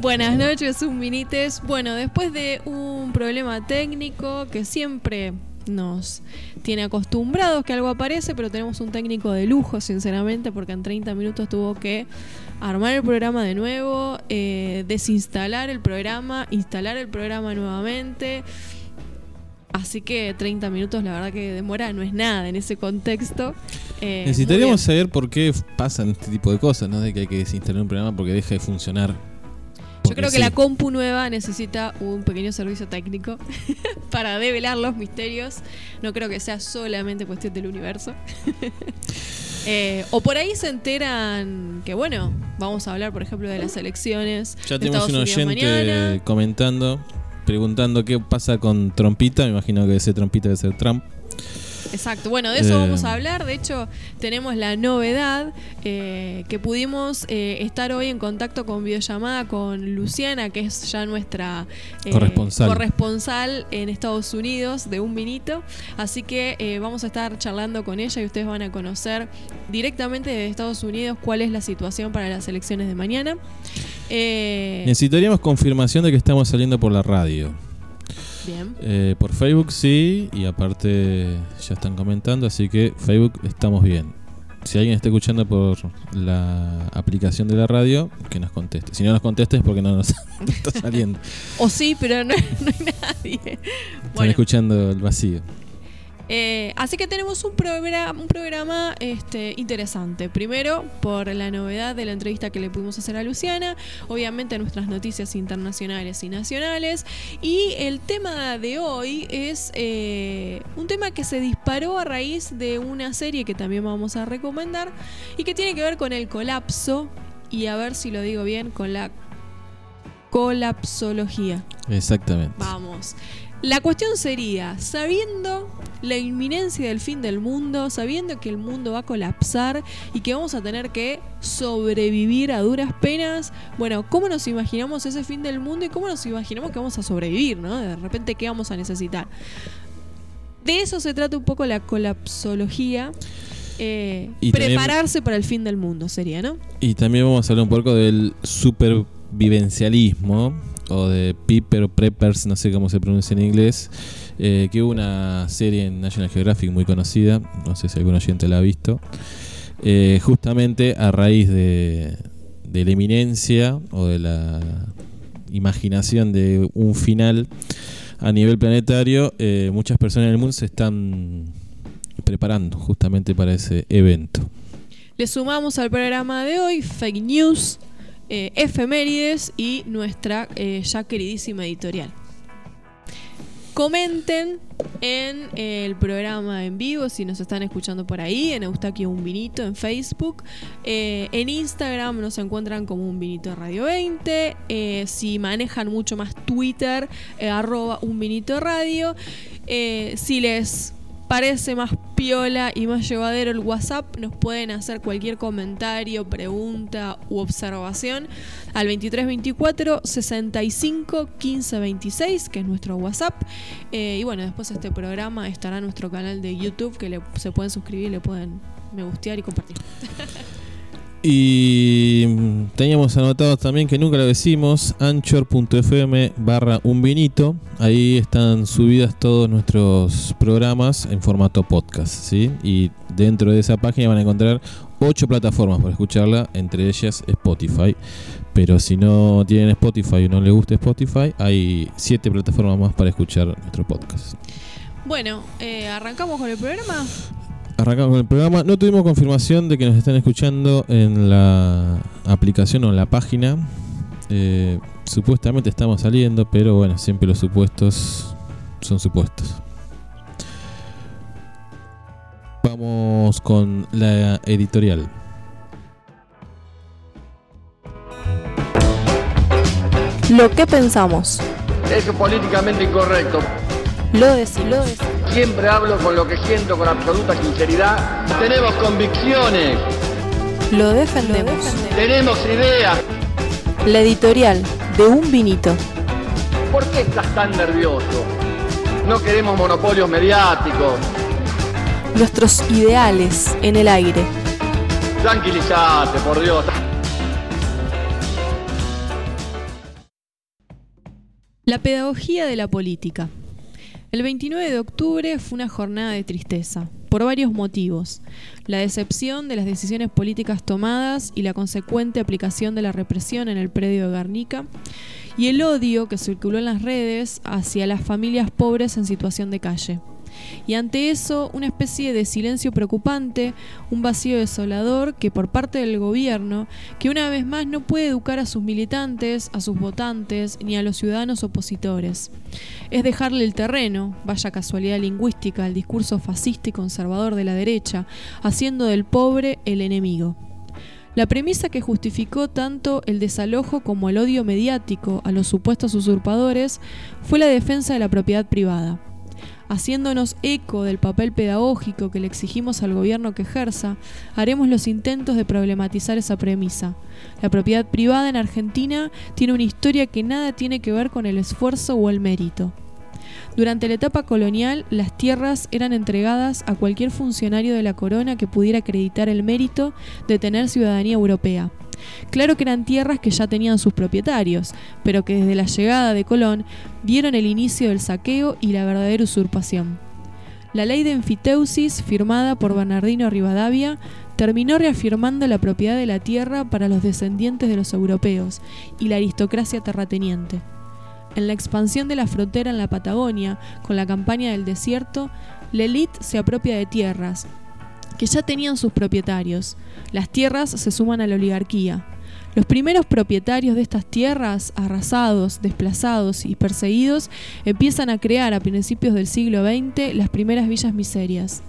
Buenas noches, un minites. Bueno, después de un problema técnico que siempre nos tiene acostumbrados que algo aparece, pero tenemos un técnico de lujo, sinceramente, porque en 30 minutos tuvo que armar el programa de nuevo, eh, desinstalar el programa, instalar el programa nuevamente. Así que 30 minutos, la verdad que demora no es nada en ese contexto. Eh, Necesitaríamos saber por qué pasan este tipo de cosas, ¿no? De que hay que desinstalar un programa porque deja de funcionar. Yo creo que la compu nueva necesita un pequeño servicio técnico para develar los misterios. No creo que sea solamente cuestión del universo. Eh, o por ahí se enteran que, bueno, vamos a hablar, por ejemplo, de las elecciones. Ya tenemos un oyente comentando, preguntando qué pasa con Trompita. Me imagino que ese Trompita debe ser Trump. Exacto, bueno, de eso vamos a eh. hablar. De hecho, tenemos la novedad eh, que pudimos eh, estar hoy en contacto con videollamada con Luciana, que es ya nuestra corresponsal. en Estados Unidos de un vinito. Así que vamos a estar charlando con ella y ustedes van a conocer directamente de Estados Unidos cuál es la situación para las elecciones de mañana. Necesitaríamos confirmación de que estamos saliendo por la radio. Eh, por Facebook sí, y aparte ya están comentando, así que Facebook estamos bien. Si alguien está escuchando por la aplicación de la radio, que nos conteste. Si no nos conteste es porque no nos está saliendo. o sí, pero no, hay nadie. Están escuchando el vacío. Eh, así que tenemos un programa, un programa este, interesante. Primero, por la novedad de la entrevista que le pudimos hacer a Luciana, obviamente nuestras noticias internacionales y nacionales. Y el tema de hoy es eh, un tema que se disparó a raíz de una serie que también vamos a recomendar y que tiene que ver con el colapso y a ver si lo digo bien, con la colapsología. Exactamente. Vamos. La cuestión sería, sabiendo la inminencia del fin del mundo, sabiendo que el mundo va a colapsar y que vamos a tener que sobrevivir a duras penas, bueno, ¿cómo nos imaginamos ese fin del mundo y cómo nos imaginamos que vamos a sobrevivir, ¿no? De repente, ¿qué vamos a necesitar? De eso se trata un poco la colapsología. Eh, prepararse para el fin del mundo sería, ¿no? Y también vamos a hablar un poco del supervivencialismo o de Piper Preppers, no sé cómo se pronuncia en inglés, eh, que hubo una serie en National Geographic muy conocida, no sé si algún oyente la ha visto, eh, justamente a raíz de, de la eminencia o de la imaginación de un final a nivel planetario, eh, muchas personas en el mundo se están preparando justamente para ese evento. Le sumamos al programa de hoy fake news, eh, efemérides y nuestra eh, ya queridísima editorial. Comenten en el programa en vivo si nos están escuchando por ahí, en Eustaquio Un Vinito, en Facebook. Eh, en Instagram nos encuentran como Un Vinito Radio 20. si manejan mucho más Twitter, arroba Un Vinito Radio. si les parece más piola y más llevadero el WhatsApp, nos pueden hacer cualquier comentario, pregunta u observación al 2324 65 15 26, que es nuestro WhatsApp. Eh, y bueno, después este programa estará nuestro canal de YouTube, que se pueden suscribir, le pueden me gustear y compartir. Y teníamos anotado también que nunca lo decimos, anchor.fm barra un vinito. Ahí están subidas todos nuestros programas en formato podcast. ¿sí? Y dentro de esa página van a encontrar ocho plataformas para escucharla, entre ellas Spotify. Pero si no tienen Spotify o no les gusta Spotify, hay siete plataformas más para escuchar nuestro podcast. Bueno, eh, arrancamos con el programa arrancamos con el programa. No tuvimos confirmación de que nos están escuchando en la aplicación o en la página. Eh, supuestamente estamos saliendo, pero bueno, siempre los supuestos son supuestos. Vamos con la editorial. Lo que pensamos. Es políticamente incorrecto. Lo decís, lo decís. Siempre hablo con lo que siento con absoluta sinceridad. Tenemos convicciones. Lo defendemos. Tenemos ideas. La editorial de Un Vinito. ¿Por qué estás tan nervioso? No queremos monopolios mediáticos. Nuestros ideales en el aire. Tranquilízate, por Dios. La pedagogía de la política. El 29 de octubre fue una jornada de tristeza, por varios motivos. La decepción de las decisiones políticas tomadas y la consecuente aplicación de la represión en el predio de Garnica, y el odio que circuló en las redes hacia las familias pobres en situación de calle. Y ante eso, una especie de silencio preocupante, un vacío desolador que por parte del gobierno, que una vez más no puede educar a sus militantes, a sus votantes, ni a los ciudadanos opositores. Es dejarle el terreno, vaya casualidad lingüística, al discurso fascista y conservador de la derecha, haciendo del pobre el enemigo. La premisa que justificó tanto el desalojo como el odio mediático a los supuestos usurpadores fue la defensa de la propiedad privada haciéndonos eco del papel pedagógico que le exigimos al gobierno que ejerza, haremos los intentos de problematizar esa premisa. La propiedad privada en Argentina tiene una historia que nada tiene que ver con el esfuerzo o el mérito. Durante la etapa colonial, las tierras eran entregadas a cualquier funcionario de la corona que pudiera acreditar el mérito de tener ciudadanía europea. Claro que eran tierras que ya tenían sus propietarios, pero que desde la llegada de Colón vieron el inicio del saqueo y la verdadera usurpación. La ley de enfiteusis, firmada por Bernardino Rivadavia, terminó reafirmando la propiedad de la tierra para los descendientes de los europeos y la aristocracia terrateniente. En la expansión de la frontera en la Patagonia, con la campaña del desierto, la élite se apropia de tierras, que ya tenían sus propietarios. Las tierras se suman a la oligarquía. Los primeros propietarios de estas tierras, arrasados, desplazados y perseguidos, empiezan a crear a principios del siglo XX las primeras villas miserias.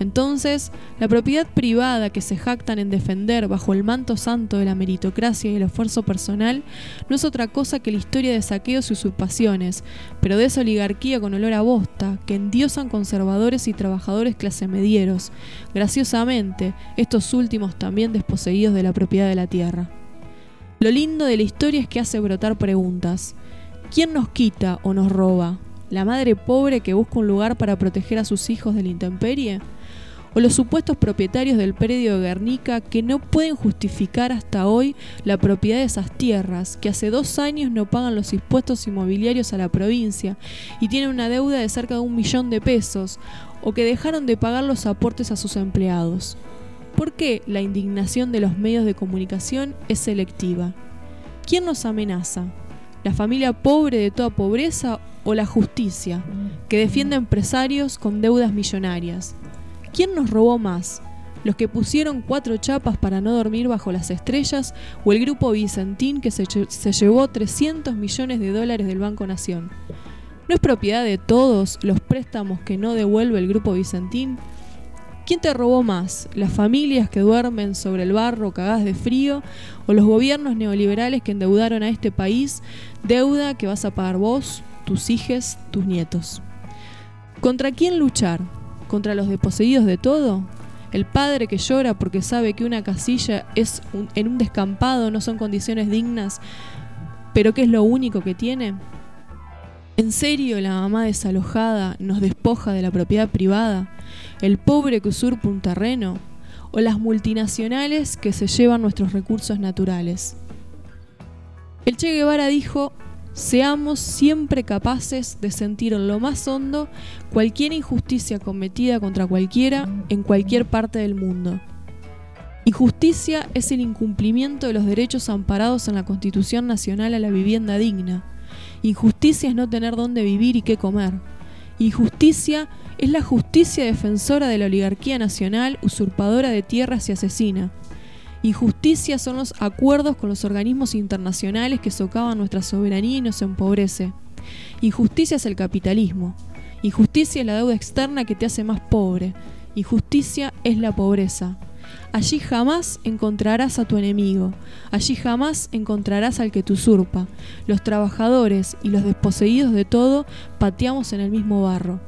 Entonces, la propiedad privada que se jactan en defender bajo el manto santo de la meritocracia y el esfuerzo personal no es otra cosa que la historia de saqueos y usurpaciones, pero de esa oligarquía con olor a bosta que endiosan conservadores y trabajadores clase medieros, graciosamente, estos últimos también desposeídos de la propiedad de la tierra. Lo lindo de la historia es que hace brotar preguntas. ¿Quién nos quita o nos roba? ¿La madre pobre que busca un lugar para proteger a sus hijos de la intemperie? O los supuestos propietarios del predio de Guernica que no pueden justificar hasta hoy la propiedad de esas tierras, que hace dos años no pagan los impuestos inmobiliarios a la provincia y tienen una deuda de cerca de un millón de pesos, o que dejaron de pagar los aportes a sus empleados. ¿Por qué la indignación de los medios de comunicación es selectiva? ¿Quién nos amenaza? ¿La familia pobre de toda pobreza o la justicia, que defiende empresarios con deudas millonarias? ¿Quién nos robó más? ¿Los que pusieron cuatro chapas para no dormir bajo las estrellas o el grupo Vicentín que se, llevó 300 millones de dólares del Banco Nación? ¿No es propiedad de todos los préstamos que no devuelve el grupo Vicentín? ¿Quién te robó más? ¿Las familias que duermen sobre el barro cagadas de frío o los gobiernos neoliberales que endeudaron a este país deuda que vas a pagar vos, tus hijos, tus nietos? ¿Contra quién luchar? Contra los desposeídos de todo? El padre que llora porque sabe que una casilla es en un descampado no son condiciones dignas, pero que es lo único que tiene. ¿En serio la mamá desalojada nos despoja de la propiedad privada? ¿El pobre que usurpa un terreno? ¿O las multinacionales que se llevan nuestros recursos naturales? El Che Guevara dijo, seamos siempre capaces de sentir en lo más hondo cualquier injusticia cometida contra cualquiera en cualquier parte del mundo. Injusticia es el incumplimiento de los derechos amparados en la Constitución Nacional a la vivienda digna. Injusticia es no tener dónde vivir y qué comer. Injusticia es la justicia defensora de la oligarquía nacional, usurpadora de tierras y asesina. Injusticia son los acuerdos con los organismos internacionales que socavan nuestra soberanía y nos empobrece. Injusticia es el capitalismo. Injusticia es la deuda externa que te hace más pobre. Injusticia es la pobreza. Allí jamás encontrarás a tu enemigo, allí jamás encontrarás al que te usurpa. Los trabajadores y los desposeídos de todo pateamos en el mismo barro.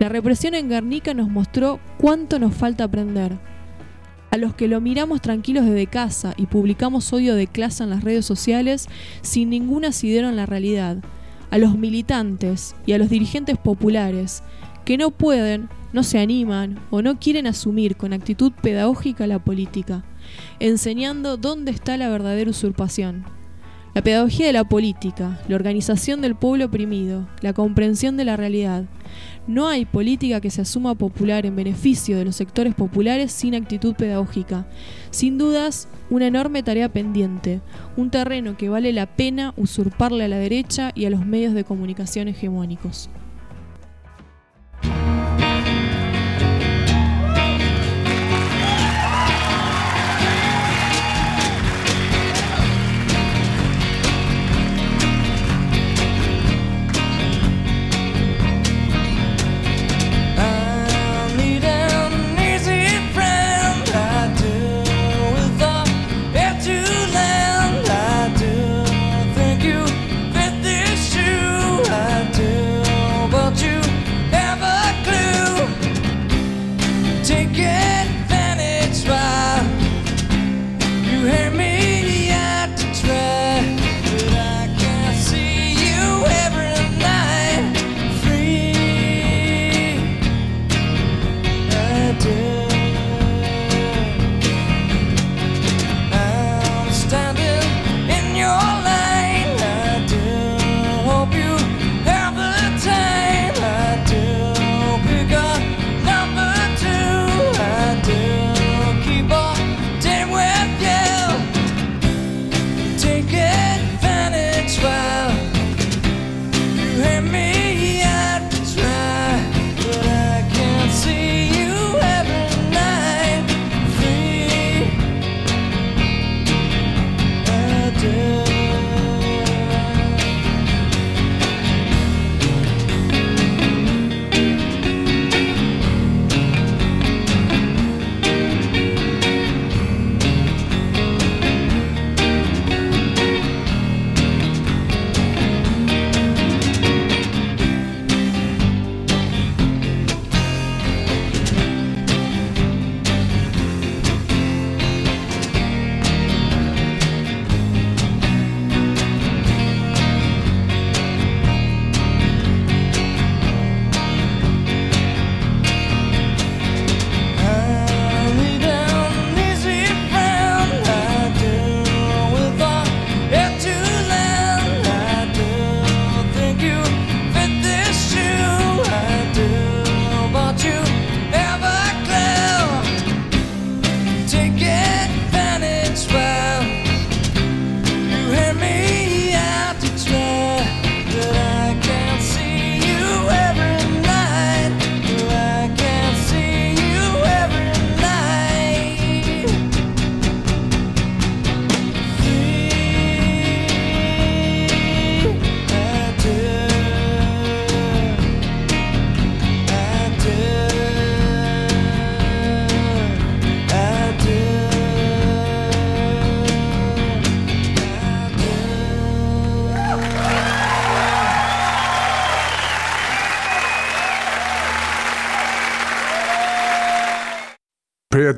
La represión en Guernica nos mostró cuánto nos falta aprender a los que lo miramos tranquilos desde casa y publicamos odio de clase en las redes sociales sin ningún asidero en la realidad, a los militantes y a los dirigentes populares que no pueden, no se animan o no quieren asumir con actitud pedagógica la política, enseñando dónde está la verdadera usurpación. La pedagogía de la política, la organización del pueblo oprimido, la comprensión de la realidad. No hay política que se asuma popular en beneficio de los sectores populares sin actitud pedagógica. Sin dudas, una enorme tarea pendiente, un terreno que vale la pena usurparle a la derecha y a los medios de comunicación hegemónicos. take it.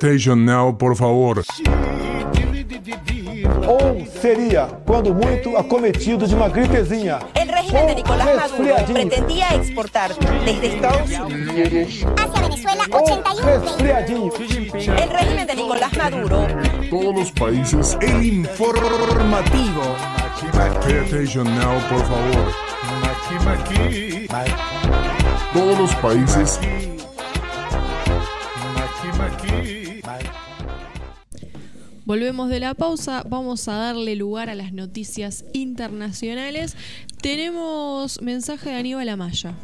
Attention now, por favor. Ou seria, quando muito, acometido de uma gripezinha. El régimen de Nicolás Maduro pretendía exportar desde Estados Unidos. Hacia Venezuela, Ou 81 resfriadinho. El régimen de Nicolás Maduro Todos los países, el informativo. Pay attention now, por favor. Todos los países, Volvemos de la pausa, vamos a darle lugar a las noticias internacionales. Tenemos mensaje de Aníbal Amaya.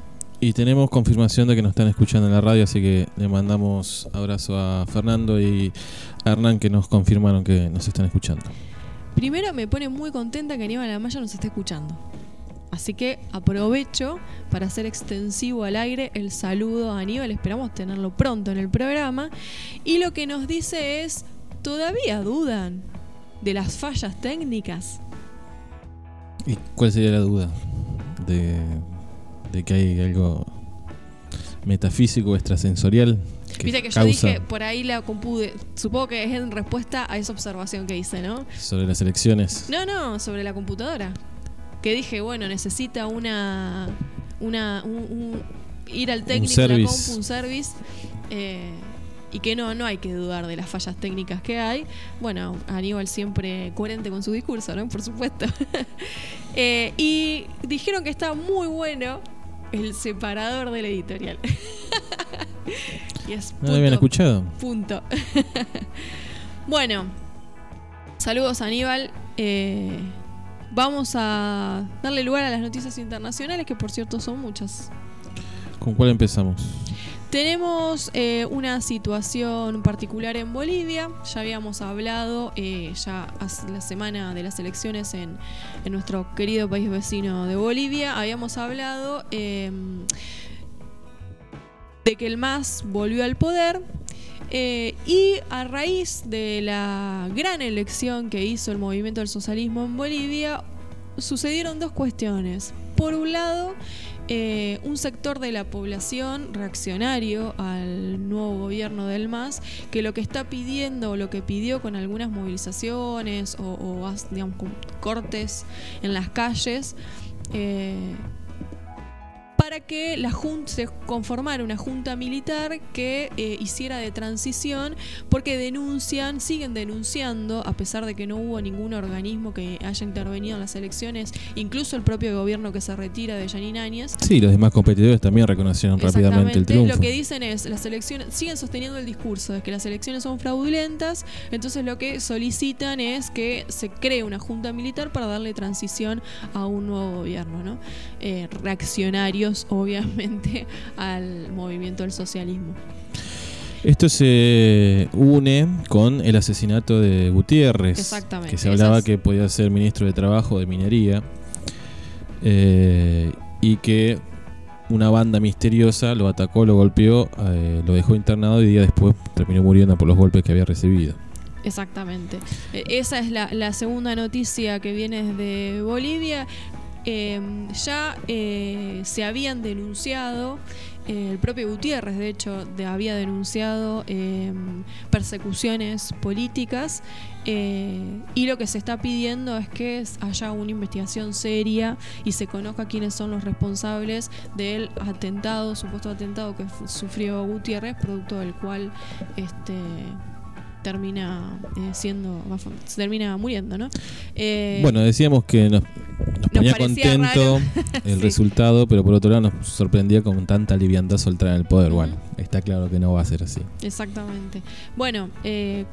Y tenemos confirmación de que nos están escuchando en la radio, así que le mandamos abrazo a Fernando y a Hernán que nos confirmaron que nos están escuchando. Primero me pone muy contenta que Aníbal Amaya nos esté escuchando. Así que aprovecho para hacer extensivo al aire el saludo a Aníbal. Esperamos tenerlo pronto en el programa. Y lo que nos dice es, ¿todavía dudan de las fallas técnicas? ¿Y cuál sería la duda? De, de que hay algo metafísico o extrasensorial que Viste que yo causa dije, por ahí la compu, de- supongo que es en respuesta a esa observación que hice, ¿no? sobre las elecciones. No, no, sobre la computadora. Que dije, bueno, necesita una. una un- un- ir al técnico la service. compu, un service. eh, y que no, no hay que dudar de las fallas técnicas que hay. Bueno, Aníbal siempre coherente con su discurso, ¿no? Por supuesto. Eh, y dijeron que está muy bueno el separador de la editorial. y es ¿No lo habían punto, escuchado? Punto. bueno, saludos Aníbal. Eh, vamos a darle lugar a las noticias internacionales, que por cierto son muchas. ¿Con cuál empezamos? Tenemos eh, una situación particular en Bolivia. Ya habíamos hablado eh, ya la semana de las elecciones en, en nuestro querido país vecino de Bolivia. Habíamos hablado eh, de que el MAS volvió al poder. eh, y a raíz de la gran elección que hizo el movimiento del socialismo en Bolivia, sucedieron dos cuestiones. Por un lado, eh, un sector de la población reaccionario al nuevo gobierno del MAS, que lo que está pidiendo o lo que pidió con algunas movilizaciones o, o cortes en las calles, eh, para que la junta se conformara una junta militar que eh, hiciera de transición porque denuncian, siguen denunciando, a pesar de que no hubo ningún organismo que haya intervenido en las elecciones, incluso el propio gobierno que se retira de Janine Áñez. Sí, los demás competidores también reconocieron rápidamente el triunfo. Lo que dicen es, las elecciones, siguen sosteniendo el discurso de que las elecciones son fraudulentas, entonces lo que solicitan es que se cree una junta militar para darle transición a un nuevo gobierno, ¿no? Eh, reaccionarios, obviamente, al movimiento del socialismo. Esto se une con el asesinato de Gutiérrez, Exactamente, que se hablaba que podía ser ministro de Trabajo de Minería eh, y que una banda misteriosa lo atacó, lo golpeó, eh, lo dejó internado y día después terminó muriendo por los golpes que había recibido. Exactamente. Eh, Esa es la, la segunda noticia que viene desde Bolivia. Eh, ya eh, se habían denunciado, eh, el propio Gutiérrez de hecho había denunciado eh, persecuciones políticas eh, y lo que se está pidiendo es que haya una investigación seria y se conozca quiénes son los responsables del atentado, supuesto atentado que sufrió Gutiérrez, producto del cual este termina eh, siendo se termina muriendo, ¿no? Eh, Bueno, decíamos que nos, nos ponía contento raro. el Sí. resultado, pero por otro lado nos sorprendía con tanta liviandad soltar el poder. Bueno, está claro que no va a ser así. Exactamente. Bueno, eh,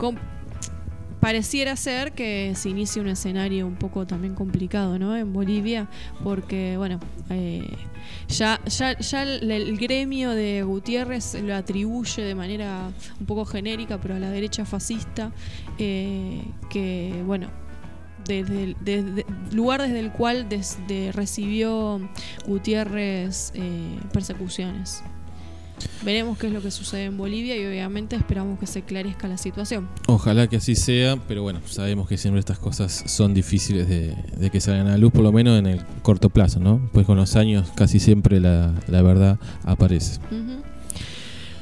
pareciera ser que se inicia un escenario un poco también complicado, ¿no? En Bolivia, porque, bueno, eh, ya, ya, ya el, el gremio de Gutiérrez lo atribuye de manera un poco genérica, pero a la derecha fascista, eh, que, bueno, desde el desde- lugar desde el cual desde recibió Gutiérrez eh, persecuciones. Veremos qué es lo que sucede en Bolivia y obviamente esperamos que se esclarezca la situación. Ojalá que así sea, pero bueno, sabemos que siempre estas cosas son difíciles de, de que salgan a la luz, por lo menos en el corto plazo, ¿no? Pues con los años casi siempre la, la verdad aparece.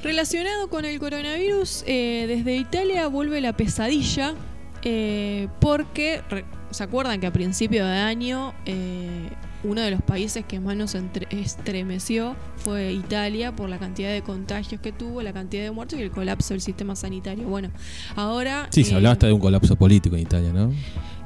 Relacionado con el coronavirus, eh, desde Italia vuelve la pesadilla eh, porque, ¿se acuerdan que a principio de año eh, uno de los países que más nos entre- estremeció fue Italia por la cantidad de contagios que tuvo, la cantidad de muertos y el colapso del sistema sanitario? Bueno, ahora... Sí, se eh, hablaba hasta de un colapso político en Italia, ¿no?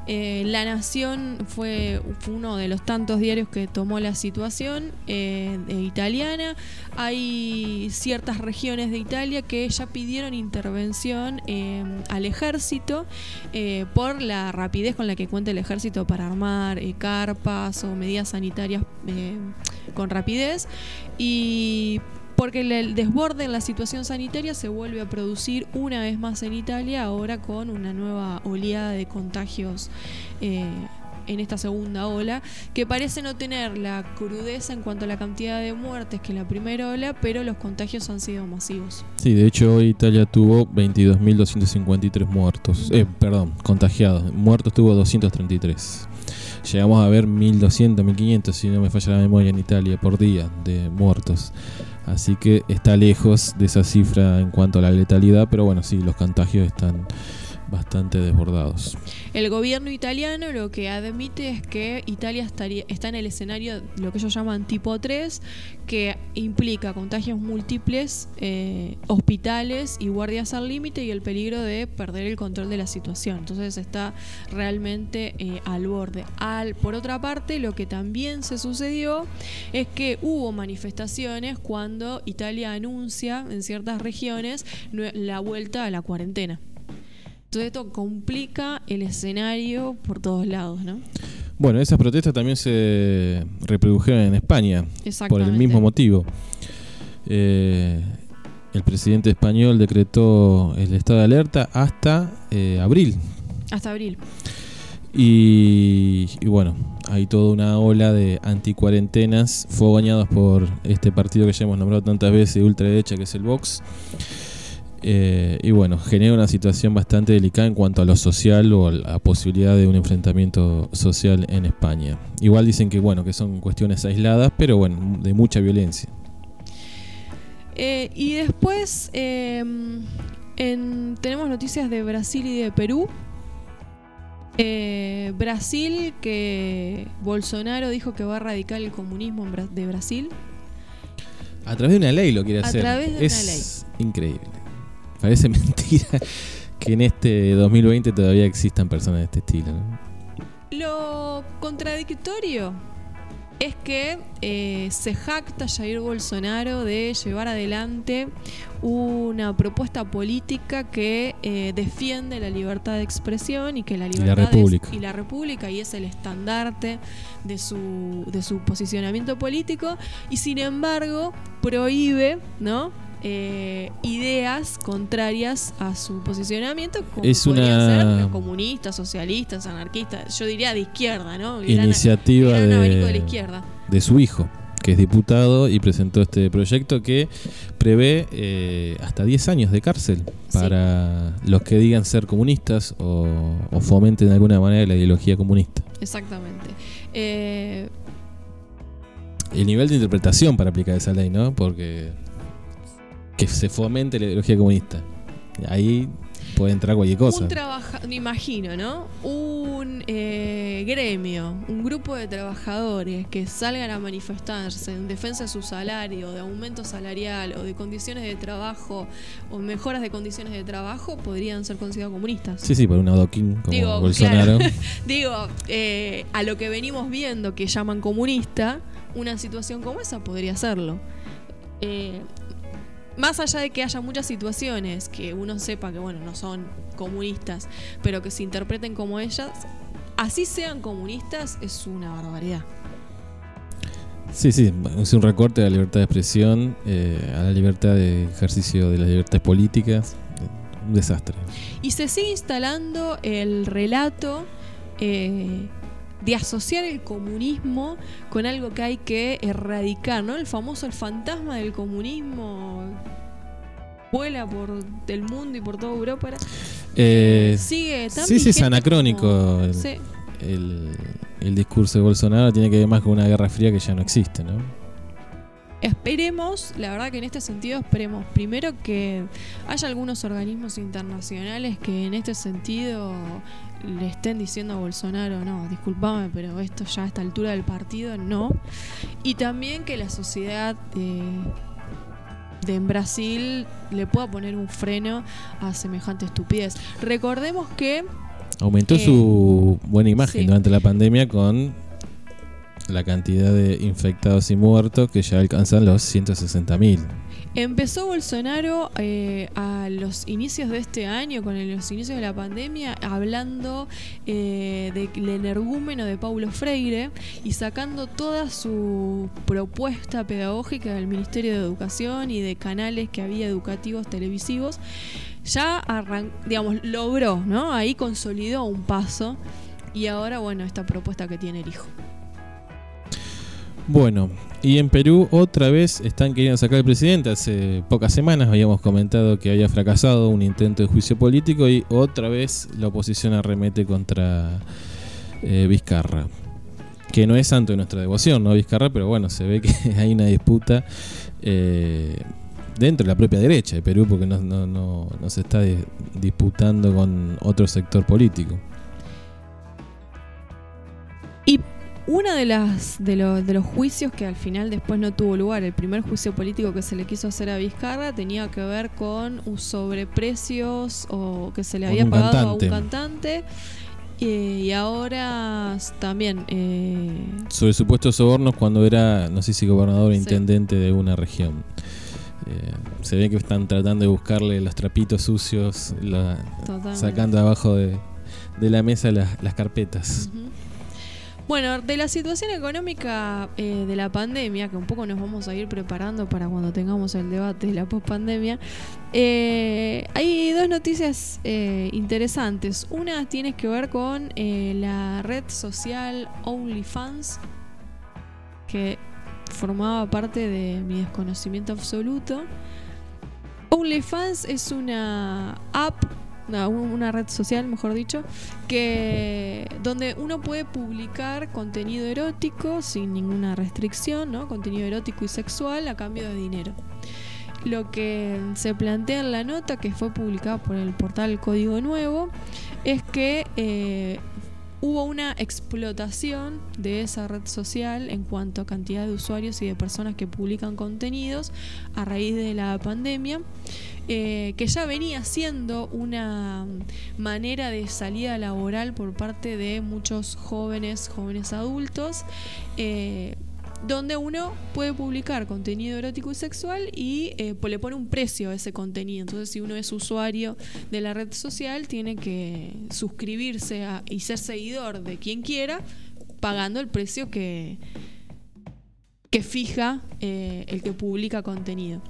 Eh, la Nación fue, uno de los tantos diarios que tomó la situación eh, italiana. Hay ciertas regiones de Italia que ya pidieron intervención eh, al ejército por la rapidez con la que cuenta el ejército para armar carpas o medidas sanitarias con rapidez. Y porque el- desborde en la situación sanitaria se vuelve a producir una vez más en Italia, ahora con una nueva oleada de contagios eh, en esta segunda ola, que parece no tener la crudeza en cuanto a la cantidad de muertes que la primera ola, pero los contagios han sido masivos. Sí, de hecho hoy Italia tuvo 22.253 muertos, eh, perdón, contagiados. Muertos tuvo 233. Llegamos a ver 1.200, 1.500, si no me falla la memoria, en Italia por día de muertos. Así que está lejos de esa cifra en cuanto a la letalidad, pero bueno, sí, los contagios están bastante desbordados. El gobierno italiano lo que admite es que Italia estaría, está en el escenario, lo que ellos llaman tipo 3, que implica contagios múltiples, eh, hospitales y guardias al límite y el peligro de perder el control de la situación. Entonces está realmente eh, al borde. Al, por otra parte, lo que también se sucedió es que hubo manifestaciones cuando Italia anuncia en ciertas regiones la vuelta a la cuarentena. Entonces esto complica el escenario por todos lados, ¿no? Bueno, esas protestas también se reprodujeron en España por el mismo motivo. Eh, el presidente español decretó el estado de alerta hasta eh, abril. Hasta abril. Y, y bueno, hay toda una ola de anticuarentenas fogoneados por este partido que ya hemos nombrado tantas veces de ultraderecha que es el Vox. Eh, y bueno, genera una situación bastante delicada en cuanto a lo social o a la posibilidad de un enfrentamiento social en España. Igual dicen que bueno, que son cuestiones aisladas, pero bueno, de mucha violencia. Eh, y después eh, en- tenemos noticias de Brasil y de Perú. Eh, Brasil, que Bolsonaro dijo que va a erradicar el comunismo de Brasil. A través de una ley lo quiere A hacer. través de una es increíble. Parece mentira que en este 2020 todavía existan personas de este estilo. ¿no? Lo contradictorio es que eh, se jacta Jair Bolsonaro de llevar adelante una propuesta política que eh, defiende la libertad de expresión y que la la libertad es- república. y la república y es el estandarte de su, de su posicionamiento político y sin embargo prohíbe, ¿no? Eh, ideas contrarias a su posicionamiento como Es podrían una- ser comunistas, socialistas, anarquistas, yo diría de izquierda, ¿no? Gran- Iniciativa gran de la de, izquierda. de su hijo, que es diputado y presentó este proyecto que prevé eh, hasta 10 años de cárcel para los que digan ser comunistas o, o fomenten de alguna manera la ideología comunista. Exactamente. Eh, El nivel de interpretación para aplicar esa ley, ¿no? Porque que se fomente la ideología comunista. Ahí puede entrar cualquier cosa. Un trabaja, me imagino, ¿no? Un eh, gremio, un grupo de trabajadores que salgan a manifestarse en defensa de su salario, de aumento salarial o de condiciones de trabajo o mejoras de condiciones de trabajo podrían ser considerados comunistas. Sí, sí, por un adoquín como Digo, Bolsonaro. claro. Digo, eh, a lo que venimos viendo que llaman comunista, una situación como esa podría serlo. Eh, más allá de que haya muchas situaciones que uno sepa que, bueno, no son comunistas, pero que se interpreten como ellas, así sean comunistas, es una barbaridad. Sí, sí, es un recorte a la libertad de expresión, eh, a la libertad de ejercicio de las libertades políticas. Un desastre. Y se sigue instalando el relato eh, de asociar el comunismo con algo que hay que erradicar, ¿no? El famoso, el fantasma del comunismo vuela por el mundo y por toda Europa. Eh, Sigue tan sí, sí, es anacrónico. como- El, Sí. el- el discurso de Bolsonaro tiene que ver más con una guerra fría que ya no existe, ¿no? Esperemos, la verdad que en este sentido esperemos primero que haya algunos organismos internacionales que en este sentido le estén diciendo a Bolsonaro, no, discúlpame, pero esto ya a esta altura del partido no. Y también que la sociedad de, de en Brasil le pueda poner un freno a semejante estupidez. Recordemos que Aumentó Eh, su buena imagen sí. durante la pandemia con la cantidad de infectados y muertos que ya alcanzan los 160.000. Empezó Bolsonaro eh, a los inicios de este año, con los inicios de la pandemia, hablando eh, del energúmeno de Paulo Freire y sacando toda su propuesta pedagógica del Ministerio de Educación y de canales que había educativos televisivos. Ya arran- digamos, logró, ¿no? Ahí consolidó un paso y ahora, bueno, esta propuesta que tiene el hijo. Bueno, y en Perú otra vez están queriendo sacar al presidente. Hace pocas semanas habíamos comentado que había fracasado un intento de juicio político y otra vez la oposición arremete contra eh, Vizcarra. Que no es santo de nuestra devoción, ¿no? Vizcarra, pero bueno, se ve que hay una disputa eh, dentro de la propia derecha de Perú, porque no, no, no, no se está di- disputando con otro sector político. Uno de, las, de, lo- de los juicios que al final después no tuvo lugar, el primer juicio político que se le quiso hacer a Vizcarra, tenía que ver con un sobreprecios o que se le había pagado a un cantante. Eh, y ahora también eh, Sobre supuestos sobornos cuando era, no sé si gobernador o Sí. intendente de una región. Eh, se ve que están tratando de buscarle los trapitos sucios, la- sacando abajo de, de la mesa las, las carpetas. Ujú. Bueno, de la situación económica eh, de la pandemia, que un poco nos vamos a ir preparando para cuando tengamos el debate de la pospandemia, eh, hay dos noticias eh, interesantes. Una tiene que ver con eh, la red social OnlyFans, que formaba parte de mi desconocimiento absoluto. OnlyFans es una app, una, una red social, mejor dicho, que donde uno puede publicar contenido erótico sin ninguna restricción, ¿no? Contenido erótico y sexual a cambio de dinero. Lo que se plantea en la nota que fue publicada por el portal Código Nuevo es que eh, hubo una explotación de esa red social en cuanto a cantidad de usuarios y de personas que publican contenidos a raíz de la pandemia, eh, que ya venía siendo una manera de salida laboral por parte de muchos jóvenes, jóvenes adultos. eh, donde uno puede publicar contenido erótico y sexual y eh, pues le pone un precio a ese contenido. Entonces, si uno es usuario de la red social, tiene que suscribirse y ser seguidor de quien quiera, pagando el precio que, que fija eh, el que publica contenido.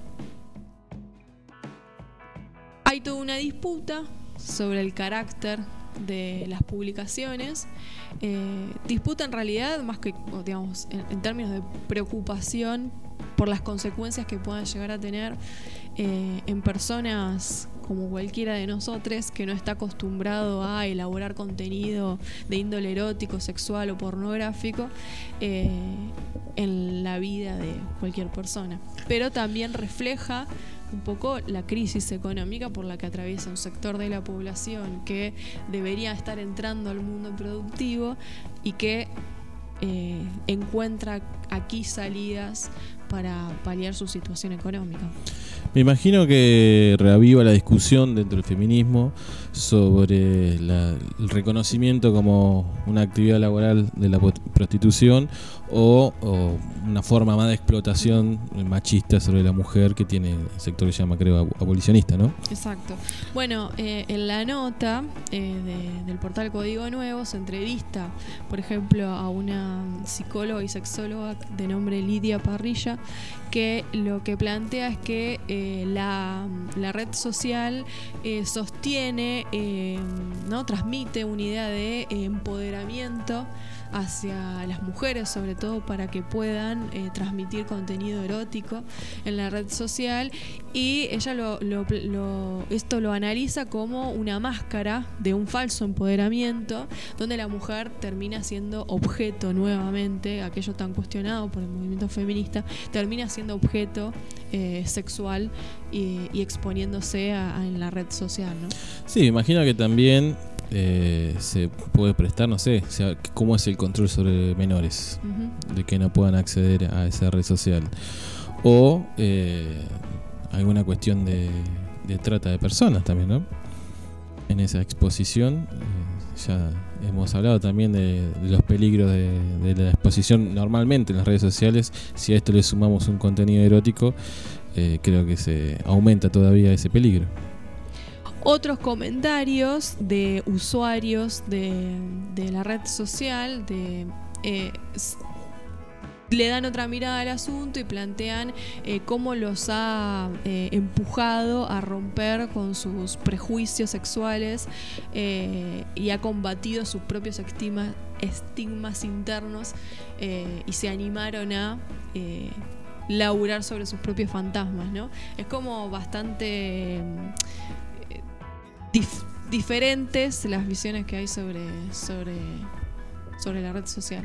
Hay toda una disputa sobre el carácter de las publicaciones. Eh, disputa en realidad más que, digamos, en, en términos de preocupación por las consecuencias que puedan llegar a tener eh, en personas como cualquiera de nosotros que no está acostumbrado a elaborar contenido de índole erótico, sexual o pornográfico eh, en la vida de cualquier persona. Pero también refleja un poco la crisis económica por la que atraviesa un sector de la población que debería estar entrando al mundo productivo y que eh, encuentra aquí salidas para paliar su situación económica. Me imagino que reaviva la discusión dentro del feminismo sobre la- el reconocimiento como una actividad laboral de la prostitución o, una forma más de explotación machista sobre la mujer que tiene el sector que se llama, creo, ab- abolicionista, ¿no? Exacto. Bueno, eh, en la nota eh, de- del portal Código Nuevo se entrevista, por ejemplo, a una psicóloga y sexóloga de nombre Lidia Parrilla, que lo que plantea es que eh, la, la red social eh, sostiene, eh, ¿no? transmite una idea de eh, empoderamiento hacia las mujeres, sobre todo para que puedan eh, transmitir contenido erótico en la red social. Y ella lo, lo- lo- esto lo analiza como una máscara de un falso empoderamiento, donde la mujer termina siendo objeto nuevamente, aquello tan cuestionado por el movimiento feminista, termina siendo objeto eh, sexual y, y exponiéndose a- en la red social. ¿no? Sí, imagino que también eh, se puede prestar, no sé, o sea, cómo es el control sobre menores. De que no puedan acceder a esa red social. O eh, alguna cuestión de, de trata de personas también, ¿no? En esa exposición. eh, ya hemos hablado también de, de los peligros de, de la exposición normalmente en las redes sociales. Si a esto le sumamos un contenido erótico, creo que se aumenta todavía ese peligro. Otros comentarios de usuarios de, de la red social, eh, le dan otra mirada al asunto y plantean eh, cómo los ha eh, empujado a romper con sus prejuicios sexuales y ha combatido sus propios estigmas, estigmas internos y se animaron a laburar sobre sus propios fantasmas, ¿no? Es como bastante dif- diferentes las visiones que hay sobre, sobre, sobre la red social.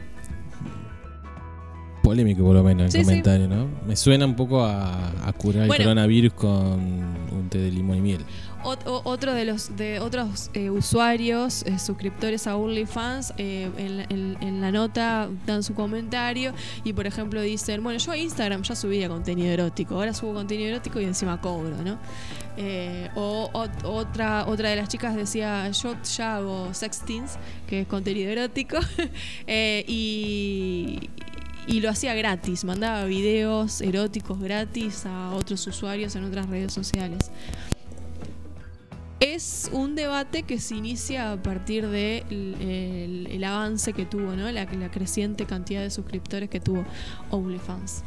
polémico por lo menos el Sí, sí. comentario, ¿no? Me suena un poco a, a curar Bueno. el coronavirus con un té de limón y miel. Otro de los de otros eh, usuarios, eh, suscriptores a OnlyFans, eh, en, la- en- la nota dan su comentario y por ejemplo dicen, bueno, yo a Instagram ya subía contenido erótico, ahora subo contenido erótico y encima cobro, ¿no? O ot- otra, otra de las chicas decía, yo ya hago sextings, que es contenido erótico, y lo hacía gratis, mandaba videos eróticos gratis a otros usuarios en otras redes sociales. Es un debate que se inicia a partir del de el, el avance que tuvo, ¿no? La, la creciente cantidad de suscriptores que tuvo OnlyFans.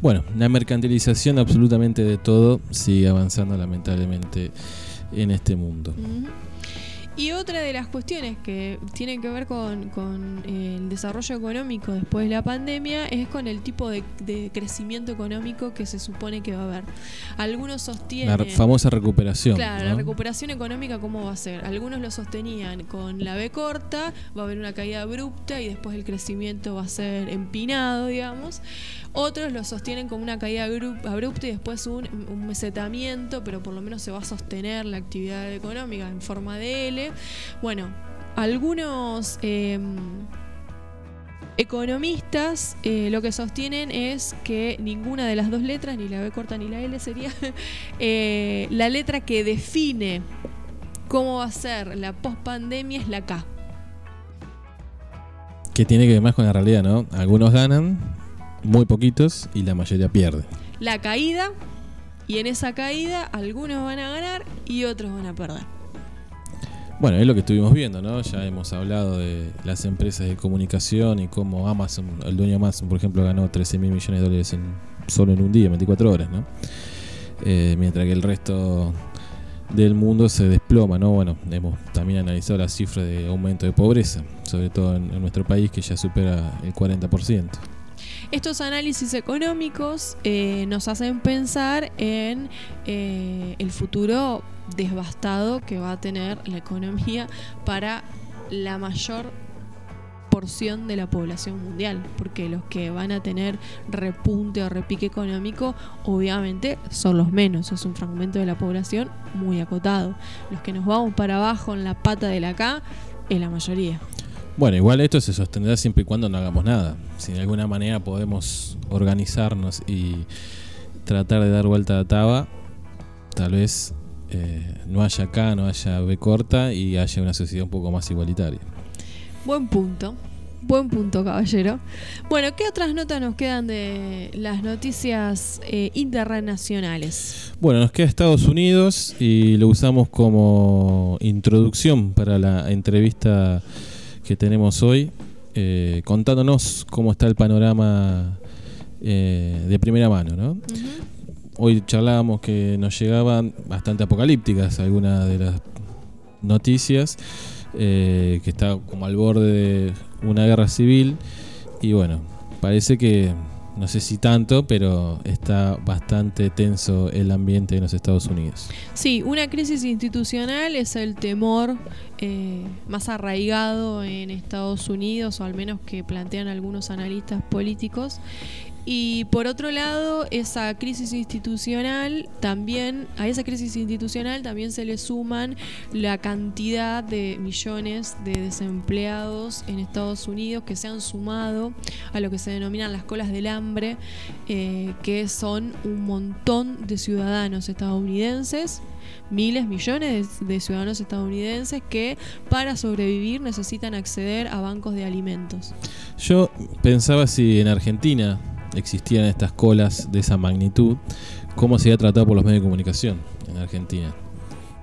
Bueno, la mercantilización absolutamente de todo sigue avanzando lamentablemente en este mundo. Y otra de las cuestiones que tienen que ver con, con, eh, el desarrollo económico después de la pandemia es con el tipo de, de crecimiento económico que se supone que va a haber. Algunos sostienen... La famosa recuperación. Claro, ¿no? la recuperación económica, ¿cómo va a ser? Algunos lo sostenían con la B corta, va a haber una caída abrupta y después el crecimiento va a ser empinado, digamos. Otros lo sostienen como una caída abrupta y después un, un mesetamiento, pero por lo menos se va a sostener la actividad económica en forma de L. Bueno, algunos... em, Economistas eh, lo que sostienen es que ninguna de las dos letras, ni la B corta ni la L, sería eh, la letra que define cómo va a ser la pospandemia es la K. Que tiene que ver más con la realidad, ¿no? Algunos ganan, muy poquitos, y la mayoría pierde. La caída, y en esa caída algunos van a ganar y otros van a perder. Bueno, es lo que estuvimos viendo, ¿no? Ya hemos hablado de las empresas de comunicación y cómo Amazon, el dueño de Amazon, por ejemplo, ganó 13 mil millones de dólares en, solo en un día, 24 horas, ¿no? Eh, mientras que el resto del mundo se desploma, ¿no? Bueno, hemos también analizado las cifras de aumento de pobreza, sobre todo en, nuestro país, que ya supera el 40%. Estos análisis económicos eh, nos hacen pensar en eh, el futuro devastado que va a tener la economía para la mayor porción de la población mundial, porque los que van a tener repunte o repique económico obviamente son los menos, es un fragmento de la población muy acotado. Los que nos vamos para abajo en la pata de la K es la mayoría. Bueno, igual esto se sostendrá siempre y cuando no hagamos nada. Si de alguna manera podemos organizarnos y tratar de dar vuelta a la taba, tal vez eh, no haya acá, no haya B corta y haya una sociedad un poco más igualitaria. Buen punto. Buen punto, caballero. Bueno, ¿qué otras notas nos quedan de las noticias eh, internacionales? Bueno, nos queda Estados Unidos y lo usamos como introducción para la entrevista que tenemos hoy, eh, contándonos cómo está el panorama eh, de primera mano, ¿no? Hoy charlábamos que nos llegaban bastante apocalípticas algunas de las noticias, eh, que está como al borde de una guerra civil y bueno, parece que no sé si tanto, pero está bastante tenso el ambiente en los Estados Unidos. Sí, una crisis institucional es el temor eh, más arraigado en Estados Unidos, o al menos que plantean algunos analistas políticos. Y por otro lado, esa crisis institucional también, a esa crisis institucional también se le suman la cantidad de millones de desempleados en Estados Unidos que se han sumado a lo que se denominan las colas del hambre, eh, que son un montón de ciudadanos estadounidenses miles, millones de, de ciudadanos estadounidenses que para sobrevivir necesitan acceder a bancos de alimentos. Yo pensaba si en Argentina existían estas colas de esa magnitud, cómo sería tratado por los medios de comunicación en Argentina.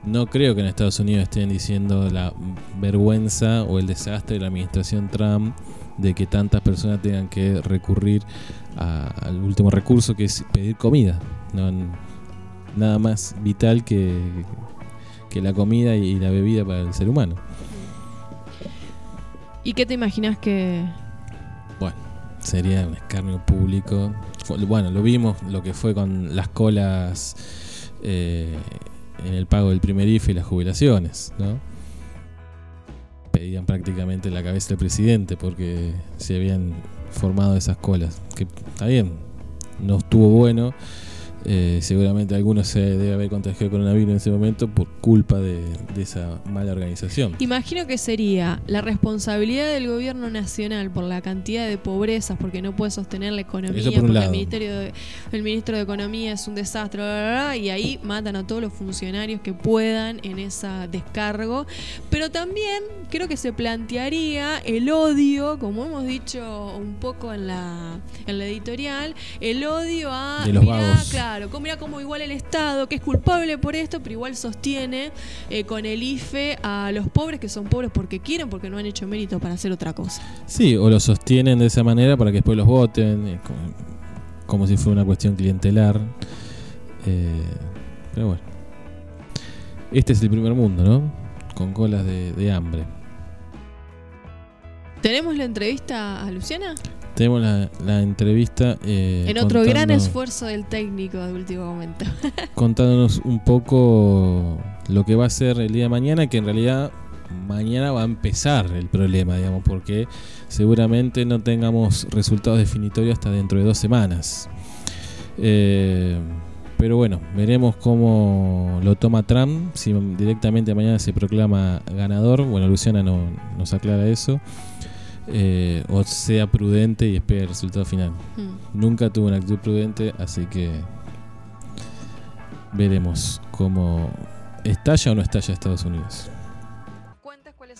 No creo que en Estados Unidos estén diciendo la vergüenza o el desastre de la administración Trump de que tantas personas tengan que recurrir a- al último recurso que es pedir comida. No, nada más vital que, que la comida y la bebida para el ser humano. ¿Y qué te imaginas que... Bueno, sería un escarnio público. Bueno, lo vimos lo que fue con las colas eh, en el pago del primer IFE y las jubilaciones, ¿no? Pedían prácticamente la cabeza del presidente porque se habían formado esas colas. Que está bien, no estuvo bueno. Eh, seguramente algunos se debe haber contagiado coronavirus en ese momento por culpa de, de esa mala organización. Imagino que sería la responsabilidad del gobierno nacional por la cantidad de pobrezas, porque no puede sostener la economía, Eso por porque el, ministerio de- el ministro de Economía es un desastre, bla, bla, bla, y ahí matan a todos los funcionarios que puedan en esa descargo. Pero también creo que se plantearía el odio, como hemos dicho un poco en la, en la editorial, el odio a... De los mirá, vagos. claro, como mira como igual el Estado, que es culpable por esto, pero igual sostiene eh, con el IFE a los pobres que son pobres porque quieren, porque no han hecho mérito para hacer otra cosa. Sí, o lo sostienen de esa manera para que después los voten, eh, como, como si fuera una cuestión clientelar. Eh, pero bueno. Este es el primer mundo, ¿no? Con colas de, de hambre. ¿Tenemos la entrevista a Luciana? Tenemos la, la entrevista. eh, en otro gran esfuerzo del técnico de último momento. contándonos un poco lo que va a ser el día de mañana, que en realidad mañana va a empezar el problema, digamos, porque seguramente no tengamos resultados definitorios hasta dentro de dos semanas. Eh, pero bueno, veremos cómo lo toma Trump, si directamente mañana se proclama ganador, bueno, Luciana no- nos aclara eso, eh, o sea prudente y espera el resultado final. Mm. Nunca tuvo una actitud prudente, así que veremos cómo estalla o no estalla Estados Unidos.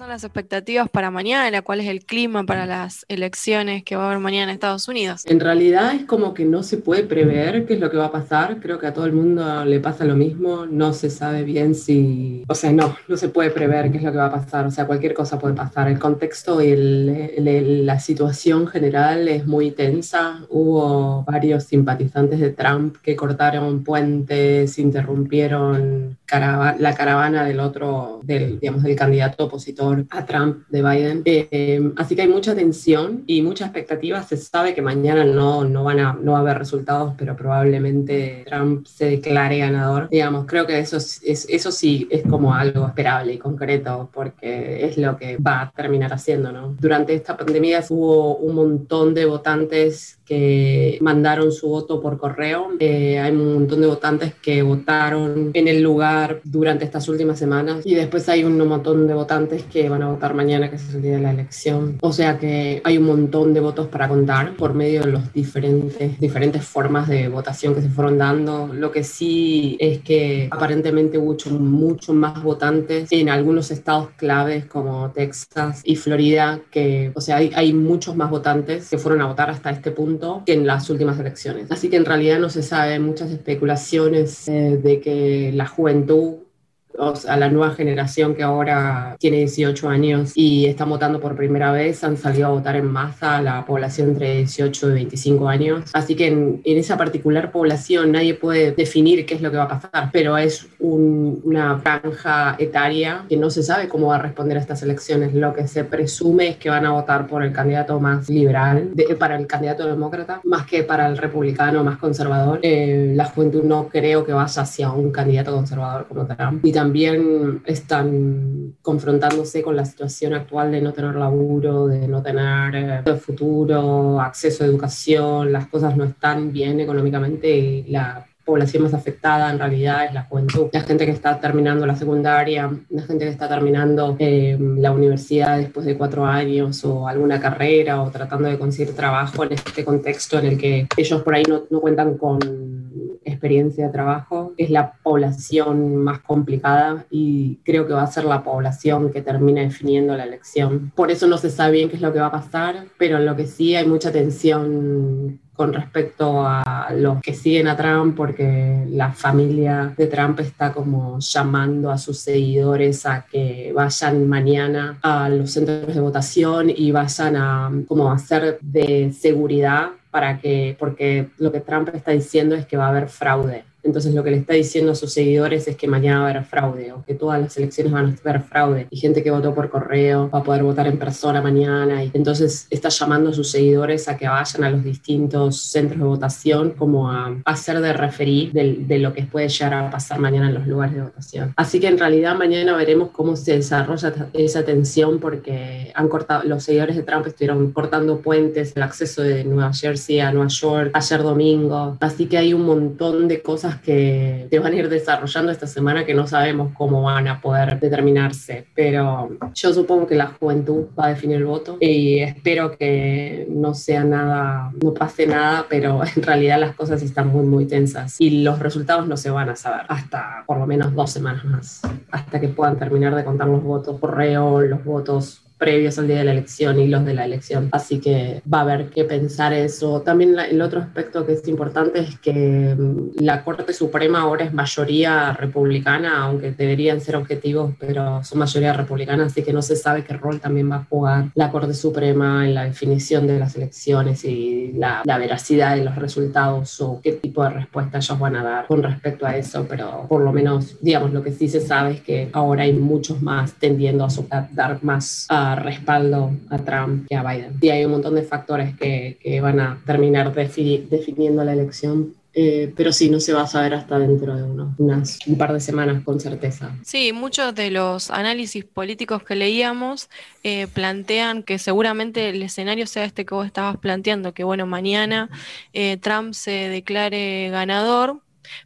Las expectativas para mañana, cuál es el clima para las elecciones que va a haber mañana en Estados Unidos. En realidad es como que no se puede prever qué es lo que va a pasar. Creo que a todo el mundo le pasa lo mismo. No se sabe bien si... O sea, no, no se puede prever qué es lo que va a pasar. O sea, cualquier cosa puede pasar. El contexto y el- la situación general es muy tensa. Hubo varios simpatizantes de Trump que cortaron puentes, interrumpieron la caravana del otro, del, digamos, del candidato opositor a Trump de Biden. Eh, así que hay mucha tensión y mucha expectativa. Se sabe que mañana no, no, van a, no va a haber resultados, pero probablemente Trump se declare ganador. Digamos, creo que eso, es- es, eso sí es como algo esperable y concreto, porque es lo que va a terminar haciendo, ¿no? Durante esta pandemia hubo un montón de votantes que mandaron su voto por correo. Eh, hay un montón de votantes que votaron en el lugar durante estas últimas semanas y después hay un montón de votantes que van a votar mañana, que es el día de la elección. O sea que hay un montón de votos para contar por medio de los diferentes, diferentes formas de votación que se fueron dando. Lo que sí es que aparentemente hubo mucho, mucho más votantes en algunos estados claves como Texas y Florida, que, o sea, hay, hay muchos más votantes que fueron a votar hasta este punto que en las últimas elecciones. Así que en realidad no se sabe, muchas especulaciones eh, de que la juventud sea, la nueva generación que ahora tiene 18 años y está votando por primera vez, han salido a votar en masa la población entre 18 y 25 años. Así que en, en esa particular población nadie puede definir qué es lo que va a pasar, pero es un- una franja etaria que no se sabe cómo va a responder a estas elecciones. Lo que se presume es que van a votar por el candidato más liberal, de- para el candidato demócrata, más que para el republicano más conservador. Eh, la juventud no creo que vaya hacia un candidato conservador como Trump. Y también están confrontándose con la situación actual de no tener laburo, de no tener eh, futuro, acceso a educación, las cosas no están bien económicamente la población más afectada en realidad es la juventud, la gente que está terminando la secundaria, la gente que está terminando eh, la universidad después de cuatro años o alguna carrera o tratando de conseguir trabajo en este contexto en el que ellos por ahí no, no cuentan con experiencia de trabajo, es la población más complicada y creo que va a ser la población que termine definiendo la elección. Por eso no se sabe bien qué es lo que va a pasar, pero en lo que sí hay mucha tensión con respecto a los que siguen a Trump, porque la familia de Trump está como llamando a sus seguidores a que vayan mañana a los centros de votación y vayan a como hacer de seguridad para que, porque lo que Trump está diciendo es que va a haber fraude Entonces lo que le está diciendo a sus seguidores es que mañana va a haber fraude o que todas las elecciones van a haber fraude y gente que votó por correo va a poder votar en persona mañana y entonces está llamando a sus seguidores a que vayan a los distintos centros de votación como a, hacer de referir de, de lo que puede llegar a pasar mañana en los lugares de votación. Así que en realidad mañana veremos cómo se desarrolla esa tensión porque han cortado, los seguidores de Trump estuvieron cortando puentes, el acceso de Nueva Jersey a Nueva York ayer domingo. Así que hay un montón de cosas que se van a ir desarrollando esta semana que no sabemos cómo van a poder determinarse. Pero yo supongo que la juventud va a definir el voto y espero que no sea nada, no pase nada, pero en realidad las cosas están muy, muy tensas y los resultados no se van a saber hasta por lo menos dos semanas más, hasta que puedan terminar de contar los votos por reo, los votos previos al día de la elección y los de la elección. Así que va a haber que pensar eso. También la- el otro aspecto que es importante es que mm, la Corte Suprema ahora es mayoría republicana, aunque deberían ser objetivos, pero son mayoría republicana, así que no se sabe qué rol también va a jugar la Corte Suprema en la definición de las elecciones y la, la veracidad de los resultados o qué tipo de respuesta ellos van a dar con respecto a eso, pero por lo menos, digamos, lo que sí se sabe es que ahora hay muchos más tendiendo a, a dar más respaldo a Trump que a Biden. Y hay un montón de factores que, que van a terminar defini- definiendo la elección. Eh, pero sí, no se va a saber hasta dentro de unos, unas, un par de semanas con certeza. Sí, muchos de los análisis políticos que leíamos eh, plantean que seguramente el escenario sea este que vos estabas planteando, que bueno, mañana eh, Trump se declare ganador,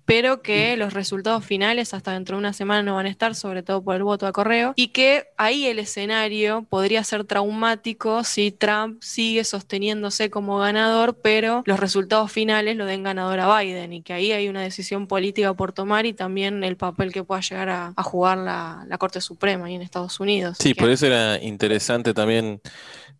pero que los resultados finales hasta dentro de una semana no van a estar, sobre todo por el voto a correo, y que ahí el escenario podría ser traumático si Trump sigue sosteniéndose como ganador, pero los resultados finales lo den ganador a Biden, y que ahí hay una decisión política por tomar y también el papel que pueda llegar a, a jugar la, la Corte Suprema ahí en Estados Unidos. Sí, Que- por eso era interesante también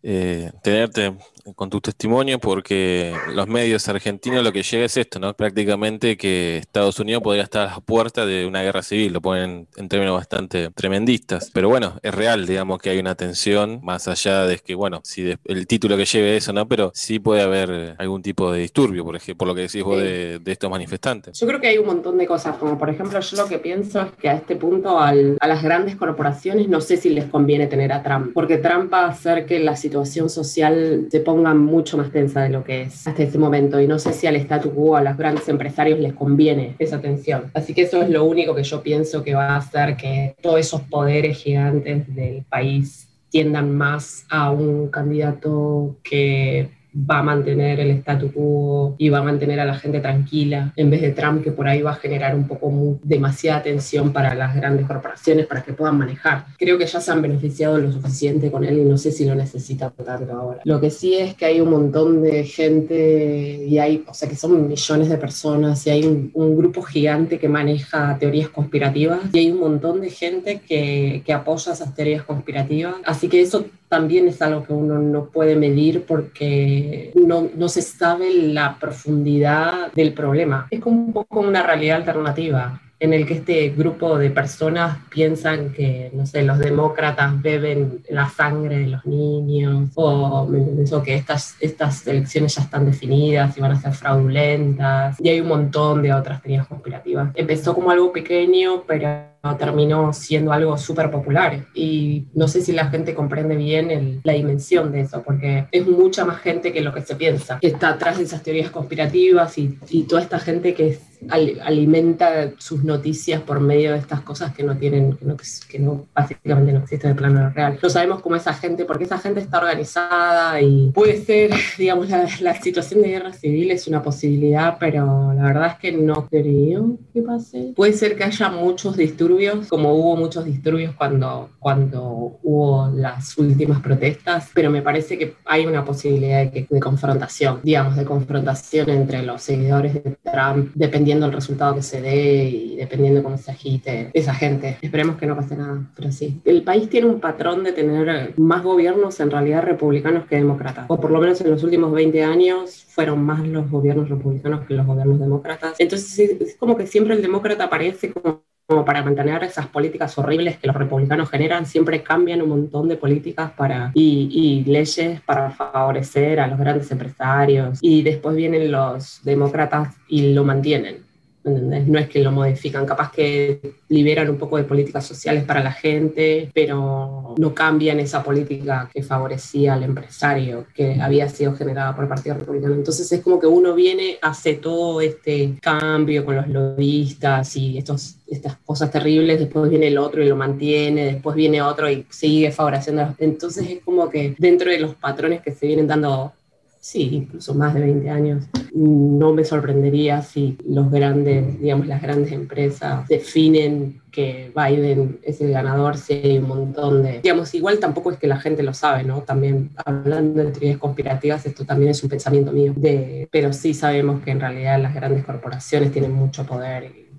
eh, tenerte con tu testimonio, porque los medios argentinos lo que llega es esto, ¿no? Prácticamente que Estados Unidos podría estar a la puerta de una guerra civil, lo ponen en términos bastante tremendistas. Pero bueno, es real, digamos que hay una tensión, más allá de que, bueno, si el título que lleve eso, ¿no? Pero sí puede haber algún tipo de disturbio, por ejemplo, por lo que decís vos Sí. de, de estos manifestantes. Yo creo que hay un montón de cosas, como por ejemplo, yo lo que pienso es que a este punto al- a las grandes corporaciones no sé si les conviene tener a Trump, porque Trump va a hacer que la situación social se ponga mucho más tensa de lo que es hasta este momento, y no sé si al statu quo, a los grandes empresarios les conviene esa tensión. Así que eso es lo único que yo pienso que va a hacer que todos esos poderes gigantes del país tiendan más a un candidato que va a mantener el statu quo y va a mantener a la gente tranquila, en vez de Trump que por ahí va a generar un poco demasiada tensión para las grandes corporaciones para que puedan manejar. Creo que ya se han beneficiado lo suficiente con él y no sé si lo necesitan tanto ahora. Lo que sí es que hay un montón de gente y hay, o sea, que son millones de personas y hay un, un grupo gigante que maneja teorías conspirativas y hay un montón de gente que, que apoya esas teorías conspirativas. Así que eso también es algo que uno no puede medir porque no, no se sabe la profundidad del problema. Es como un poco una realidad alternativa en el que este grupo de personas piensan que, no sé, los demócratas beben la sangre de los niños o, ¿me entendés? o que estas, estas elecciones ya están definidas y van a ser fraudulentas. Y hay un montón de otras teorías conspirativas. Empezó como algo pequeño, pero terminó siendo algo súper popular y no sé si la gente comprende bien el- la dimensión de eso, porque es mucha más gente que lo que se piensa, que está atrás de esas teorías conspirativas y, y toda esta gente que es- al- alimenta sus noticias por medio de estas cosas que no tienen, que no, que no básicamente no existen en el plano real. No sabemos cómo esa gente, porque esa gente está organizada y puede ser, digamos, la, la situación de guerra civil es una posibilidad, pero la verdad es que no creo que pase. Puede ser que haya muchos disturbios, como hubo muchos disturbios cuando, cuando hubo las últimas protestas, pero me parece que hay una posibilidad de, que- de confrontación, digamos, de confrontación entre los seguidores de Trump, dependiendo del resultado que se dé y dependiendo cómo se agite esa gente. Esperemos que no pase nada, pero sí. El país tiene un patrón de tener más gobiernos en realidad republicanos que demócratas, o por lo menos en los últimos 20 años fueron más los gobiernos republicanos que los gobiernos demócratas. Entonces es- es como que siempre el demócrata aparece como como para mantener esas políticas horribles que los republicanos generan, siempre cambian un montón de políticas para, y, y leyes para favorecer a los grandes empresarios y después vienen los demócratas y lo mantienen. No es que lo modifican, capaz que liberan un poco de políticas sociales para la gente, pero no cambian esa política que favorecía al empresario, que había sido generada por el Partido Republicano. Entonces es como que uno viene, hace todo este cambio con los lobistas y estos, estas cosas terribles, después viene el otro y lo mantiene, después viene otro y sigue favoreciendo. Entonces es como que dentro de los patrones que se vienen dando sí, incluso más de 20 años. No me sorprendería si los grandes, digamos, las grandes empresas definen que Biden es el ganador, si hay un montón de... Digamos, igual tampoco es que la gente lo sabe, ¿no? También hablando de teorías conspirativas, esto también es un pensamiento mío, de, pero sí sabemos que en realidad las grandes corporaciones tienen mucho poder y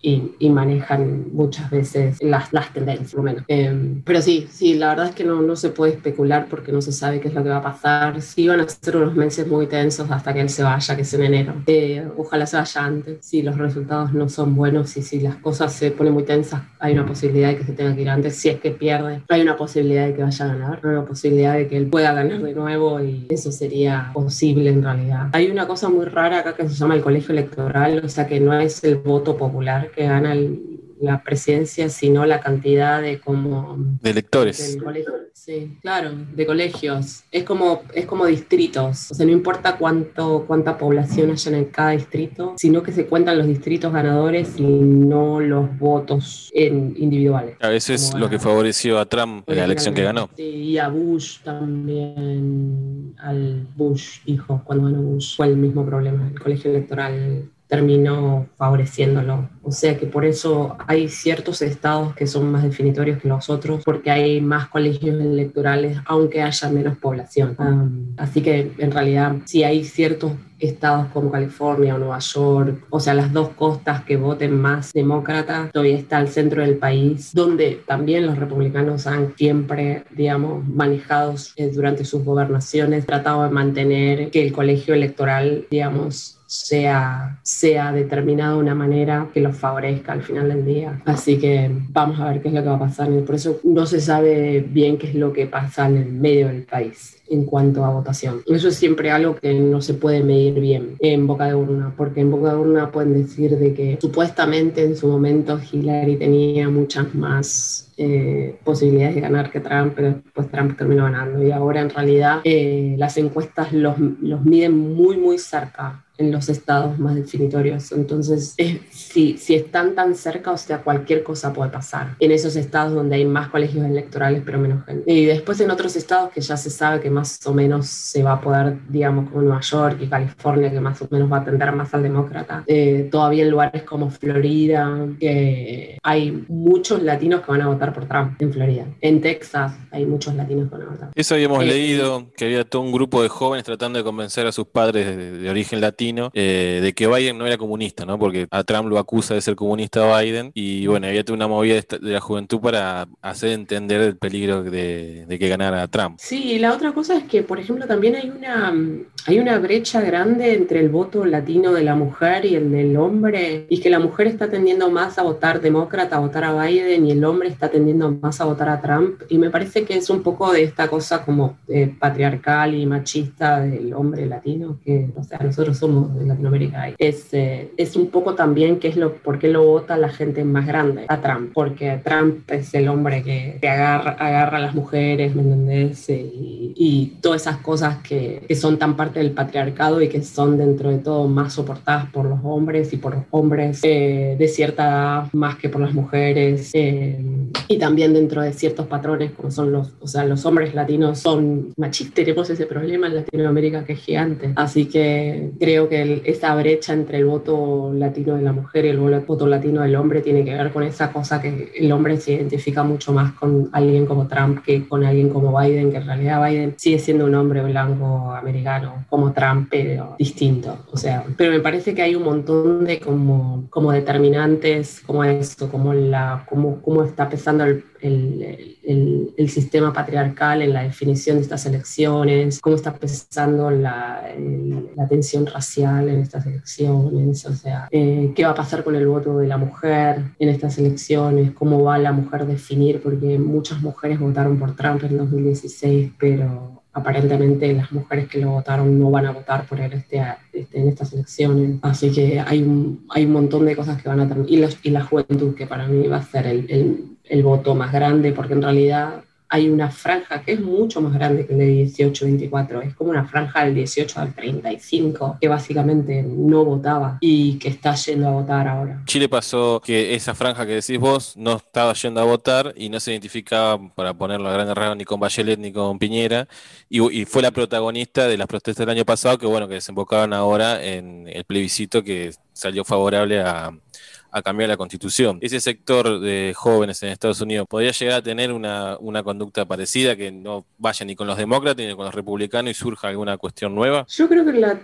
y, y, manejan muchas veces las, las tendencias, por lo menos. Eh, pero sí, sí, la verdad es que no, no se puede especular porque no se sabe qué es lo que va a pasar. Sí van a ser unos meses muy tensos hasta que él se vaya, que es en enero. Eh, ojalá se vaya antes. Si los resultados no son buenos y si las cosas se ponen muy tensas, hay una posibilidad de que se tenga que ir antes. Si es que pierde, hay una posibilidad de que vaya a ganar, hay una posibilidad de que él pueda ganar de nuevo y eso sería posible en realidad. Hay una cosa muy rara acá que se llama el colegio electoral, o sea que no es el voto popular que gana el, la presidencia, sino la cantidad de como... De electores. Sí, claro, de colegios. Es como, es como distritos. O sea, no importa cuánto, cuánta población haya en cada distrito, sino que se cuentan los distritos ganadores y no los votos en, individuales. A veces lo que favoreció a Trump en la elección que ganó. Sí, y a Bush también, al Bush hijo, cuando ganó Bush, fue el mismo problema. El colegio electoral terminó favoreciéndolo. O sea que por eso hay ciertos estados que son más definitorios que los otros, porque hay más colegios electorales, aunque haya menos población. Um, así que en realidad sí hay ciertos estados como California o Nueva York, o sea, las dos costas que voten más demócrata, todavía está al centro del país, donde también los republicanos han siempre, digamos, manejados eh, durante sus gobernaciones, tratado de mantener que el colegio electoral, digamos, sea, sea determinado de una manera que los favorezca al final del día. Así que vamos a ver qué es lo que va a pasar. Por eso no se sabe bien qué es lo que pasa en el medio del país en cuanto a votación. Eso es siempre algo que no se puede medir bien en boca de urna, porque en boca de urna pueden decir de que supuestamente en su momento Hillary tenía muchas más eh, posibilidades de ganar que Trump, pero pues Trump terminó ganando. Y ahora en realidad eh, las encuestas los, los miden muy, muy cerca en los estados más definitorios. Entonces, si, si están tan cerca, o sea, cualquier cosa puede pasar en esos estados donde hay más colegios electorales, pero menos gente. Y después en otros estados que ya se sabe que más o menos se va a poder, digamos, como Nueva York y California, que más o menos va a tender más al demócrata. Eh, todavía en lugares como Florida, que hay muchos latinos que van a votar por Trump en Florida. En Texas hay muchos latinos que van a votar. Eso habíamos Eh, leído, que había todo un grupo de jóvenes tratando de convencer a sus padres de, de origen latino eh, de que Biden no era comunista, ¿no? Porque a Trump lo acusa de ser comunista Biden y bueno, había una movida de la juventud para hacer entender el peligro de, de que ganara Trump. Sí, y la otra cosa es que, por ejemplo, también hay una, hay una brecha grande entre el voto latino de la mujer y el del hombre, y que la mujer está tendiendo más a votar demócrata, a votar a Biden, y el hombre está tendiendo más a votar a Trump. Y me parece que es un poco de esta cosa como eh, patriarcal y machista del hombre latino, que, o sea, nosotros somos de Latinoamérica. y Es, eh, es un poco también que es lo, por qué lo vota la gente más grande a Trump, porque Trump es el hombre que, que agarra, agarra a las mujeres, ¿me entendés? Y, y todas esas cosas que, que son tan parte del patriarcado y que son dentro de todo más soportadas por los hombres y por los hombres eh, de cierta edad más que por las mujeres. eh, y también dentro de ciertos patrones como son los, o sea, los hombres latinos son machistas. Tenemos ese problema en Latinoamérica que es gigante. Así que creo que el- esa brecha entre el voto latino de la mujer y el voto latino del hombre tiene que ver con esa cosa que el hombre se identifica mucho más con alguien como Trump que con alguien como Biden, que en realidad Biden sigue siendo un hombre blanco americano como Trump, pero distinto. O sea, pero me parece que hay un montón de como, como determinantes, como esto, como la, como, cómo está pesando el, el, el- el sistema patriarcal en la definición de estas elecciones, cómo está pesando la, la tensión racial en estas elecciones, o sea, eh, qué va a pasar con el voto de la mujer en estas elecciones, cómo va la mujer a definir, porque muchas mujeres votaron por Trump en 2016, pero aparentemente las mujeres que lo votaron no van a votar por él este, este, en estas elecciones. Así que hay un, hay un montón de cosas que van a. Y, y la juventud, que para mí va a ser el, el, el voto más grande, porque en realidad hay una franja que es mucho más grande que el de 18-24, es como una franja del 18 al 35, que básicamente no votaba y que está yendo a votar ahora. Chile pasó que esa franja que decís vos no estaba yendo a votar y no se identificaba, para ponerlo a gran rasgos, ni con Bachelet ni con Piñera, y, y, fue la protagonista de las protestas del año pasado, que bueno, que desembocaban ahora en el plebiscito que salió favorable a a cambiar la constitución. Ese sector de jóvenes en Estados Unidos podría llegar a tener una, una conducta parecida, que no vaya ni con los demócratas ni con los republicanos y surja alguna cuestión nueva. Yo creo que, la,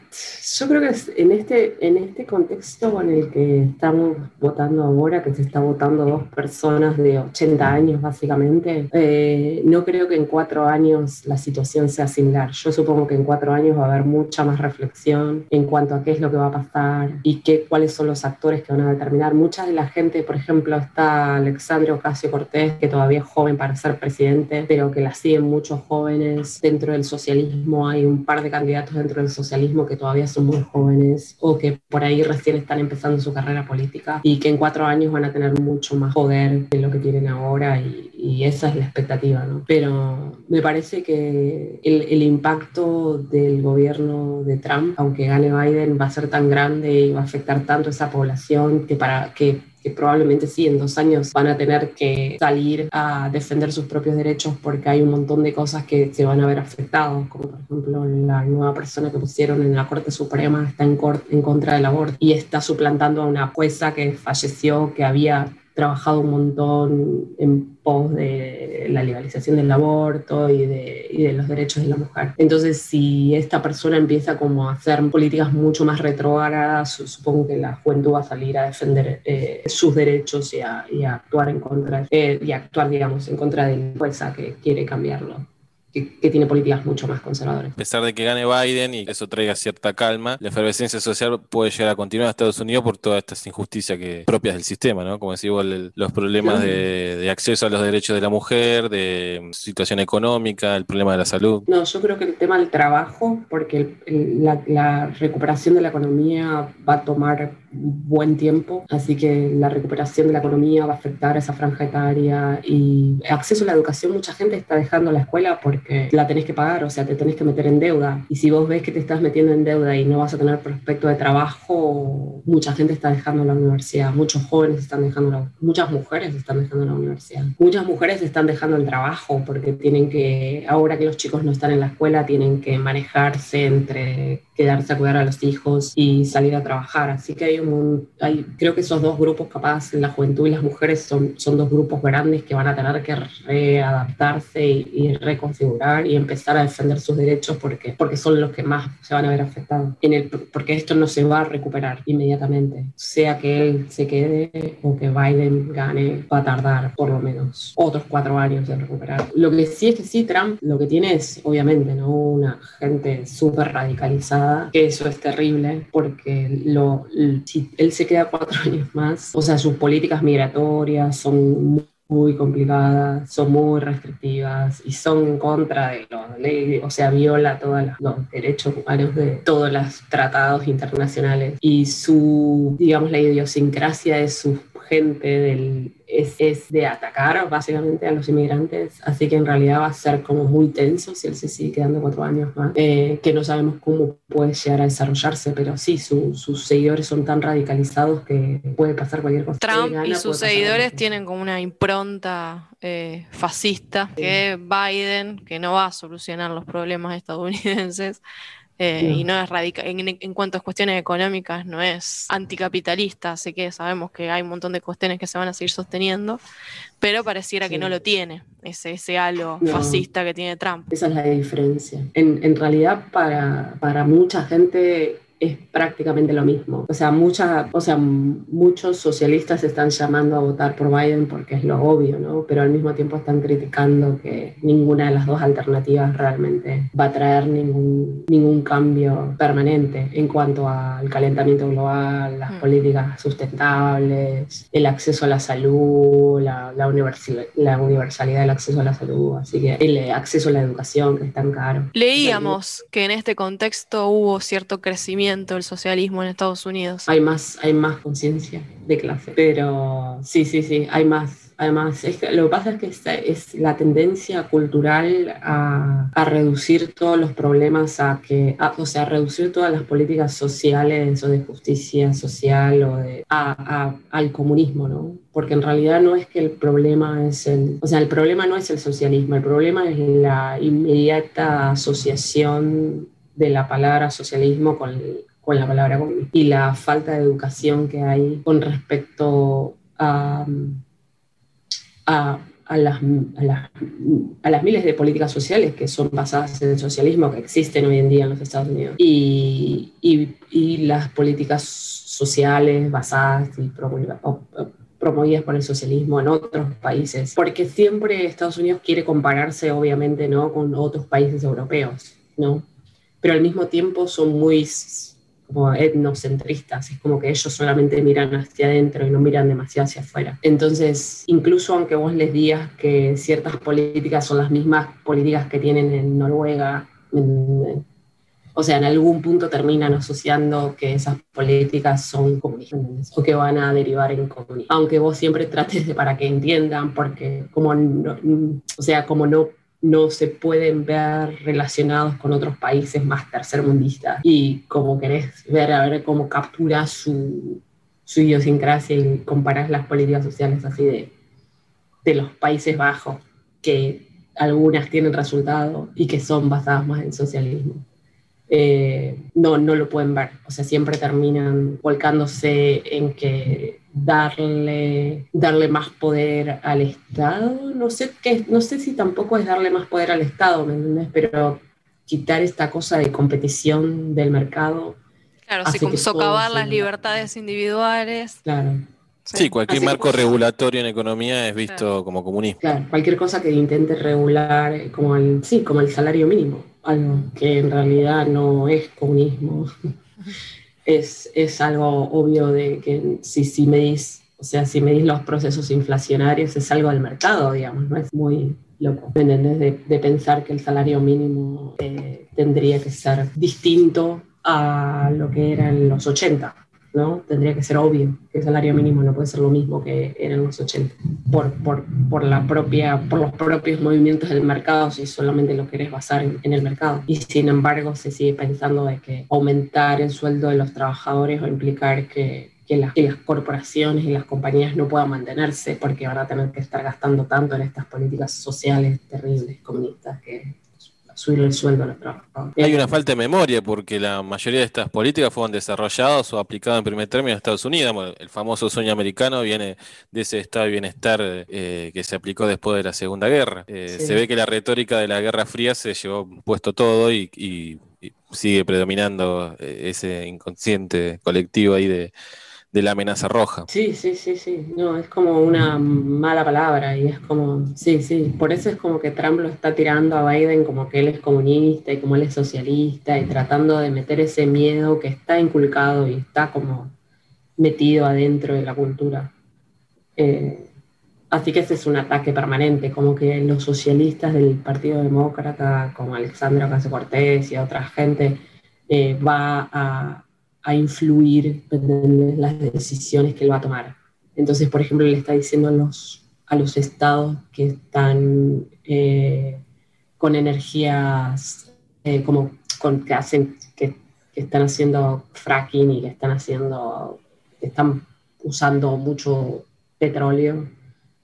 yo creo que en, este, en este contexto en el que estamos votando ahora, que se está votando dos personas de 80 años básicamente, eh, no creo que en cuatro años la situación sea similar. Yo supongo que en cuatro años va a haber mucha más reflexión en cuanto a qué es lo que va a pasar y qué, cuáles son los actores que van a determinar mucha de la gente, por ejemplo, está Alexandre Ocasio Cortés, que todavía es joven para ser presidente, pero que la siguen muchos jóvenes. Dentro del socialismo hay un par de candidatos dentro del socialismo que todavía son muy jóvenes o que por ahí recién están empezando su carrera política y que en cuatro años van a tener mucho más poder de lo que tienen ahora y, y esa es la expectativa, ¿no? Pero me parece que el, el impacto del gobierno de Trump, aunque gane Biden, va a ser tan grande y va a afectar tanto a esa población que para que probablemente sí, en dos años van a tener que salir a defender sus propios derechos porque hay un montón de cosas que se van a ver afectados, como por ejemplo la nueva persona que pusieron en la Corte Suprema está en, en contra del aborto y está suplantando a una jueza que falleció, que había trabajado un montón en pos de la legalización del aborto y de, y de, los derechos de la mujer. Entonces, si esta persona empieza como a hacer políticas mucho más retrógradas, supongo que la juventud va a salir a defender eh, sus derechos y a, y a, actuar en contra, eh, y actuar, digamos, en contra de la jueza que quiere cambiarlo que, que, tiene políticas mucho más conservadoras. A pesar de que gane Biden y eso traiga cierta calma, la efervescencia social puede llegar a continuar en Estados Unidos por todas estas injusticias que, propias del sistema, ¿no? Como igual, los problemas de, de, acceso a los derechos de la mujer, de situación económica, el problema de la salud. No, yo creo que el tema del trabajo, porque el, el, la, la recuperación de la economía va a tomar buen tiempo, así que la recuperación de la economía va a afectar a esa franja etaria y acceso a la educación, mucha gente está dejando la escuela porque la tenés que pagar, o sea, te tenés que meter en deuda. Y si vos ves que te estás metiendo en deuda y no vas a tener prospecto de trabajo, mucha gente está dejando la universidad, muchos jóvenes están dejando la, muchas mujeres están dejando la universidad, muchas mujeres están dejando el trabajo porque tienen que, ahora que los chicos no están en la escuela, tienen que manejarse entre quedarse a cuidar a los hijos y salir a trabajar. Así que hay un, hay, creo que esos dos grupos, capaz la juventud y las mujeres, son, son dos grupos grandes que van a tener que readaptarse y, y reconfigurar y empezar a defender sus derechos porque, porque son los que más se van a ver afectados. En el, porque esto no se va a recuperar inmediatamente. Sea que él se quede o que Biden gane, va a tardar por lo menos otros cuatro años en recuperar. Lo que sí es que sí, Trump lo que tiene es, obviamente, ¿no? una gente súper radicalizada que eso es terrible porque lo, si él se queda cuatro años más, o sea, sus políticas migratorias son muy complicadas, son muy restrictivas y son en contra de los leyes, o sea, viola todos los derechos humanos de todos los tratados internacionales. Y su, digamos, la idiosincrasia de su gente del, es, es, de atacar básicamente a los inmigrantes, así que en realidad va a ser como muy tenso si él se sigue quedando cuatro años más, eh, que no sabemos cómo puede llegar a desarrollarse, pero sí, su, sus seguidores son tan radicalizados que puede pasar cualquier cosa. Trump gana, y sus seguidores tienen como una impronta eh, fascista que Biden, que no va a solucionar los problemas estadounidenses, eh, y no es radical en, en, cuanto a cuestiones económicas no es anticapitalista así que sabemos que hay un montón de cuestiones que se van a seguir sosteniendo pero pareciera sí. que no lo tiene ese, ese halo no. fascista que tiene Trump esa es la diferencia en, en realidad para, para mucha gente es prácticamente lo mismo. O sea, mucha, o sea, muchos socialistas están llamando a votar por Biden porque es lo obvio, ¿no? Pero al mismo tiempo están criticando que ninguna de las dos alternativas realmente va a traer ningún, ningún cambio permanente en cuanto al calentamiento global, las Mm. políticas sustentables, el acceso a la salud, la, la, universal- la universalidad del acceso a la salud, así que el acceso a la educación que es tan caro. Leíamos que en este contexto hubo cierto crecimiento del socialismo en Estados Unidos. hay más, hay más conciencia de clase. Pero sí, sí, sí, hay más. Además, es que lo que pasa es que esta es la tendencia cultural a, a reducir todos los problemas, a que, a- o sea, a reducir todas las políticas sociales o de justicia social o de, a- al comunismo, ¿no? Porque en realidad no es que el problema es el, o sea, el problema no es el socialismo, el problema es la inmediata asociación de la palabra socialismo con, con la palabra comunismo y la falta de educación que hay con respecto a, a, a las, a, las, a las miles de políticas sociales que son basadas en el socialismo que existen hoy en día en los Estados Unidos y, y, y las políticas sociales basadas y promovidas, por el socialismo en otros países, porque siempre Estados Unidos quiere compararse obviamente ¿no? con otros países europeos, ¿no? Pero al mismo tiempo son muy como etnocentristas, es como que ellos solamente miran hacia adentro y no miran demasiado hacia afuera. Entonces, incluso aunque vos les digas que ciertas políticas son las mismas políticas que tienen en Noruega, o sea, en algún punto terminan asociando que esas políticas son comunistas o que van a derivar en comunismo. Aunque vos siempre trates de para que entiendan, porque como no, o sea, como no no se pueden ver relacionados con otros países más tercermundistas y como querés ver a ver cómo capturas su, su idiosincrasia y comparás las políticas sociales así de, de los Países Bajos, que algunas tienen resultado y que son basadas más en socialismo. Eh, no, no lo pueden ver, o sea, siempre terminan volcándose en que darle, darle más poder al Estado, no sé, qué, no sé si tampoco es darle más poder al Estado, ¿me entiendes? Pero quitar esta cosa de competición del mercado. Claro, hace sí, como socavar las sea- libertades individuales. Claro, Sí, cualquier Así que- marco regulatorio en economía es visto como comunismo. claro, cualquier cosa que intente regular como el, sí, como el salario mínimo, algo que en realidad no es comunismo. es, es algo obvio de que si, si medís, o sea, si medís los procesos inflacionarios es algo del mercado, digamos, no es muy loco, ¿me? De, de pensar que el salario mínimo eh, tendría que ser distinto a lo que era en los 80, ¿no? Tendría que ser obvio que el salario mínimo no puede ser lo mismo que era en los 80, por, por, por, la propia, por los propios movimientos del mercado, si solamente lo querés basar en, el mercado. Y sin embargo, se sigue pensando de que aumentar el sueldo de los trabajadores va a implicar que, que, las, que las corporaciones y las compañías no puedan mantenerse porque van a tener que estar gastando tanto en estas políticas sociales terribles, comunistas, que subir el sueldo a los trabajadores. Hay una falta de memoria porque la mayoría de estas políticas fueron desarrolladas o aplicadas en primer término en Estados Unidos. Bueno, El famoso sueño americano viene de ese estado de bienestar eh, que se aplicó después de la Segunda Guerra. Eh, Sí. Se ve que la retórica de la Guerra Fría se llevó puesto todo y, y- y sigue predominando eh, ese inconsciente colectivo ahí de, de la amenaza roja. Sí, sí, sí, sí. No, es como una mala palabra y es como, sí, sí. Por eso es como que Trump lo está tirando a Biden como que él es comunista y como él es socialista y tratando de meter ese miedo que está inculcado y está como metido adentro de la cultura. Eh, así que ese es un ataque permanente, como que los socialistas del Partido Demócrata, como Alexandra Ocasio Cortés y otra gente, eh, va a, a influir en las decisiones que él va a tomar. Entonces, por ejemplo, le está diciendo a los, a los estados que están eh, con energías eh, como con, que hacen que, que están haciendo fracking y que están haciendo que están usando mucho petróleo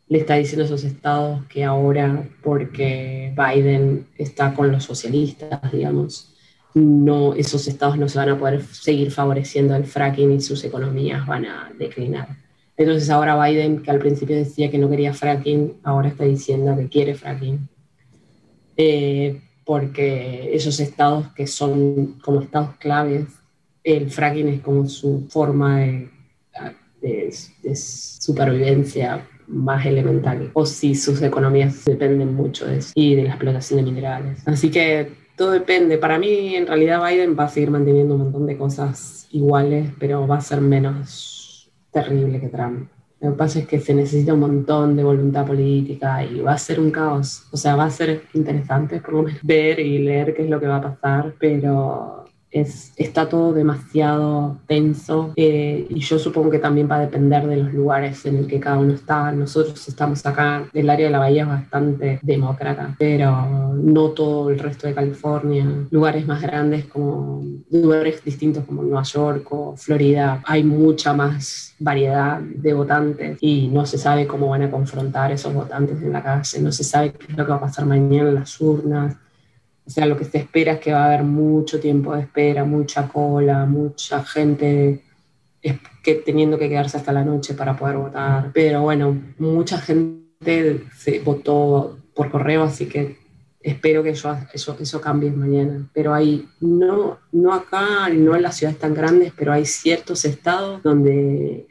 le está diciendo a esos estados que ahora porque Biden está con los socialistas digamos no esos estados no se van a poder seguir favoreciendo el fracking y sus economías van a declinar. Entonces ahora Biden que al principio decía que no quería fracking ahora está diciendo que quiere fracking. Eh, porque esos estados que son como estados claves el fracking es como su forma de, de, de supervivencia más elemental, o si sus economías dependen mucho de eso y de la explotación de minerales. Así que todo depende. Para mí, en realidad, Biden va a seguir manteniendo un montón de cosas iguales, pero va a ser menos terrible que Trump. Lo que pasa es que se necesita un montón de voluntad política y va a ser un caos. O sea, va a ser interesante por lo menos ver y leer qué es lo que va a pasar, pero es, está todo demasiado tenso eh, y yo supongo que también va a depender de los lugares en el que cada uno está. Nosotros estamos acá, el área de la bahía es bastante demócrata, pero no todo el resto de California. Lugares más grandes como lugares distintos como Nueva York o Florida, hay mucha más variedad de votantes y no se sabe cómo van a confrontar esos votantes en la calle, no se sabe qué es lo que va a pasar mañana en las urnas o sea, lo que se espera es que va a haber mucho tiempo de espera, mucha cola, mucha gente que, teniendo que quedarse hasta la noche para poder votar. Pero bueno, mucha gente se votó por correo, así que espero que eso, eso, eso cambie mañana. Pero hay, no, no acá, no en las ciudades tan grandes, pero hay ciertos estados donde,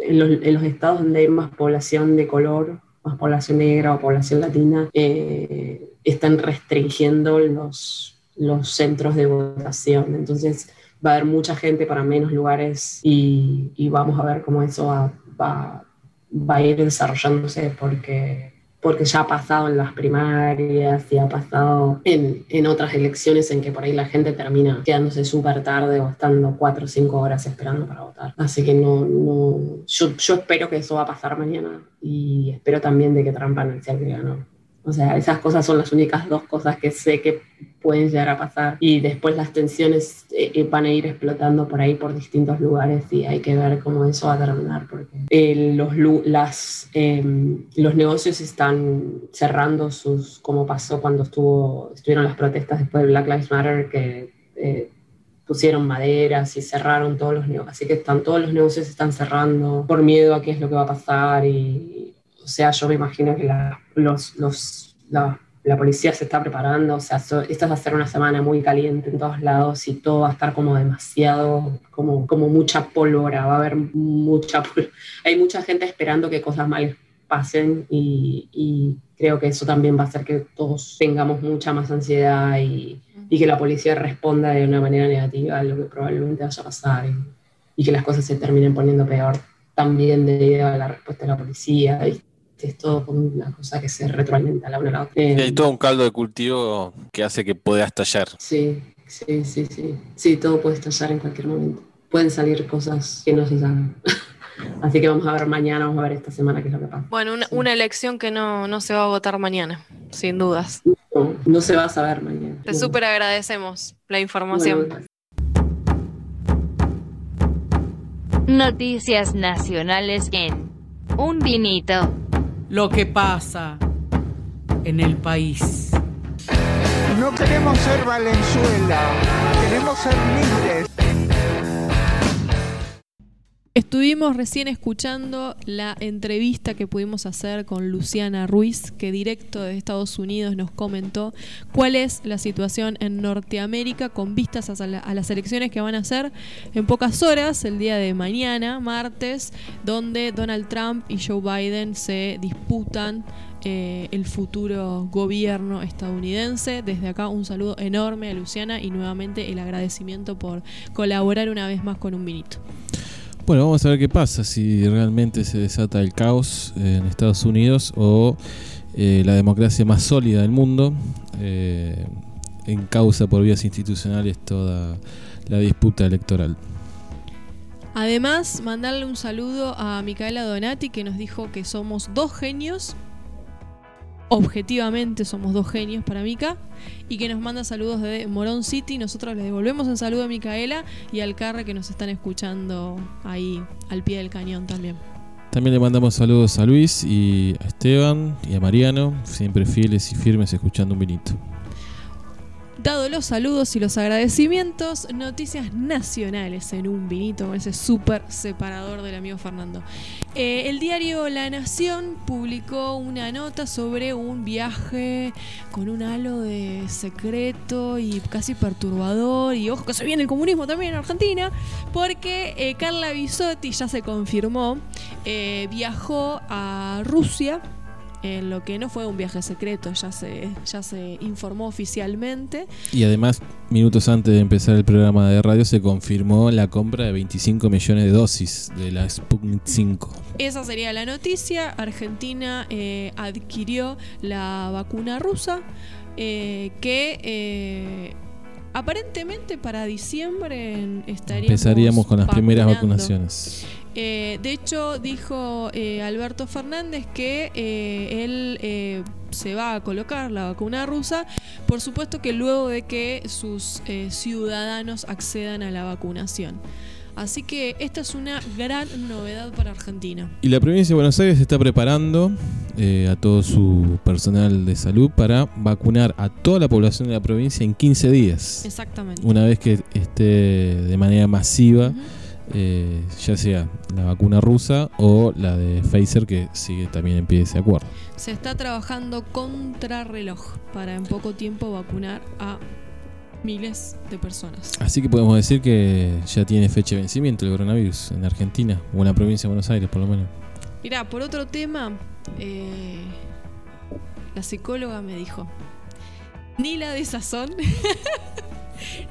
en los, en los estados donde hay más población de color, más población negra o población latina, eh, están restringiendo los, los centros de votación. Entonces va a haber mucha gente para menos lugares y, y vamos a ver cómo eso va, va, va, a ir desarrollándose porque, porque ya ha pasado en las primarias y ha pasado en, en otras elecciones en que por ahí la gente termina quedándose súper tarde o estando cuatro o cinco horas esperando para votar. Así que no, no yo, yo espero que eso va a pasar mañana y espero también de que Trump anuncie que ganó. O sea, esas cosas son las únicas dos cosas que sé que pueden llegar a pasar. Y después las tensiones eh, van a ir explotando por ahí por distintos lugares y hay que ver cómo eso va a terminar porque eh, los, las, eh, los negocios están cerrando sus, como pasó cuando estuvo, estuvieron las protestas después de Black Lives Matter que eh, pusieron maderas y cerraron todos los negocios, así que están, todos los negocios están cerrando por miedo a qué es lo que va a pasar y, o sea, yo me imagino que la, los, la, policía se está preparando, o sea, so, esta va a ser una semana muy caliente en todos lados y todo va a estar como demasiado, como, como mucha pólvora, va a haber mucha, hay mucha gente esperando que cosas malas pasen y, creo que eso también va a hacer que todos tengamos mucha más ansiedad y, y, que la policía responda de una manera negativa a lo que probablemente vaya a pasar y, y que las cosas se terminen poniendo peor también debido a la respuesta de la policía. Es todo como una cosa que se retroalimenta la una a la otra. Y hay todo un caldo de cultivo que hace que pueda estallar. Sí, sí, sí, sí. Sí, todo puede estallar en cualquier momento. Pueden salir cosas que no se saben. Así que vamos a ver mañana, vamos a ver esta semana qué es lo que pasa. Bueno, una, sí. una elección que no, no, se va a votar mañana, sin dudas. No, no se va a saber mañana. Te no. súper agradecemos la información. Bueno, Noticias nacionales en Un Vinito lo que pasa en el país. No queremos ser Valenzuela, queremos ser libres. Estuvimos recién escuchando la entrevista que pudimos hacer con Luciana Ruiz, que directo de Estados Unidos nos comentó cuál es la situación en Norteamérica con vistas a, la, a, las elecciones que van a ser en pocas horas, el día de mañana, martes, donde Donald Trump y Joe Biden se disputan eh, el futuro gobierno estadounidense. Desde acá un saludo enorme a Luciana y nuevamente el agradecimiento por colaborar una vez más con un vinito. Bueno, vamos a ver qué pasa, si realmente se desata el caos en Estados Unidos o eh, la democracia más sólida del mundo eh, en causa por vías institucionales toda la disputa electoral. Además, mandarle un saludo a Micaela Donati que nos dijo que somos dos genios. Objetivamente somos dos genios para Mica y que nos manda saludos de Morón City. Nosotros le devolvemos el saludo a Micaela y al Carre que nos están escuchando ahí al pie del cañón también. También le mandamos saludos a Luis y a Esteban y a Mariano, siempre fieles y firmes escuchando un vinito. Dado los saludos y los agradecimientos, noticias nacionales en un vinito, con ese súper separador del amigo Fernando. Eh, el diario La Nación publicó una nota sobre un viaje con un halo de secreto y casi perturbador. Y ojo que se viene el comunismo también en Argentina, porque eh, Carla Bisotti ya se confirmó, eh, viajó a Rusia en lo que no fue un viaje secreto, ya se, ya se informó oficialmente. Y además, minutos antes de empezar el programa de radio, se confirmó la compra de 25 millones de dosis de la Sputnik 5. Esa sería la noticia. Argentina eh, adquirió la vacuna rusa que eh, aparentemente para diciembre estaríamos Empezaríamos con las primeras vacunaciones. Eh, de hecho, dijo eh, Alberto Fernández que eh, él eh, se va a colocar la vacuna rusa, por supuesto que luego de que sus ciudadanos accedan a la vacunación. Así que esta es una gran novedad para Argentina. Y la provincia de Buenos Aires está preparando a todo su personal de salud para vacunar a toda la población de la provincia en 15 días. Exactamente. Una vez que esté de manera masiva, eh, ya sea la vacuna rusa o la de Pfizer, que sigue también en pie de ese acuerdo. Se está trabajando contra reloj para en poco tiempo vacunar a miles de personas. Así que podemos decir que ya tiene fecha de vencimiento el coronavirus en Argentina o en la provincia de Buenos Aires, por lo menos. Mirá, por otro tema, eh, la psicóloga me dijo, ni la desazón,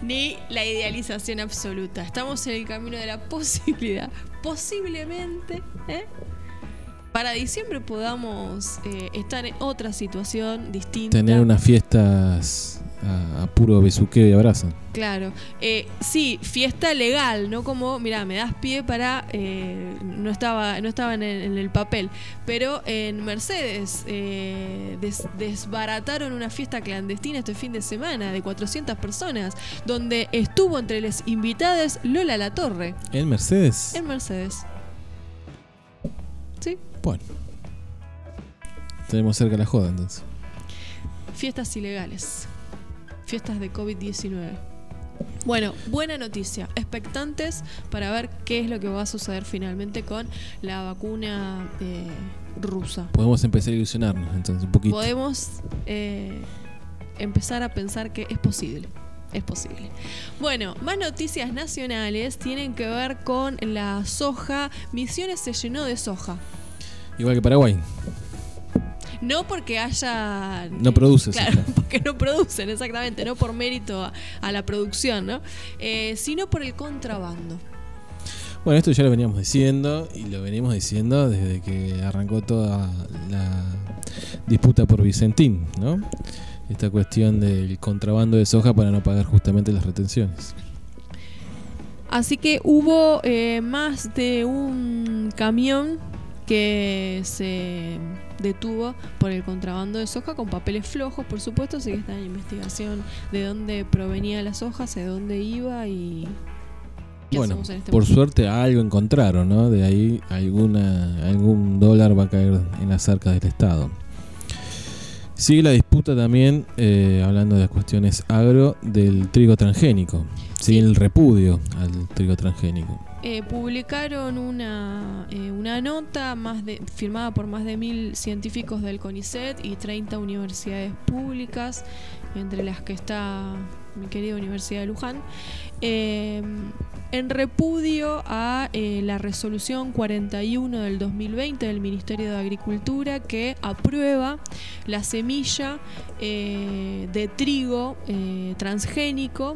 ni la idealización absoluta. Estamos en el camino de la posibilidad, posiblemente, ¿eh? para diciembre podamos eh, estar en otra situación distinta. Tener unas fiestas a, a puro besuqueo y abrazo. Claro, eh, sí, fiesta legal, no como, mira, me das pie para, eh, no estaba, no estaba en el, en el papel, pero en Mercedes eh, des- desbarataron una fiesta clandestina este fin de semana de 400 personas, donde estuvo entre las invitadas Lola La Torre, ¿En Mercedes? en Mercedes. Sí, Bueno. Tenemos cerca la joda entonces. fiestas ilegales, fiestas de COVID-19. Bueno, buena noticia. Expectantes para ver qué es lo que va a suceder finalmente con la vacuna eh, rusa. Podemos empezar a ilusionarnos entonces un poquito. Podemos eh, empezar a pensar que es posible. Es posible. Bueno, más noticias nacionales tienen que ver con la soja. Misiones se llenó de soja. Igual que Paraguay. No porque haya. No produce Claro, porque no producen, exactamente. No por mérito a, a la producción, ¿no? Eh, sino por el contrabando. Bueno, esto ya lo veníamos diciendo y lo venimos diciendo desde que arrancó toda la disputa por Vicentín, ¿no? Esta cuestión del contrabando de soja para no pagar justamente las retenciones. Así que hubo eh, más de un camión que se detuvo por el contrabando de soja con papeles flojos, por supuesto, así que está en investigación de dónde provenía las hojas, de dónde iba y Bueno, este por momento. suerte algo encontraron, ¿no? De ahí alguna, algún dólar va a caer en las arcas del Estado. Sigue la disputa también, eh, hablando de las cuestiones agro, del trigo transgénico. Sigue el repudio al trigo transgénico. Eh, publicaron una, eh, una nota más firmada por más de mil científicos del CONICET y 30 universidades públicas, entre las que está mi querida Universidad de Luján, eh, en repudio a la resolución 41 del 2020 del Ministerio de Agricultura que aprueba la semilla eh, de trigo eh, transgénico.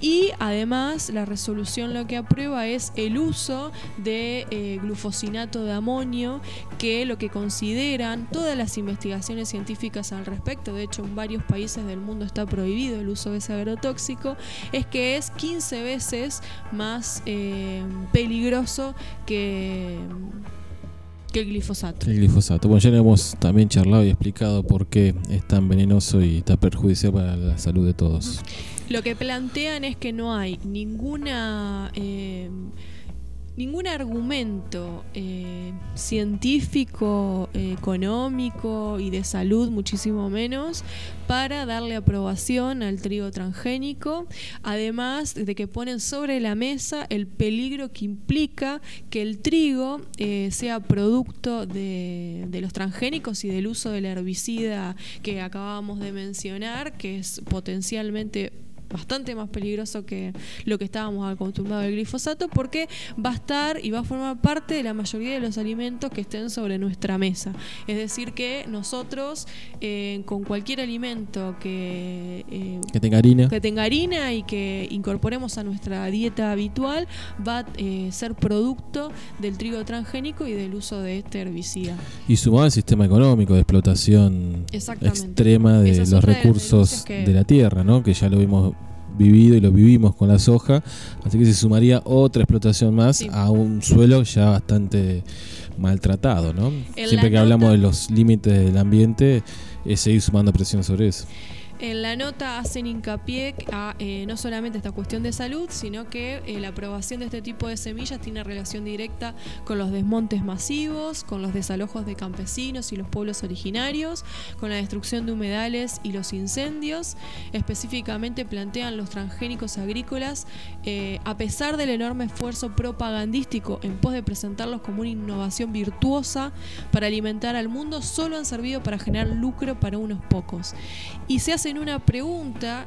Y además la resolución lo que aprueba es el uso de eh, glufosinato de amonio que lo que consideran todas las investigaciones científicas al respecto, de hecho en varios países del mundo está prohibido el uso de ese agrotóxico, es que es 15 veces más peligroso que, que el glifosato. El glifosato. Bueno, ya lo hemos también charlado y explicado por qué es tan venenoso y tan perjudicial para la salud de todos. Lo que plantean es que no hay ninguna eh, ningún argumento eh, científico, económico y de salud, muchísimo menos, para darle aprobación al trigo transgénico, además de que ponen sobre la mesa el peligro que implica que el trigo eh, sea producto de, de los transgénicos y del uso del herbicida que acabamos de mencionar, que es potencialmente bastante más peligroso que lo que estábamos acostumbrados al glifosato porque va a estar y va a formar parte de la mayoría de los alimentos que estén sobre nuestra mesa. Es decir, que nosotros eh, con cualquier alimento que, eh, Que tenga harina. que tenga harina y que incorporemos a nuestra dieta habitual va a eh, ser producto del trigo transgénico y del uso de este herbicida. Y sumado al sistema económico de explotación extrema de los de recursos que- de la tierra, ¿no? Que ya lo hemos vivido y lo vivimos con la soja, así que se sumaría otra explotación más a un suelo ya bastante maltratado, ¿no? En Siempre que hablamos de los límites del ambiente, es seguir sumando presión sobre eso. En la nota hacen hincapié a eh, no solamente esta cuestión de salud, sino que eh, la aprobación de este tipo de semillas tiene relación directa con los desmontes masivos, con los desalojos de campesinos y los pueblos originarios, con la destrucción de humedales y los incendios. Específicamente plantean los transgénicos agrícolas, eh, a pesar del enorme esfuerzo propagandístico en pos de presentarlos como una innovación virtuosa para alimentar al mundo, solo han servido para generar lucro para unos pocos. Y se hacen una pregunta,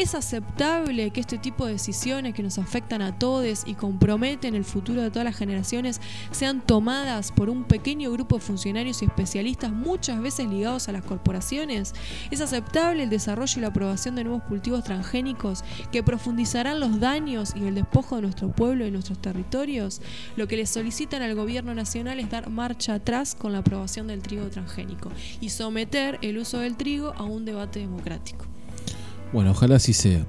¿es aceptable que este tipo de decisiones que nos afectan a todos y comprometen el futuro de todas las generaciones sean tomadas por un pequeño grupo de funcionarios y especialistas muchas veces ligados a las corporaciones? ¿Es aceptable el desarrollo y la aprobación de nuevos cultivos transgénicos que profundizarán los daños y el despojo de nuestro pueblo y nuestros territorios? Lo que le solicitan al gobierno nacional es dar marcha atrás con la aprobación del trigo transgénico y someter el uso del trigo a un debate democrático. Bueno, ojalá así sea.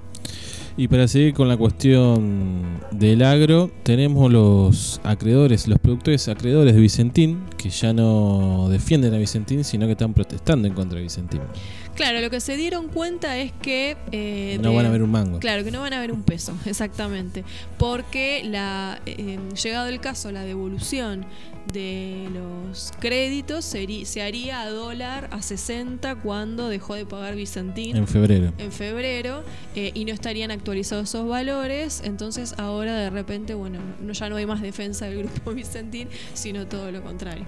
Y para seguir con la cuestión del agro, tenemos los acreedores, los productores acreedores de Vicentín, que ya no defienden a Vicentín, sino que están protestando en contra de Vicentín. Claro, lo que se dieron cuenta es que... eh, No van a ver un mango. Claro, que no van a ver un peso, exactamente. Porque la, eh, llegado el caso, la devolución de los créditos se haría a dólar a 60 cuando dejó de pagar Vicentín. En febrero. En febrero, eh, y no estarían actualizados esos valores. Entonces ahora de repente, bueno, no, ya no hay más defensa del grupo Vicentín, sino todo lo contrario.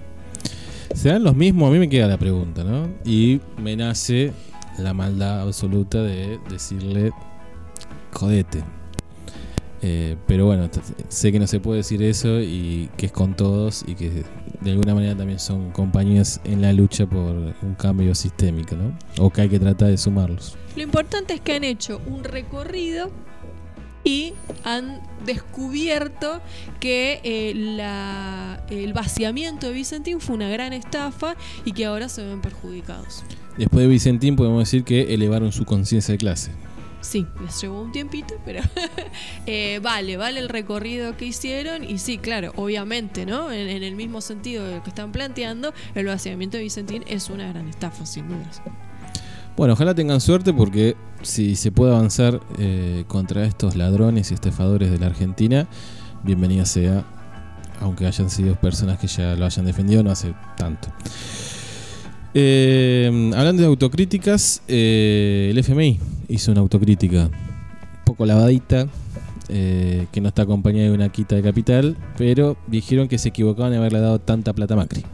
¿Serán los mismos? A mí me queda la pregunta, ¿no? Y me nace la maldad absoluta de decirle, jodete. Eh, pero bueno, sé que no se puede decir eso y que es con todos y que de alguna manera también son compañías en la lucha por un cambio sistémico, ¿no? O que hay que tratar de sumarlos. Lo importante es que han hecho un recorrido y han descubierto que eh, la- el vaciamiento de Vicentín fue una gran estafa y que ahora se ven perjudicados. Después de Vicentín podemos decir que elevaron su conciencia de clase. Sí, les llevó un tiempito, pero eh, vale, vale el recorrido que hicieron y sí, claro, obviamente, ¿no? En, en el mismo sentido de lo que están planteando, el vaciamiento de Vicentín es una gran estafa, sin dudas. Bueno, ojalá tengan suerte porque si se puede avanzar eh, contra estos ladrones y estafadores de la Argentina, bienvenida sea, aunque hayan sido personas que ya lo hayan defendido no hace tanto. Eh, hablando de autocríticas, eh, el FMI hizo una autocrítica un poco lavadita, que no está acompañada de una quita de capital, pero dijeron que se equivocaban de haberle dado tanta plata a Macri.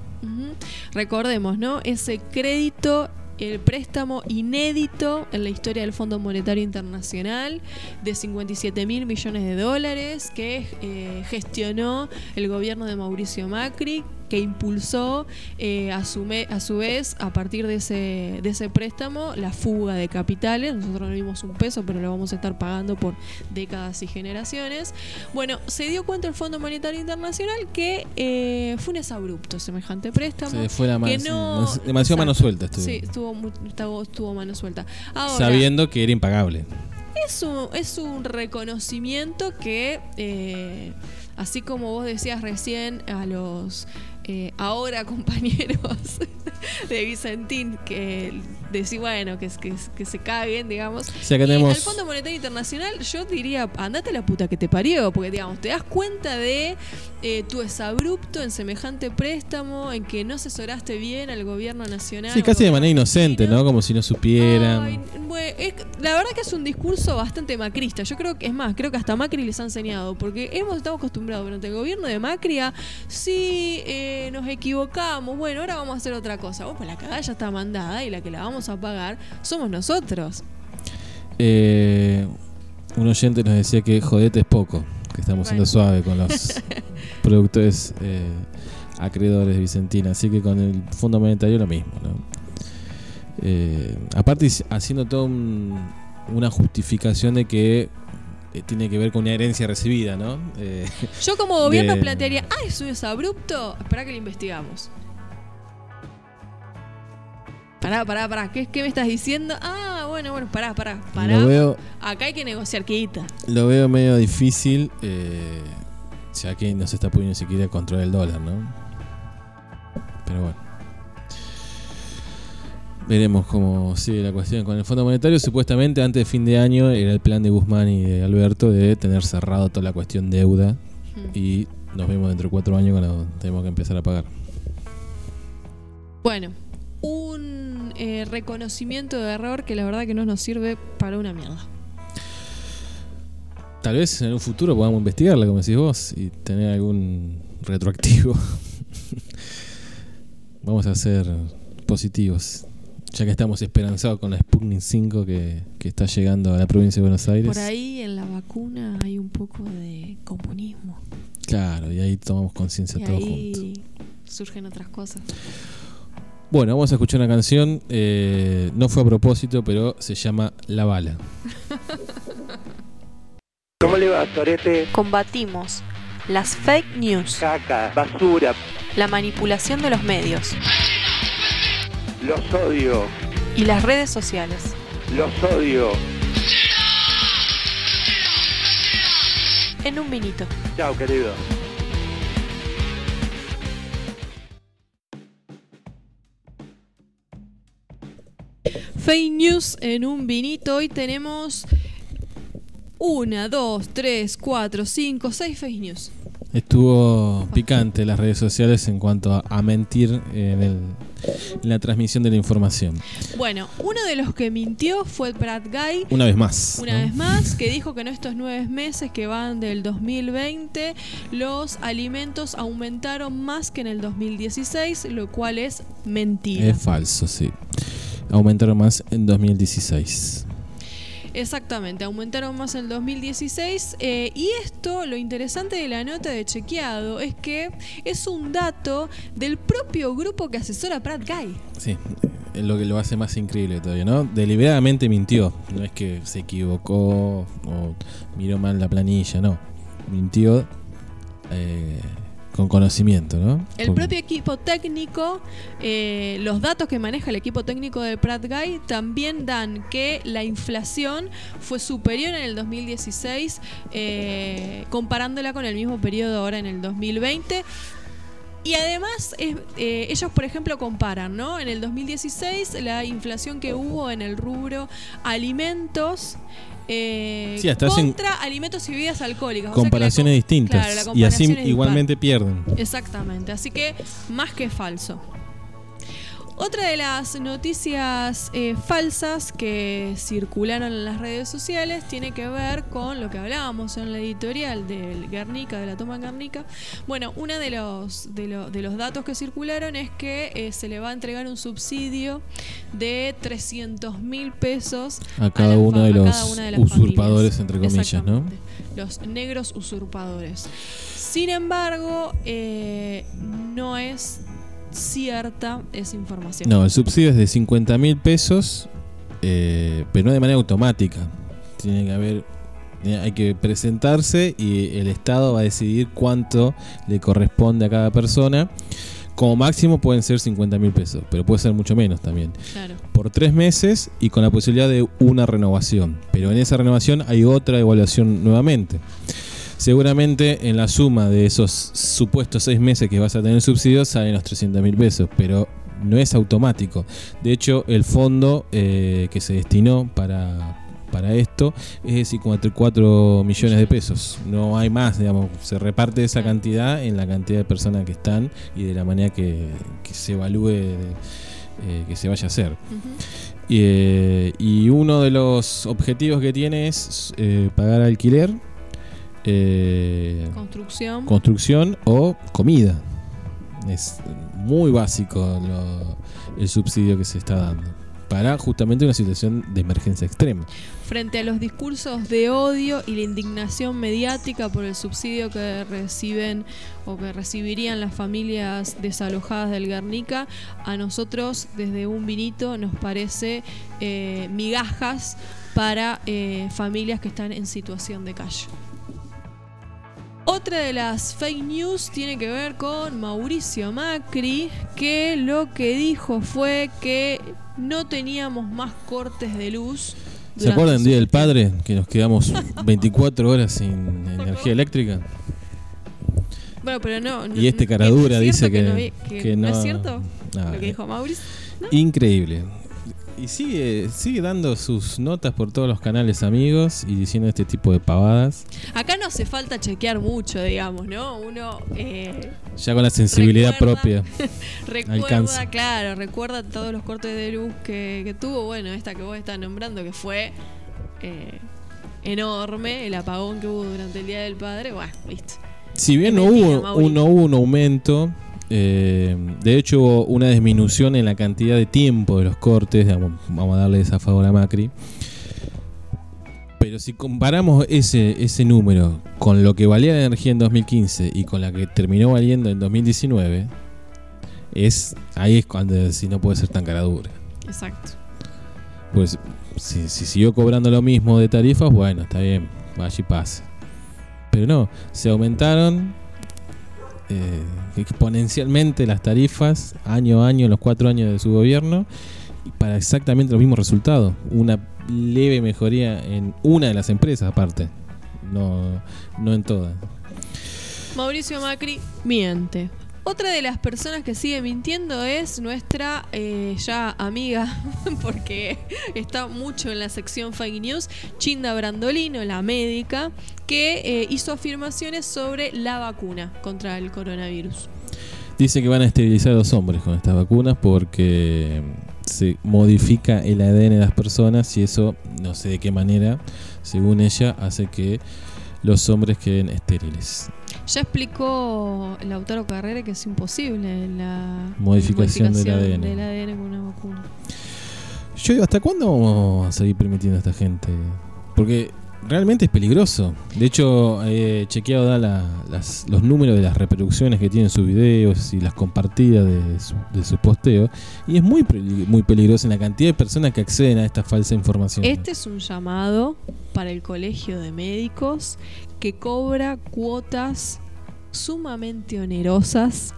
Recordemos, ¿no? Ese crédito, el préstamo inédito en la historia del Fondo Monetario Internacional de 57 mil millones de dólares que eh, gestionó el gobierno de Mauricio Macri que impulsó eh, a, su me- a su vez, a partir de ese, de ese préstamo, la fuga de capitales. Nosotros no vimos un peso, pero lo vamos a estar pagando por décadas y generaciones. Bueno, se dio cuenta el Fondo Monetario Internacional que eh, fue un exabrupto semejante préstamo. Se fue la que mano- no- demasiado mano suelta estuvo. Sí, estuvo, mu- estuvo, estuvo mano suelta. Ahora, Sabiendo que era impagable. es un, es un reconocimiento que, eh, así como vos decías recién a los eh, ahora compañeros de Vicentín, que decís, bueno, que, que, que se caguen, digamos. sea, que y tenemos- al Fondo Monetario Internacional yo diría, andate a la puta que te parió, porque digamos, te das cuenta de eh, tú es abrupto en semejante préstamo, en que no asesoraste bien al gobierno nacional. Sí, casi de manera inocente, ¿no? Como si no supieran. Ay, bue- es- la verdad que es un discurso bastante macrista. Yo creo que, es más, creo que hasta Macri les ha enseñado, porque hemos estado acostumbrados durante el gobierno de Macri a, sí, eh, nos equivocamos, bueno, ahora vamos a hacer otra cosa. Vos, pues la cagada ya está mandada y la que la vamos a pagar somos nosotros. Eh, un oyente nos decía que jodete es poco, que estamos siendo Bueno. suave con los productores eh, acreedores de Vicentina. Así que con el Fondo Monetario lo mismo, ¿no? Eh, aparte, haciendo toda un- una justificación de que eh, tiene que ver con una herencia recibida, ¿no? Eh, Yo como gobierno de- plantearía, ah, eso es abrupto, espera que lo investigamos. Pará, pará, pará, ¿qué, qué me estás diciendo? Ah, bueno, bueno, pará, pará, pará. Lo veo- Acá hay que negociar, quita. Lo veo medio difícil, eh, ya que no se está pudiendo ni siquiera controlar el dólar, ¿no? Pero bueno. Veremos cómo sigue la cuestión con el Fondo Monetario. Supuestamente antes de fin de año era el plan de Guzmán y de Alberto de tener cerrado toda la cuestión deuda y nos vemos dentro de cuatro años cuando tenemos que empezar a pagar. Bueno, un eh, reconocimiento de error que la verdad que no nos sirve para una mierda. Tal vez en un futuro podamos investigarla, como decís vos, y tener algún retroactivo. Vamos a ser positivos, ya que estamos esperanzados con la Sputnik 5 que, que está llegando a la provincia de Buenos Aires. Por ahí en la vacuna hay un poco de comunismo. Claro, y ahí tomamos conciencia todos juntos. ahí surgen otras cosas. Bueno, vamos a escuchar una canción, eh, no fue a propósito, pero se llama La Bala. ¿Cómo le va, Torete? Combatimos las fake news, Caca, basura, la manipulación de los medios los odio, y las redes sociales. los odio. En un vinito. Chao, querido. Fake News en un vinito. Hoy tenemos una, dos, tres, cuatro, cinco, seis fake news. Estuvo picante las redes sociales en cuanto a, a mentir en, el- en la transmisión de la información. Bueno, uno de los que mintió fue Brad Guy. Una vez más. Una ¿no? vez más, que dijo que en estos nueve meses que van del 2020, los alimentos aumentaron más que en el 2016, lo cual es mentira. Es falso, sí. Aumentaron más en 2016. Exactamente, aumentaron más en el 2016 eh, y esto, lo interesante de la nota de chequeado es que es un dato del propio grupo que asesora a Pratt Guy. Sí, es lo que lo hace más increíble todavía, ¿no? Deliberadamente mintió. No es que se equivocó o miró mal la planilla, no. Mintió eh, con conocimiento, ¿no? El propio equipo técnico, eh, los datos que maneja el equipo técnico de Pratt Guy también dan que la inflación fue superior en el 2016 eh, comparándola con el mismo periodo ahora en el 2020. Y además, eh, ellos, por ejemplo, comparan, ¿no? En el 2016, la inflación que hubo en el rubro alimentos eh, Sí, hasta hacen contra alimentos y bebidas alcohólicas. O sea que la comparaciones com- distintas. claro, la y así igualmente pierden. Exactamente, así que más que falso. Otra de las noticias eh, falsas que circularon en las redes sociales tiene que ver con lo que hablábamos en la editorial del Guernica, de la toma en Guernica. Bueno, uno de los, de, lo- de los datos que circularon es que eh, se le va a entregar un subsidio de 300 mil pesos A cada uno de a los cada una de las usurpadores, familias. entre comillas, ¿no? Los negros usurpadores. Sin embargo, eh, no es cierta esa información. No, el subsidio es de 50 mil pesos, eh, pero no de manera automática. Tiene que haber, eh, hay que presentarse y el Estado va a decidir cuánto le corresponde a cada persona. Como máximo pueden ser 50 mil pesos, pero puede ser mucho menos también. Claro. Por tres meses y con la posibilidad de una renovación. Pero en esa renovación hay otra evaluación nuevamente. Seguramente en la suma de esos supuestos seis meses que vas a tener subsidios salen los 300 mil pesos, pero no es automático. De hecho, el fondo eh, que se destinó para para esto es de 54 millones de pesos. No hay más, digamos, se reparte esa cantidad en la cantidad de personas que están y de la manera que, que se evalúe eh, que se vaya a hacer. Y, eh, y uno de los objetivos que tiene es eh, pagar alquiler, eh, Construcción. construcción o comida. Es muy básico lo- el subsidio que se está dando para justamente una situación de emergencia extrema. Frente a los discursos de odio y la indignación mediática por el subsidio que reciben o que recibirían las familias desalojadas del Guernica, a nosotros desde un vinito nos parece eh, migajas para eh, familias que están en situación de calle. Otra de las fake news tiene que ver con Mauricio Macri, que lo que dijo fue que no teníamos más cortes de luz. ¿Se acuerdan del Día del Padre? Que nos quedamos 24 horas sin energía eléctrica. Bueno, pero no. no- Y este ¿es caradura dice que, no, que que no no. es cierto Ah, lo que dijo Mauricio. ¿No? Increíble. Y sigue, sigue dando sus notas por todos los canales amigos y diciendo este tipo de pavadas. Acá no hace falta chequear mucho, digamos, ¿no? Uno eh, Ya con la sensibilidad Recuerda- propia. recuerda, Alcanza. claro, recuerda todos los cortes de luz que, que tuvo. Bueno, esta que vos estás nombrando, que fue eh, enorme, el apagón que hubo durante el Día del Padre. Bueno, listo. Si bien no hubo, un, no hubo un aumento, eh, de hecho hubo una disminución en la cantidad de tiempo de los cortes, digamos, vamos a darle esa favor a Macri. Pero si comparamos ese, ese número con lo que valía la energía en 2015 y con la que terminó valiendo en 2019, es ahí es cuando si no puede ser tan cara dura. Exacto. Pues si, si siguió cobrando lo mismo de tarifas, bueno, está bien, vaya y pase. Pero no, se aumentaron eh, exponencialmente las tarifas año a año los cuatro años de su gobierno para exactamente los mismos resultados. Una leve mejoría en una de las empresas aparte, no, no en todas. Mauricio Macri miente. Otra de las personas que sigue mintiendo es nuestra eh, ya amiga, porque está mucho en la sección Fake News, Chinda Brandolino, la médica, que eh, hizo afirmaciones sobre la vacuna contra el coronavirus. Dice que van a esterilizar a los hombres con estas vacunas porque se modifica el ADN de las personas y eso, no sé de qué manera, según ella, hace que los hombres queden estériles. Ya explicó Lautaro Carrera que es imposible la Modificación del ADN. del ADN con una vacuna. Yo digo, ¿hasta cuándo vamos a seguir permitiendo a esta gente? Porque realmente es peligroso. De hecho, he chequeado da los números de las reproducciones que tienen sus videos y las compartidas de, su- de sus posteos. Y es muy, muy peligroso en la cantidad de personas que acceden a esta falsa información. Este es un llamado para el Colegio de Médicos que cobra cuotas sumamente onerosas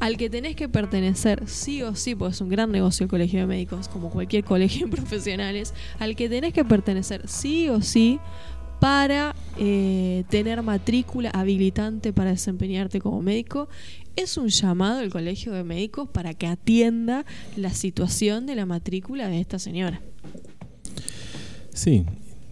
al que tenés que pertenecer sí o sí, porque es un gran negocio el Colegio de Médicos, como cualquier colegio de profesionales, al que tenés que pertenecer sí o sí para eh, tener matrícula habilitante para desempeñarte como médico. Es un llamado al Colegio de Médicos para que atienda la situación de la matrícula de esta señora. Sí.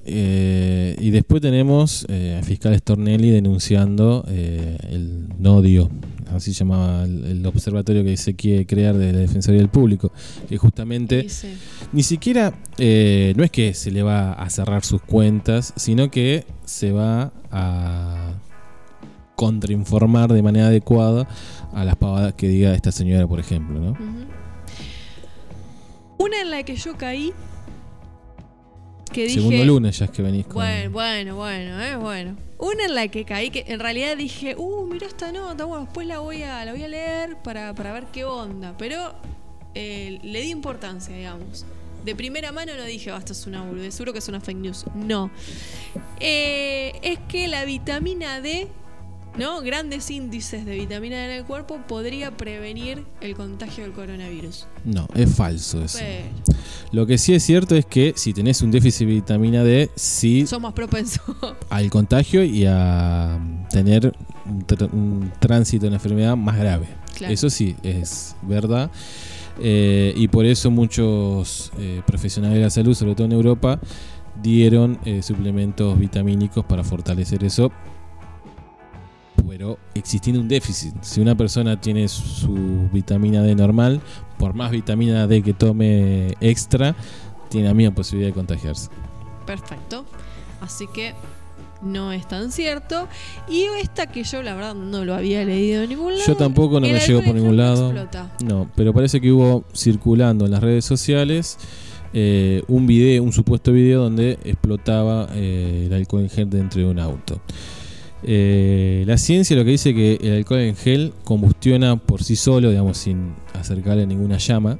Eh, y después tenemos eh, fiscal Stornelli denunciando eh, el nodio, así llamaba el, el observatorio que se quiere crear de la Defensoría del Público, que justamente ni siquiera, eh, no es que se le va a cerrar sus cuentas, sino que se va a contrainformar de manera adecuada a las pavadas que diga esta señora, por ejemplo, ¿no? Una en la que yo caí. Que dije. Segundo lunes ya es que venís con... Bueno, bueno, bueno, eh, bueno. Una en la que caí, que en realidad dije, uh, mira esta nota, bueno, después la voy a, la voy a leer para, para ver qué onda. Pero eh, le di importancia, digamos. De primera mano no dije, basta, es una boludez, seguro que es una fake news. No. Eh, es que la vitamina D, ¿no? Grandes índices de vitamina D en el cuerpo podría prevenir el contagio del coronavirus. No, es falso eso. Pero Lo que sí es cierto es que si tenés un déficit de vitamina D, sí sos más propenso. al contagio y a tener un, tr- un tránsito de una enfermedad más grave. Claro. Eso sí, es verdad. Eh, y por eso muchos eh, profesionales de la salud, sobre todo en Europa, dieron eh, suplementos vitamínicos para fortalecer eso. Pero existiendo un déficit, si una persona tiene su vitamina D normal, por más vitamina D que tome extra, tiene la misma posibilidad de contagiarse. Perfecto. Así que no es tan cierto. Y esta que yo la verdad no lo había leído en ningún lado. Yo tampoco no me llegó por ningún lado. explota. No, pero parece que hubo circulando en las redes sociales eh, un video, un supuesto video donde explotaba eh, el alcohol en gel dentro de un auto. Eh, la ciencia lo que dice que el alcohol en gel combustiona por sí solo, digamos, sin acercarle ninguna llama,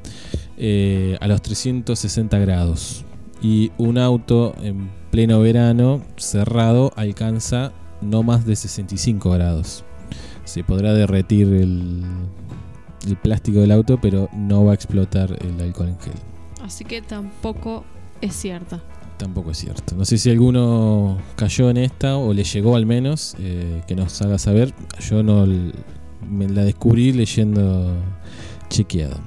eh, a los 360 grados. Y un auto en pleno verano cerrado alcanza no más de 65 grados. Se podrá derretir el, el plástico del auto, pero no va a explotar el alcohol en gel. Así que tampoco es cierta. Tampoco es cierto. No sé si alguno cayó en esta o le llegó al menos, eh, que nos haga saber. Yo no me la descubrí leyendo chequeado.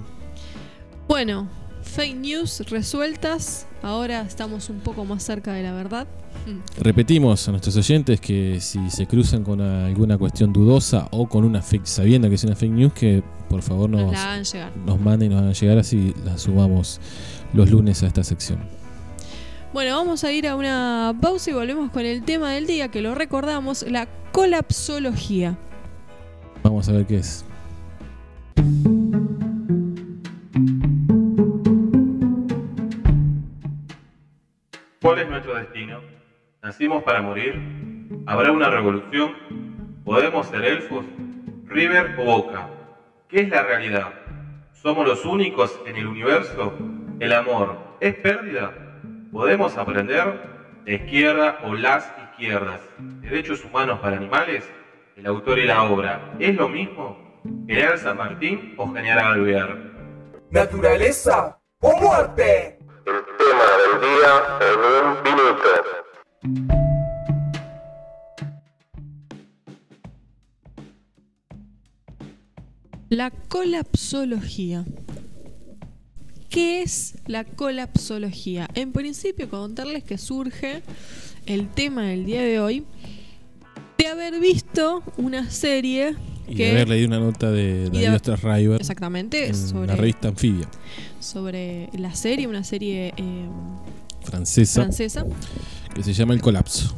Bueno, fake news resueltas. Ahora estamos un poco más cerca de la verdad. Repetimos a nuestros oyentes que si se cruzan con alguna cuestión dudosa o con una fake, sabiendo que es una fake news, que por favor Nos nos, la hagan llegar. nos manden y nos hagan llegar así la subamos los lunes a esta sección. Bueno, vamos a ir a una pausa y volvemos con el tema del día que lo recordamos, la colapsología. Vamos a ver qué es. ¿Cuál es nuestro destino? ¿Nacimos para morir? ¿Habrá una revolución? ¿Podemos ser elfos? ¿River o Boca? ¿Qué es la realidad? ¿Somos los únicos en el universo? ¿El amor es pérdida? ¿Podemos aprender? ¿La izquierda o las izquierdas? ¿Derechos humanos para animales? ¿El autor y la obra es lo mismo? ¿General San Martín o General Alvear? ¿Naturaleza o muerte? El tema del día en un minuto. La colapsología. ¿Qué es la colapsología? En principio, contarles que surge el tema del día de hoy de haber visto una serie Y que de haber leído una nota de haber- Ostrasraiber Exactamente, en sobre- la revista Anfibia sobre la serie, una serie eh, francesa, francesa que se llama El Colapso.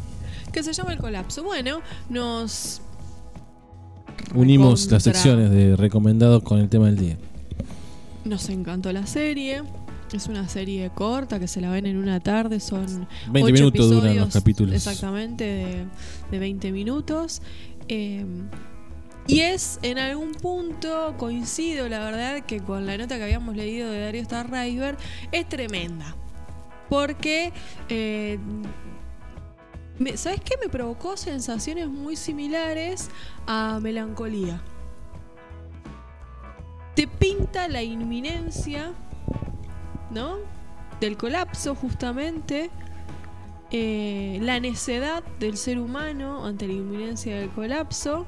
que se llama El Colapso. Bueno, nos Unimos las secciones de recomendados con el tema del día. Nos encantó la serie. Es una serie corta que se la ven en una tarde. Son 20 ocho minutos duran los capítulos. Exactamente, de, de 20 minutos. Eh, y es en algún punto, coincido la verdad, que con la nota que habíamos leído de Darío Starriver, es tremenda. Porque, eh, ¿sabes qué? Me provocó sensaciones muy similares a melancolía te pinta la inminencia, ¿no? Del colapso justamente, eh, la necedad del ser humano ante la inminencia del colapso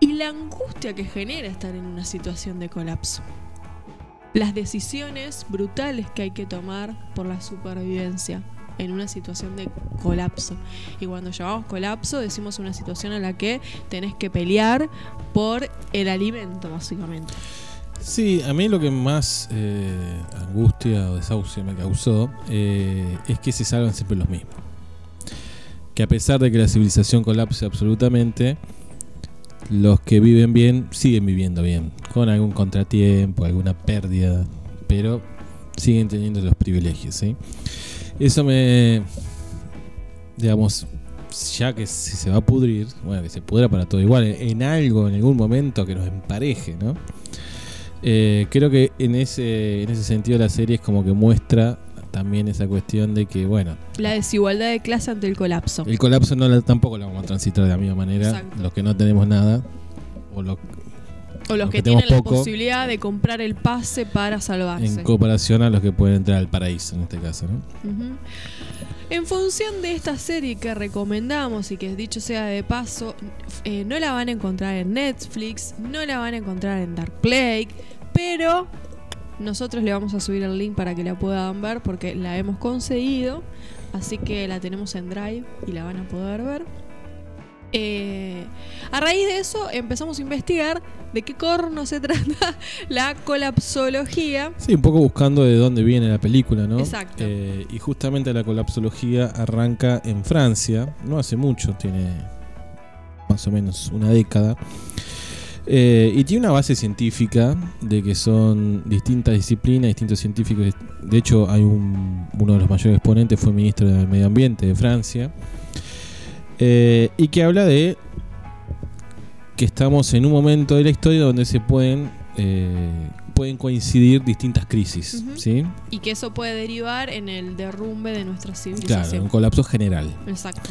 y la angustia que genera estar en una situación de colapso. Las decisiones brutales que hay que tomar por la supervivencia en una situación de colapso. Y cuando llamamos colapso decimos una situación en la que tenés que pelear por el alimento, básicamente. Sí, a mí lo que más eh, angustia o desahucio me causó eh, es que se salvan siempre los mismos. Que a pesar de que la civilización colapse absolutamente, los que viven bien siguen viviendo bien, con algún contratiempo, alguna pérdida, pero siguen teniendo los privilegios. ¿sí? Eso me, digamos, ya que si se va a pudrir, bueno, que se pudra para todo igual, en algo, en algún momento que nos empareje, ¿no? Eh, creo que en ese, en ese sentido la serie es como que muestra también esa cuestión de que, bueno, La desigualdad de clase ante el colapso. el colapso no la- tampoco lo vamos a transitar de la misma manera. Exacto. Los que no tenemos nada, o lo- O los los que, que tienen la poco. posibilidad de comprar el pase para salvarse. en comparación a los que pueden entrar al paraíso en este caso, ¿no? En función de esta serie que recomendamos y que dicho sea de paso, eh, no la van a encontrar en Netflix, no la van a encontrar en Dark Play, pero nosotros le vamos a subir el link para que la puedan ver porque la hemos conseguido. Así que la tenemos en Drive y la van a poder ver. Eh, a raíz de eso empezamos a investigar de qué corno se trata la colapsología. Sí, un poco buscando de dónde viene la película, ¿no? Exacto. Eh, y justamente la colapsología arranca en Francia, no hace mucho, tiene más o menos una década. Eh, y tiene una base científica de que son distintas disciplinas, distintos científicos. De hecho, hay un, uno de los mayores exponentes fue ministro del Medio Ambiente de Francia. Eh, y que habla de que estamos en un momento de la historia donde se pueden eh, pueden coincidir distintas crisis. ¿sí? Y que eso puede derivar en el derrumbe de nuestra Claro, civilización. un colapso general. Exacto.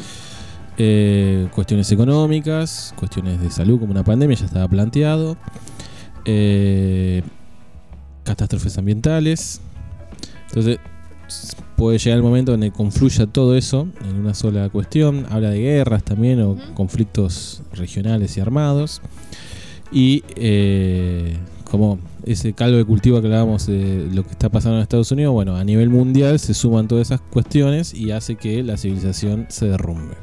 Eh, cuestiones económicas, cuestiones de salud como una pandemia ya estaba planteado. Eh, catástrofes ambientales. Entonces puede llegar el momento donde confluya todo eso en una sola cuestión. Habla de guerras también o conflictos regionales y armados. Y eh, como ese caldo de cultivo que hablábamos de lo que está pasando en Estados Unidos, bueno, a nivel mundial se suman todas esas cuestiones y hace que la civilización se derrumbe.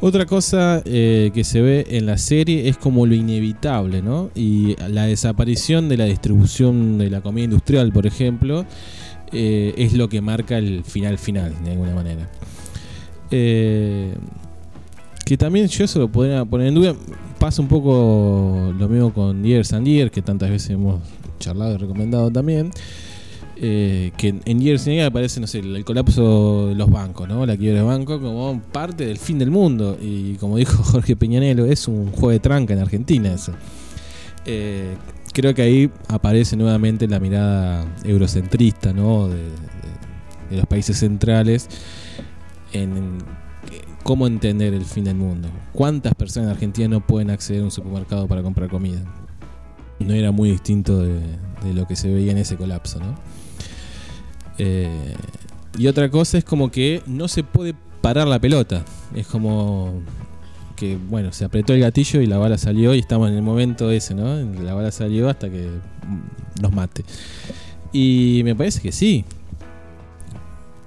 Otra cosa eh, que se ve en la serie es como lo inevitable, ¿no? Y la desaparición de la distribución de la comida industrial, por ejemplo, eh, es lo que marca el final final, de alguna manera. Eh, que también yo eso lo podría poner en duda. Pasa un poco lo mismo con Years and Years, que tantas veces hemos charlado y recomendado también. Eh, que en- Years and Years aparece, no sé, el, colapso de los bancos, ¿no? La quiebra de bancos como parte del fin del mundo. Y como dijo Jorge Peñanelo, es un juego de tranca en Argentina eso. Creo que ahí aparece nuevamente la mirada eurocentrista. De, los países centrales en, cómo entender el fin del mundo. ¿Cuántas personas en Argentina no pueden acceder a un supermercado para comprar comida? No era muy distinto de, de lo que se veía en ese colapso, ¿no? Eh, y otra cosa es como que no se puede parar la pelota. Es como que, bueno, se apretó el gatillo y la bala salió y estamos en el momento ese, ¿no? En que La bala salió hasta que mm, nos mate. Y me parece que sí.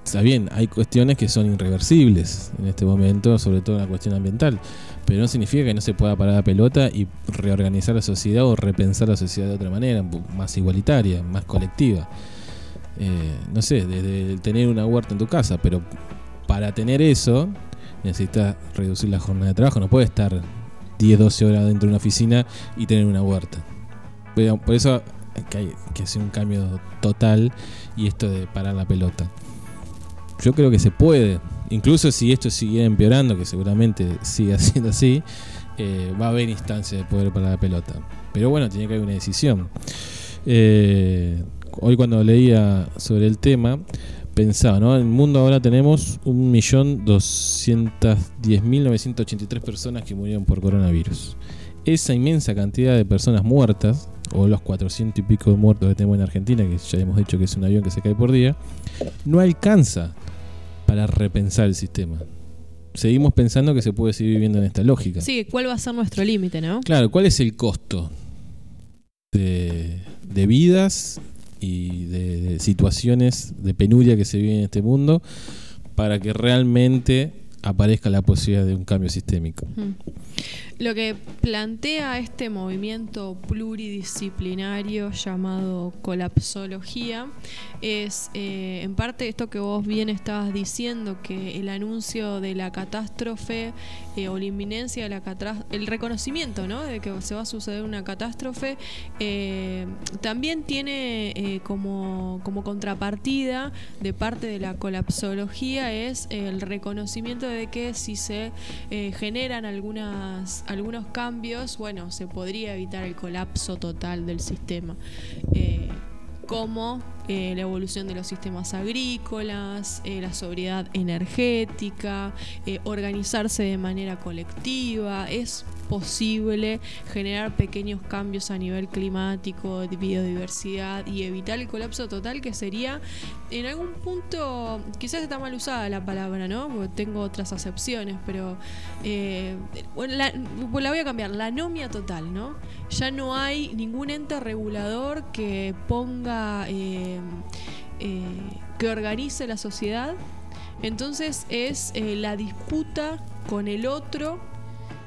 Está bien, hay cuestiones que son irreversibles en este momento, sobre todo en la cuestión ambiental. Pero no significa que no se pueda parar la pelota y reorganizar la sociedad o repensar la sociedad de otra manera, más igualitaria, más colectiva. Eh, no sé, desde tener una huerta en tu casa, pero para tener eso necesitas reducir la jornada de trabajo. No puedes estar 10, 12 horas dentro de una oficina y tener una huerta. Pero por eso hay que hacer un cambio total y esto de parar la pelota. Yo creo que se puede. Incluso si esto siguiera empeorando, que seguramente siga siendo así, eh, va a haber instancias de poder parar la pelota. Pero bueno, tiene que haber una decisión. Eh, hoy cuando leía sobre el tema, pensaba, ¿no? En el mundo ahora tenemos 1.210.983 personas que murieron por coronavirus. Esa inmensa cantidad de personas muertas, o los 400 y pico de muertos que tenemos en Argentina, que ya hemos dicho que es un avión que se cae por día, no alcanza para repensar el sistema. Seguimos pensando que se puede seguir viviendo en esta lógica. Sí, ¿cuál va a ser nuestro límite, no? Claro, ¿cuál es el costo de, de vidas y de, situaciones de penuria que se vive en este mundo para que realmente aparezca la posibilidad de un cambio sistémico? Mm. Lo que plantea este movimiento pluridisciplinario llamado colapsología es eh, en parte esto que vos bien estabas diciendo, que el anuncio de la catástrofe eh, o la inminencia de la catástrofe, el reconocimiento ¿no? de que se va a suceder una catástrofe, eh, también tiene eh, como, como contrapartida de parte de la colapsología es el reconocimiento de que si se generan algunas, algunos cambios, bueno, se podría evitar el colapso total del sistema. Como eh, la evolución de los sistemas agrícolas, eh, la sobriedad energética, eh, organizarse de manera colectiva. Es posible generar pequeños cambios a nivel climático, de biodiversidad y evitar el colapso total que sería en algún punto, quizás está mal usada la palabra, ¿no? Porque tengo otras acepciones, pero eh, la, la voy a cambiar, la anomia total, ¿no? Ya no hay ningún ente regulador que ponga, eh, eh, que organice la sociedad. Entonces es eh, la disputa con el otro,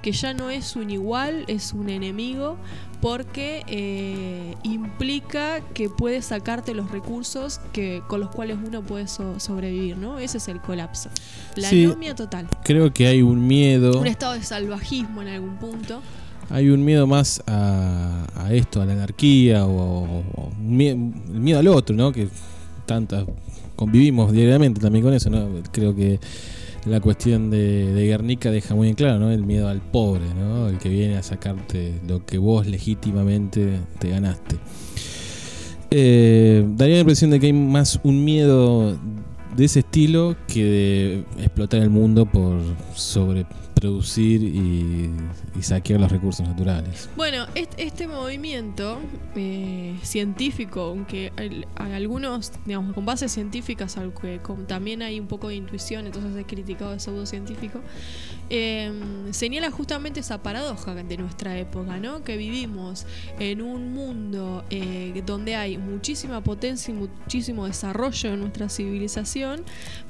que ya no es un igual, es un enemigo, porque eh, implica que puede sacarte los recursos que, con los cuales uno puede so- sobrevivir, ¿no? Ese es el colapso. La Sí. anomia total. Creo que hay un miedo. Un estado de salvajismo en algún punto. Hay un miedo más a, a esto, a la anarquía o, o el miedo al otro, ¿no? Que tantas convivimos diariamente también con eso, ¿no? Creo que la cuestión de, de Guernica deja muy en claro, ¿no? El miedo al pobre, ¿no? El que viene a sacarte lo que vos legítimamente te ganaste. Eh, daría la impresión de que hay más un miedo de ese estilo que de explotar el mundo por y, saquear los recursos naturales. Bueno, este, movimiento eh, científico, aunque el- algunos, digamos, con bases científicas, aunque con- también hay un poco de intuición, entonces es criticado de pseudocientífico, eh, señala justamente esa paradoja de nuestra época, ¿no? Que vivimos en un mundo eh, donde hay muchísima potencia y muchísimo desarrollo en nuestra civilización,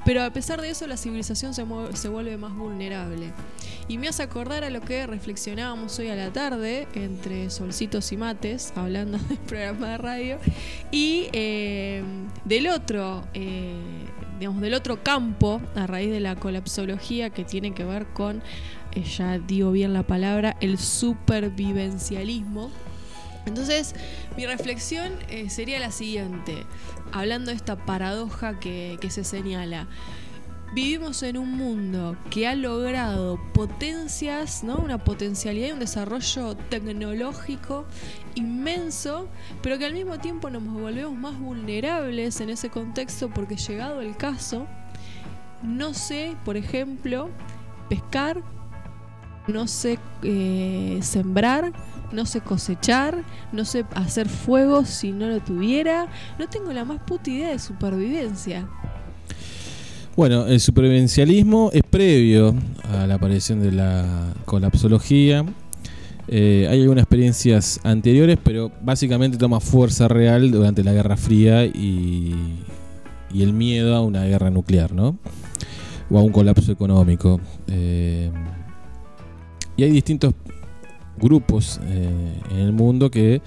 pero a pesar de eso la civilización se, se vuelve más vulnerable. Y me hace acordar a lo que reflexionábamos hoy a la tarde entre solcitos y mates, hablando del programa de radio, y eh, del otro, eh, digamos, del otro campo, a raíz de la colapsología que tiene que ver con, eh, ya digo bien la palabra, el supervivencialismo. Entonces, mi reflexión eh, sería la siguiente, hablando de esta paradoja que, que se señala. Vivimos en un mundo que ha logrado potencias, ¿no? Una potencialidad y un desarrollo tecnológico inmenso, pero que al mismo tiempo nos volvemos más vulnerables en ese contexto porque llegado el caso, no sé, por ejemplo, pescar, no sé eh, sembrar, no sé cosechar, no sé hacer fuego si no lo tuviera, no tengo la más puta idea de supervivencia. Bueno, el supervivencialismo es previo a la aparición de la colapsología. Eh, hay algunas experiencias anteriores, pero básicamente toma fuerza real durante la Guerra Fría y, el miedo a una guerra nuclear, ¿no? O a un colapso económico. Eh, y hay distintos grupos eh, en el mundo que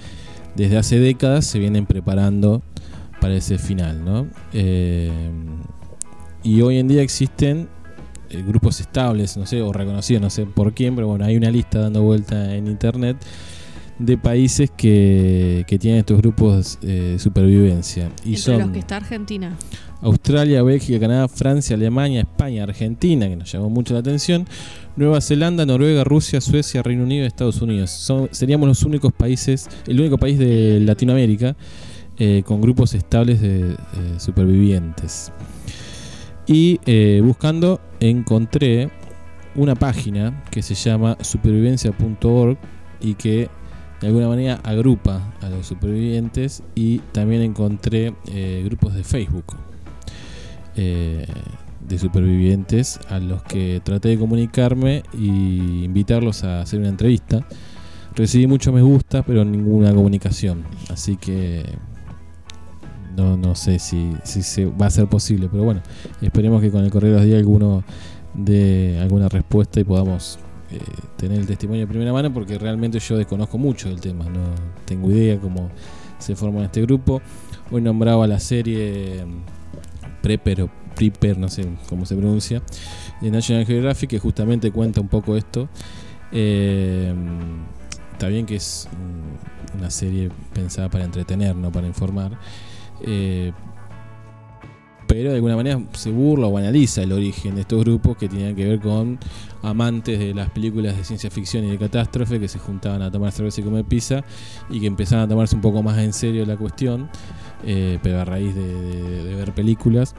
desde hace décadas se vienen preparando para ese final, ¿no? Y hoy en día existen eh, grupos estables, no sé, o reconocidos, no sé por quién, pero bueno, hay una lista dando vuelta en internet de países que, que tienen estos grupos eh, de supervivencia. Y Entre los son que está Argentina. Australia, Bélgica, Canadá, Francia, Alemania, España, Argentina, que nos llamó mucho la atención, Nueva Zelanda, Noruega, Rusia, Suecia, Reino Unido y Estados Unidos. Son, seríamos los únicos países, el único país de Latinoamérica eh, con grupos estables de supervivientes. Y eh, buscando encontré una página que se llama supervivencia.org y que de alguna manera agrupa a los supervivientes y también encontré eh, grupos de Facebook eh, de supervivientes a los que traté de comunicarme y invitarlos a hacer una entrevista. Recibí muchos me gusta, pero ninguna comunicación. Así que no, no sé si, si se va a ser posible, pero bueno, esperemos que con el correo de los días alguno dé alguna respuesta y podamos eh, tener el testimonio de primera mano, porque realmente yo desconozco mucho del tema, no tengo idea cómo se forma este grupo. Hoy nombraba la serie mm, Prepper o Prepper, no sé cómo se pronuncia, de National Geographic, que justamente cuenta un poco esto. Eh, está bien que es mm, una serie pensada para entretener, no para informar. Eh, pero de alguna manera se burla o analiza el origen de estos grupos que tenían que ver con amantes de las películas de ciencia ficción y de catástrofe que se juntaban a tomar cerveza y comer pizza y que empezaban a tomarse un poco más en serio la cuestión, eh, pero a raíz de, ver películas.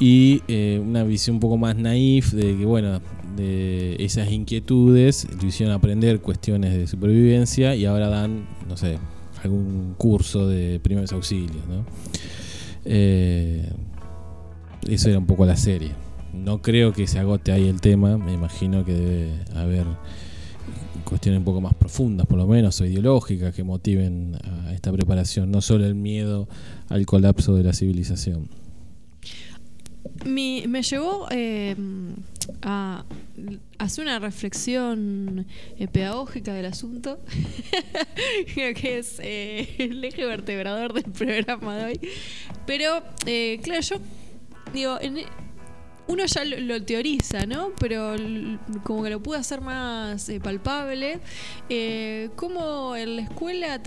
Y eh, una visión un poco más naif de que, bueno, de esas inquietudes lo hicieron aprender cuestiones de supervivencia y ahora dan, no sé, algún curso de primeros auxilios, ¿no? Eh, eso era un poco la serie. No creo que se agote ahí el tema, me imagino que debe haber cuestiones un poco más profundas, por lo menos, o ideológicas, que motiven a esta preparación, no solo el miedo al colapso de la civilización. Me llevó eh, a hacer una reflexión eh, pedagógica del asunto, que es eh, el eje vertebrador del programa de hoy. Pero, eh, claro, yo digo, en- uno ya lo, lo teoriza, ¿no? Pero como que lo pude hacer más eh, palpable. Eh, como en la escuela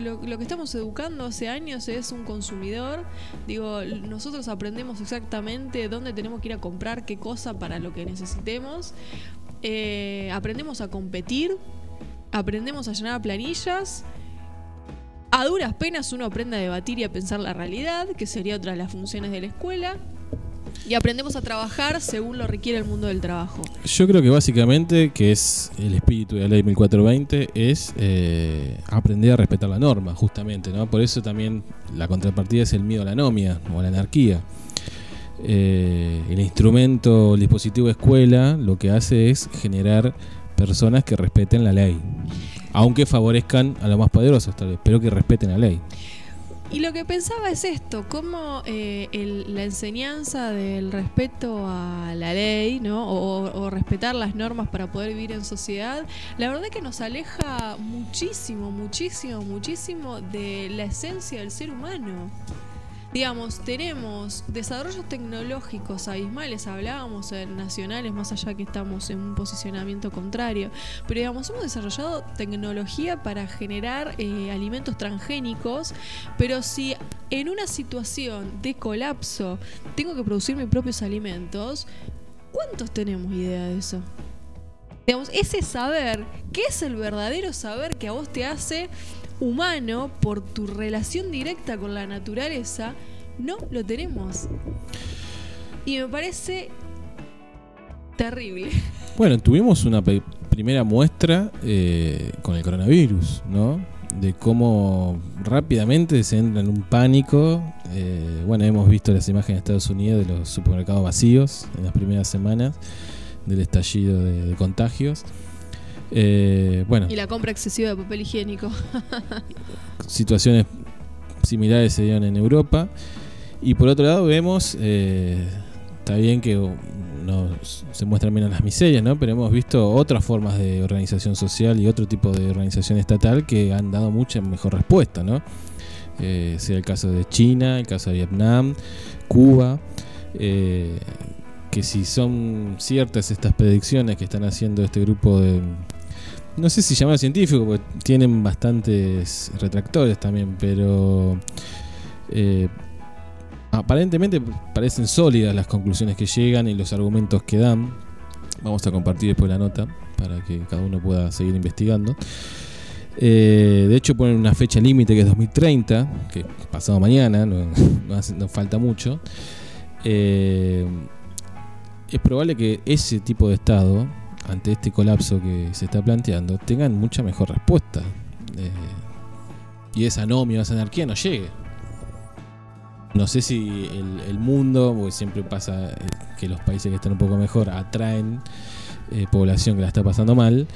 lo, lo que estamos educando hace años es un consumidor. Digo, nosotros aprendemos exactamente dónde tenemos que ir a comprar qué cosa para lo que necesitemos. Eh, aprendemos a competir. Aprendemos a llenar planillas. A duras penas uno aprende a debatir y a pensar la realidad, que sería otra de las funciones de la escuela. Y aprendemos a trabajar según lo requiere el mundo del trabajo. Yo creo que básicamente, que es el espíritu de la ley 1420, es eh, aprender a respetar la norma, justamente, ¿no? Por eso también la contrapartida es el miedo a la anomia o a la anarquía. Eh, el instrumento, el dispositivo escuela, lo que hace es generar personas que respeten la ley. Aunque favorezcan a los más poderosos, tal vez, pero que respeten la ley. Y lo que pensaba es esto, cómo eh, el- la enseñanza del respeto a la ley, ¿no? O, o respetar las normas para poder vivir en sociedad, la verdad que nos aleja muchísimo, muchísimo, muchísimo de la esencia del ser humano. Digamos, tenemos desarrollos tecnológicos abismales, hablábamos en nacionales, más allá que estamos en un posicionamiento contrario, pero digamos, hemos desarrollado tecnología para generar eh, alimentos transgénicos, pero si en una situación de colapso tengo que producir mis propios alimentos, ¿cuántos tenemos idea de eso? Digamos, ese saber, ¿qué es el verdadero saber que a vos te hace humano por tu relación directa con la naturaleza? No lo tenemos. Y me parece terrible. Bueno, tuvimos una primera muestra eh, con el coronavirus, ¿no? De cómo rápidamente se entra en un pánico. Eh, bueno, hemos visto las imágenes de Estados Unidos de los supermercados vacíos en las primeras semanas del estallido de contagios. Eh, bueno, Y la compra excesiva de papel higiénico. situaciones similares se dieron en Europa. Y por otro lado vemos, eh, está bien que no se muestran menos las miserias, ¿no? Pero hemos visto otras formas de organización social y otro tipo de organización estatal que han dado mucha mejor respuesta, ¿no? Eh, sea el caso de China, el caso de Vietnam, Cuba. eh, que si son ciertas estas predicciones que están haciendo este grupo de, no sé si llamar científico, porque tienen bastantes retractores también, pero eh, aparentemente parecen sólidas las conclusiones que llegan y los argumentos que dan. Vamos a compartir después la nota para que cada uno pueda seguir investigando. Eh, de hecho ponen una fecha límite que es 2030, que pasado mañana, no, hace- no falta mucho. Eh, es probable que ese tipo de estado, ante este colapso que se está planteando, tengan mucha mejor respuesta. Eh, y esa anomia, esa anarquía no llegue. No sé si el, mundo, porque siempre pasa eh, que los países que están un poco mejor atraen eh, población que la está pasando mal,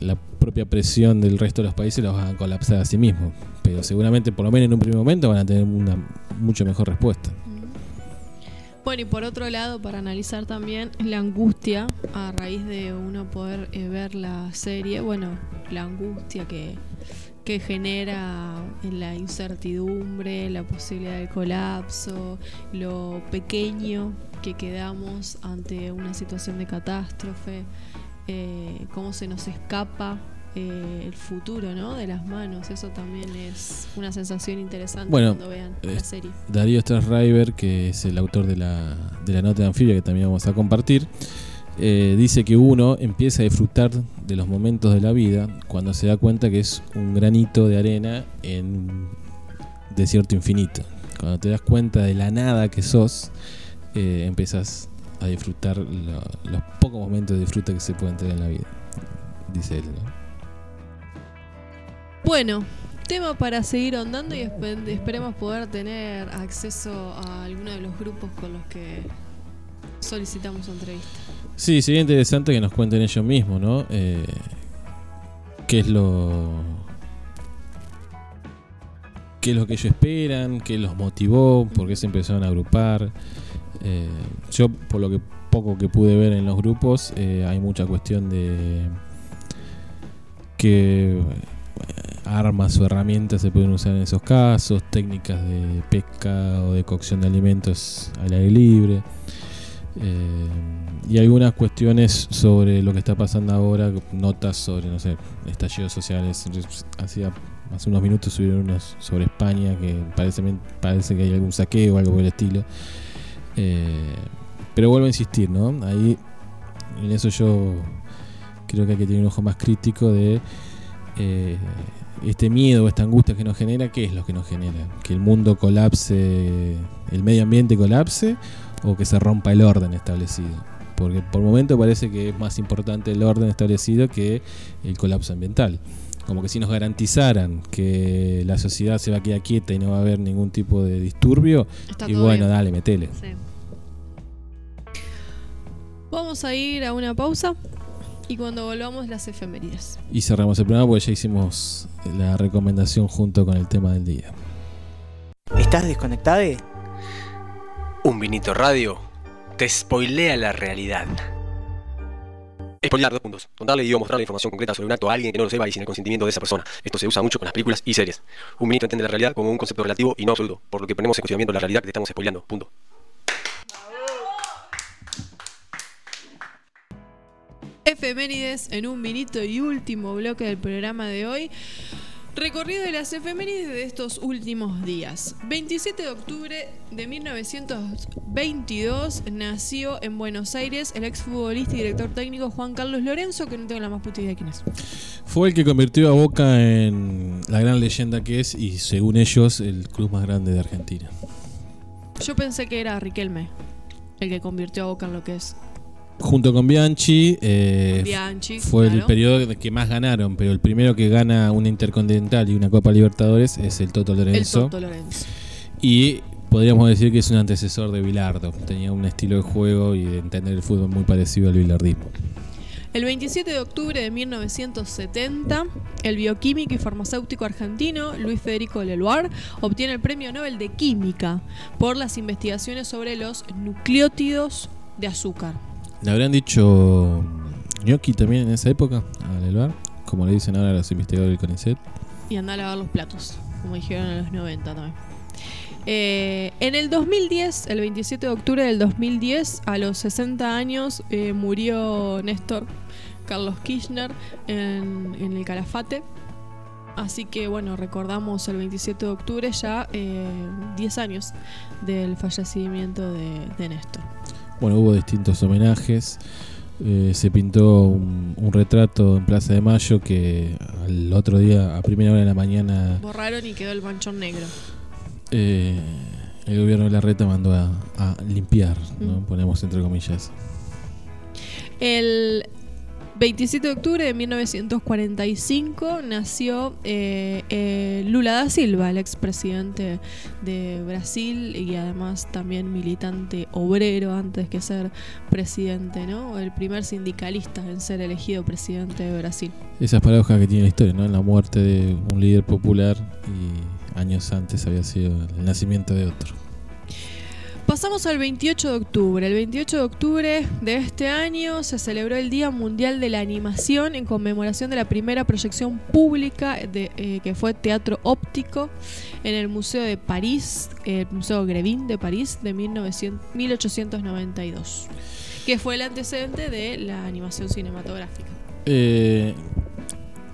la propia presión del resto de los países los va a colapsar a sí mismos. Pero seguramente, por lo menos en un primer momento, van a tener una mucho mejor respuesta. Bueno, y por otro lado, para analizar también la angustia a raíz de uno poder eh, ver la serie, bueno, la angustia que, que genera en la incertidumbre, la posibilidad de colapso, lo pequeño que quedamos ante una situación de catástrofe, eh, cómo se nos escapa eh, el futuro, ¿no? De las manos. Eso también es una sensación interesante Bueno, cuando vean eh, la serie. Darío Strasriver, que es el autor de la, de la nota de anfibia que también vamos a compartir, eh, dice que uno empieza a disfrutar de los momentos de la vida cuando se da cuenta que es un granito de arena en un desierto infinito. Cuando te das cuenta de la nada que sos, eh, empiezas a disfrutar lo- los pocos momentos de disfrute que se pueden tener en la vida, dice él. ¿no? Bueno, tema para seguir ahondando y espe- esperemos poder tener acceso a alguno de los grupos con los que solicitamos entrevista. Sí, sería interesante que nos cuenten ellos mismos, ¿no? Eh, ¿Qué es lo. ¿Qué es lo que ellos esperan? ¿Qué los motivó? ¿Por qué se empezaron a agrupar? Eh, yo, por lo que poco que pude ver en los grupos, eh, hay mucha cuestión de. que. Armas o herramientas se pueden usar en esos casos, técnicas de pesca o de cocción de alimentos al aire libre. Eh, y algunas cuestiones sobre lo que está pasando ahora, notas sobre, no sé, estallidos sociales. Hacía hace unos minutos subieron unos sobre España que parece, parece que hay algún saqueo o algo por el estilo. Eh, pero vuelvo a insistir, ¿no? Ahí, en eso yo creo que hay que tener un ojo más crítico de eh, este miedo, esta angustia que nos genera, ¿qué es lo que nos genera? Que el mundo colapse, el medio ambiente colapse o que se rompa el orden establecido. Porque por momento parece que es más importante el orden establecido que el colapso ambiental. Como que si nos garantizaran que la sociedad se va a quedar quieta y no va a haber ningún tipo de disturbio, Está y bueno, bien. dale, metele. Sí. Vamos a ir a una pausa y cuando volvamos las efemérides. Y cerramos el programa porque ya hicimos la recomendación junto con el tema del día. ¿Estás desconectado? Un vinito radio te spoilea la realidad. Spoiler, dos puntos. Contarle y o mostrarle información concreta sobre un acto a alguien que no lo sepa y sin el consentimiento de esa persona. Esto se usa mucho con las películas y series. Un vinito entiende la realidad como un concepto relativo y no absoluto, por lo que ponemos en cuestionamiento la realidad que te estamos spoileando. Punto. Efemérides en un minuto y último bloque del programa de hoy. Recorrido de las efemérides de estos últimos días. 27 de octubre de 1922 nació en Buenos Aires el exfutbolista y director técnico Juan Carlos Lorenzo, que no tengo la más puta idea de quién es. Fue el que convirtió a Boca en la gran leyenda que es y según ellos el club más grande de Argentina. Yo pensé que era Riquelme, el que convirtió a Boca en lo que es. Junto con Bianchi, eh, Bianchi, fue el periodo que más ganaron, pero el primero que gana una Intercontinental y una Copa Libertadores es el Toto El Lorenzo. Toto Lorenzo. Y podríamos decir que es un antecesor de Bilardo. Tenía un estilo de juego y de entender el fútbol muy parecido al bilardismo. El 27 de octubre de 1970, el bioquímico y farmacéutico argentino Luis Federico Leluar obtiene el Premio Nobel de Química por las investigaciones sobre los nucleótidos de azúcar. ¿Le habrán dicho gnocchi también en esa época a Leluar? Como le dicen ahora los investigadores del CONICET. Y anda a lavar los platos, como dijeron en los 90 también. Eh, en el 2010, el 27 de octubre del 2010, a los 60 años, eh, murió Néstor Carlos Kirchner en, en el Calafate. Así que bueno, recordamos el 27 de octubre ya eh, 10 años del fallecimiento de, de Néstor. Bueno, hubo distintos homenajes. Eh, se pintó un, un retrato en Plaza de Mayo que al otro día, a primera hora de la mañana, Borraron y quedó el manchón negro. eh, el gobierno de la reta mandó a, a limpiar, ¿no? Mm. ponemos entre comillas. El 27 de octubre de 1945 nació eh, eh, Lula da Silva, el expresidente de Brasil y además también militante obrero antes que ser presidente, ¿no? El primer sindicalista en ser elegido presidente de Brasil. Esas paradojas que tiene la historia, ¿no? La muerte de un líder popular y años antes había sido el nacimiento de otro. Pasamos al 28 de octubre. El 28 de octubre de este año se celebró el Día Mundial de la Animación en conmemoración de la primera proyección pública de, eh, que fue Teatro Óptico en el Museo de París, el Museo Grevin de París de 1900 1892, que fue el antecedente de la animación cinematográfica. Eh,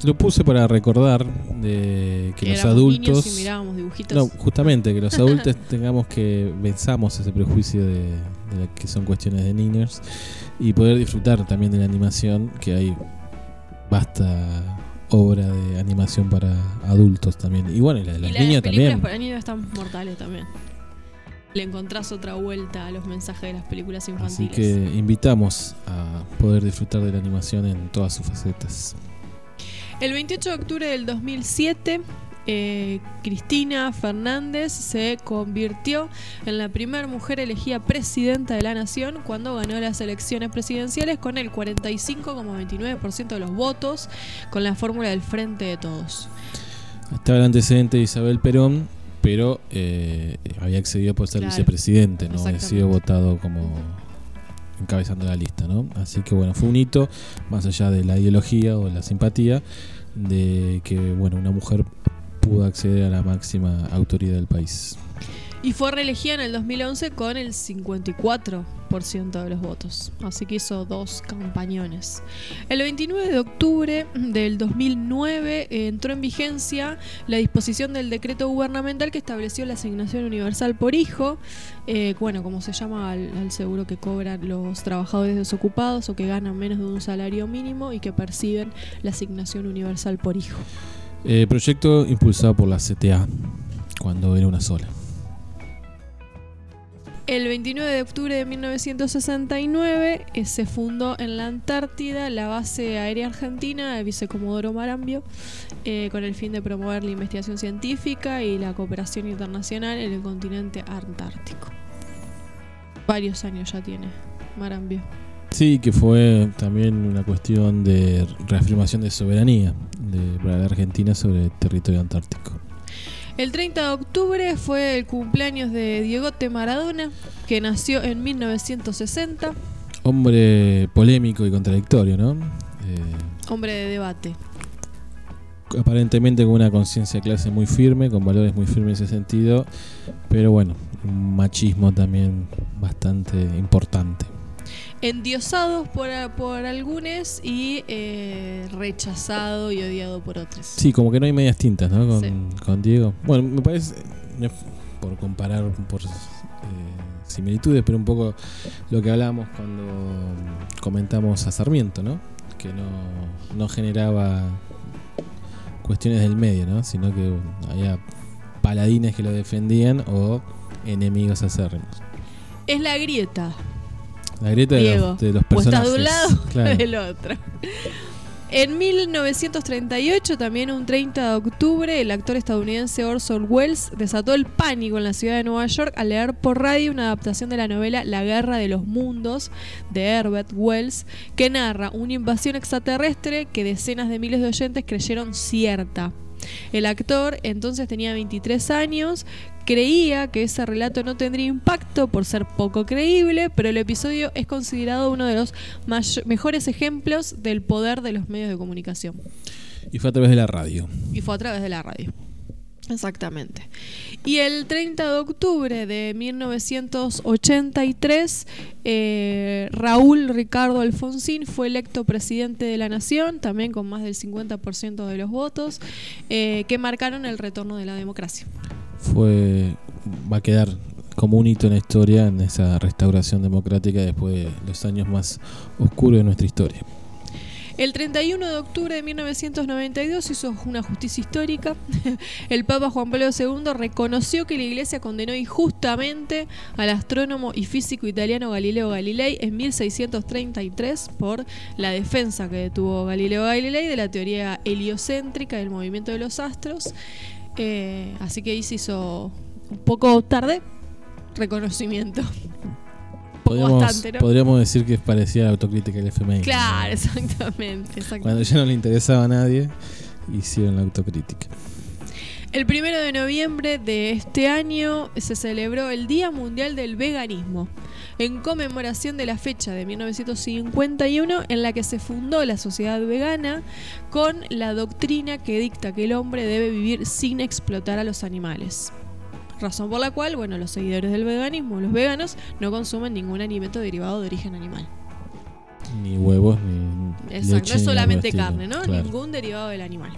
Lo puse para recordar de que los adultos. niños y mirábamos dibujitos. No, justamente, que los adultos tengamos que venzamos ese prejuicio de, que son cuestiones de niños y poder disfrutar también de la animación, que hay vasta obra de animación para adultos también. Y bueno, y la de los y niños películas también. para niños están mortales también. Le encontrás otra vuelta a los mensajes de las películas Así infantiles. que invitamos a poder disfrutar de la animación en todas sus facetas. El 28 de octubre del 2007, eh, Cristina Fernández se convirtió en la primera mujer elegida presidenta de la nación cuando ganó las elecciones presidenciales con el 45,29% de los votos con la fórmula del Frente de Todos. Estaba el antecedente de Isabel Perón, pero eh, había accedido por ser Claro. vicepresidente, no había sido votado como encabezando la lista, ¿no? Así que bueno, fue un hito, más allá de la ideología o la simpatía, de que bueno, una mujer pudo acceder a la máxima autoridad del país. Y fue reelegida en el 2011 con el 54% de los votos. Así que hizo dos campañones. El 29 de octubre del 2009 eh, entró en vigencia la disposición del decreto gubernamental que estableció la asignación universal por hijo. eh, bueno, como se llama al, al seguro que cobran los trabajadores desocupados o que ganan menos de un salario mínimo y que perciben la asignación universal por hijo. Eh, proyecto impulsado por la CTA, cuando era una sola. El 29 de octubre de 1969 eh, se fundó en la Antártida la base aérea argentina de Vicecomodoro Marambio eh, con el fin de promover la investigación científica y la cooperación internacional en el continente antártico. Varios años ya tiene Marambio. Sí, que fue también una cuestión de reafirmación de soberanía de, la Argentina sobre el territorio antártico. El 30 de octubre fue el cumpleaños de Diegote Maradona, que nació en 1960, Hombre polémico y contradictorio, ¿no? Eh, hombre de debate. aparentemente con una conciencia de clase muy firme, con valores muy firmes en ese sentido, pero bueno, un machismo también bastante importante. Endiosados por, por algunos y eh, rechazado y odiado por otros. Sí, como que no hay medias tintas, ¿no? Con, Sí. con Diego. Bueno, me parece, por comparar por eh, similitudes, pero un poco lo que hablábamos cuando comentamos a Sarmiento, ¿no? Que no, no generaba cuestiones del medio, ¿no? Sino que había paladines que lo defendían o enemigos acérrimos. Es la grieta, La grieta de los, de los o estás personajes. de un lado o claro. del otro. En 1938, también un 30 de octubre, el actor estadounidense Orson Welles desató el pánico en la ciudad de Nueva York al leer por radio una adaptación de la novela La Guerra de los Mundos de Herbert Wells, que narra una invasión extraterrestre que decenas de miles de oyentes creyeron cierta. El actor entonces tenía 23 años, creía que ese relato no tendría impacto por ser poco creíble, pero el episodio es considerado uno de los mejores ejemplos del poder de los medios de comunicación. Y fue a través de la radio. Y fue a través de la radio. Exactamente. Y el 30 de octubre de 1983, eh, Raúl Ricardo Alfonsín fue electo presidente de la Nación, también con más del 50% de los votos, eh, que marcaron el retorno de la democracia. Fue, va a quedar como un hito en la historia en esa restauración democrática después de los años más oscuros de nuestra historia. El 31 de octubre de 1992 hizo una justicia histórica. El Papa Juan Pablo II reconoció que la Iglesia condenó injustamente al astrónomo y físico italiano Galileo Galilei en 1633 por la defensa que tuvo Galileo Galilei de la teoría heliocéntrica del movimiento de los astros. Eh, así que ahí se hizo un poco tarde reconocimiento. Podríamos, bastante, ¿no? podríamos decir que parecía la autocrítica del FMI. ¿no? Claro, exactamente. exactamente. Cuando ya no le interesaba a nadie, hicieron la autocrítica. El primero de noviembre de este año se celebró el Día Mundial del Veganismo, en conmemoración de la fecha de 1951 en la que se fundó la sociedad vegana con la doctrina que dicta que el hombre debe vivir sin explotar a los animales. Razón por la cual, bueno, los seguidores del veganismo, los veganos, no consumen ningún alimento derivado de origen animal. Ni huevos, ni Exacto, leche no es solamente carne, ¿no? claro. Ningún derivado del animal.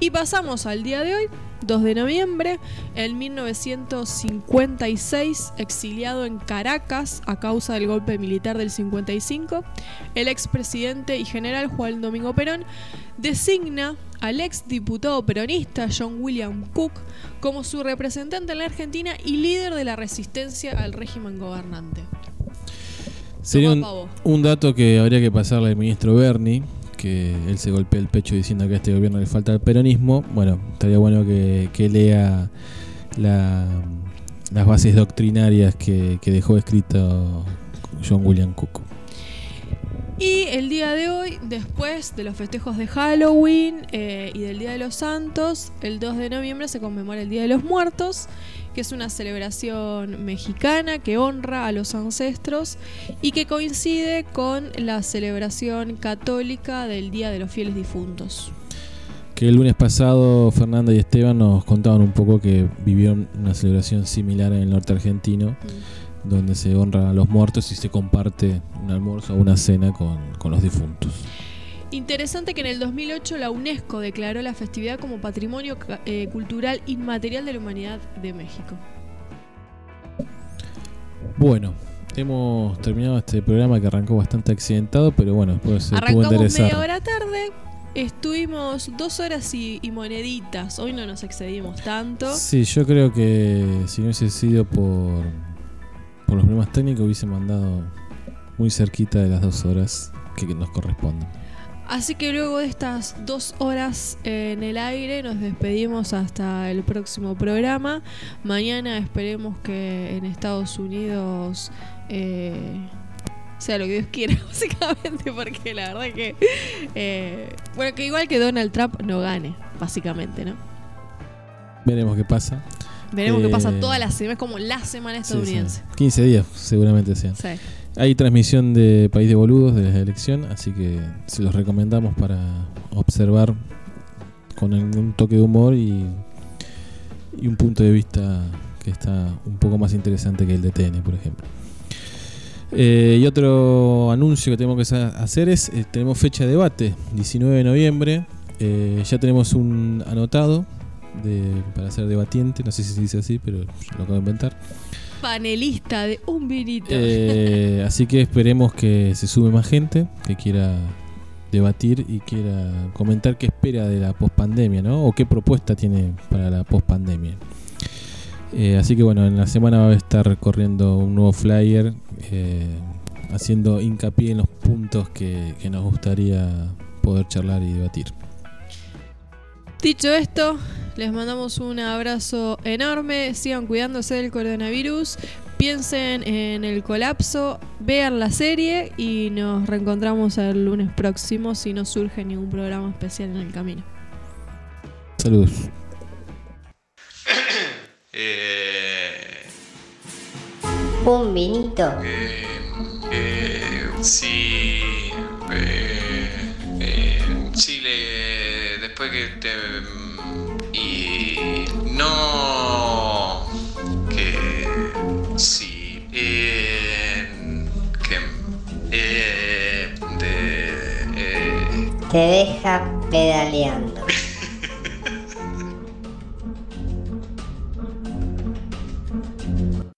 Y pasamos al día de hoy, 2 de noviembre, en 1956, exiliado en Caracas a causa del golpe militar del 55, el expresidente y general Juan Domingo Perón designa al ex diputado peronista John William Cook como su representante en la Argentina y líder de la resistencia al régimen gobernante. Sería un, un dato que habría que pasarle al ministro Berni, que él se golpea el pecho diciendo que a este gobierno le falta el peronismo. Bueno, estaría bueno que, que lea la- las bases doctrinarias que, que dejó escrito John William Cook. Y el día de hoy, después de los festejos de Halloween eh, y del Día de los Santos, el 2 de noviembre se conmemora el Día de los Muertos, que es una celebración mexicana que honra a los ancestros y que coincide con la celebración católica del Día de los Fieles Difuntos. Que el lunes pasado Fernanda y Esteban nos contaban un poco que vivieron una celebración similar en el norte argentino, donde se honra a los muertos y se comparte un almuerzo o una cena con, con los difuntos. Interesante que en el 2008 la UNESCO declaró la festividad como Patrimonio eh, Cultural Inmaterial de la Humanidad de México. Bueno, hemos terminado este programa que arrancó bastante accidentado, pero bueno, después se Arrancamos media hora tarde, estuvimos dos horas y, y moneditas. Hoy no nos excedimos tanto. Sí, yo creo que si no hubiese sido por, por los problemas técnicos, hubiese mandado muy cerquita de las dos horas que que nos corresponden. Así que luego de estas dos horas en el aire nos despedimos hasta el próximo programa. Mañana esperemos que en Estados Unidos eh, sea lo que Dios quiera, básicamente, porque la verdad que... eh, bueno, que igual que Donald Trump no gane, básicamente, ¿no? Veremos qué pasa. Veremos qué pasa Eh, toda la semana, es como la semana estadounidense. sí. 15 días seguramente sean. Sí. Hay transmisión de País de Boludos de la elección, así que se los recomendamos para observar con algún toque de humor y, y un punto de vista que está un poco más interesante que el de TN, por ejemplo. Eh, y otro anuncio que tenemos que hacer es, eh, tenemos fecha de debate, 19 de noviembre, Eh, ya tenemos un anotado de, para ser debatiente, no sé si se dice así, pero lo acabo de inventar. Panelista de un vinito. Eh, así que esperemos que se sume más gente que quiera debatir y quiera comentar qué espera de la pospandemia, ¿no? O qué propuesta tiene para la pospandemia. Eh, así que bueno, en la semana va a estar corriendo un nuevo flyer eh, haciendo hincapié en los puntos que, que nos gustaría poder charlar y debatir. Dicho esto, les mandamos un abrazo enorme. Sigan cuidándose del coronavirus. Piensen en el colapso. Vean la serie. Y nos reencontramos el lunes próximo si no surge ningún programa especial en el camino. Saludos. Eh, Un vinito. eh, sí. eh, eh, Chile, después que te. Y. No. Que. Sí. eh, que. eh, de. eh, Te deja pedaleando.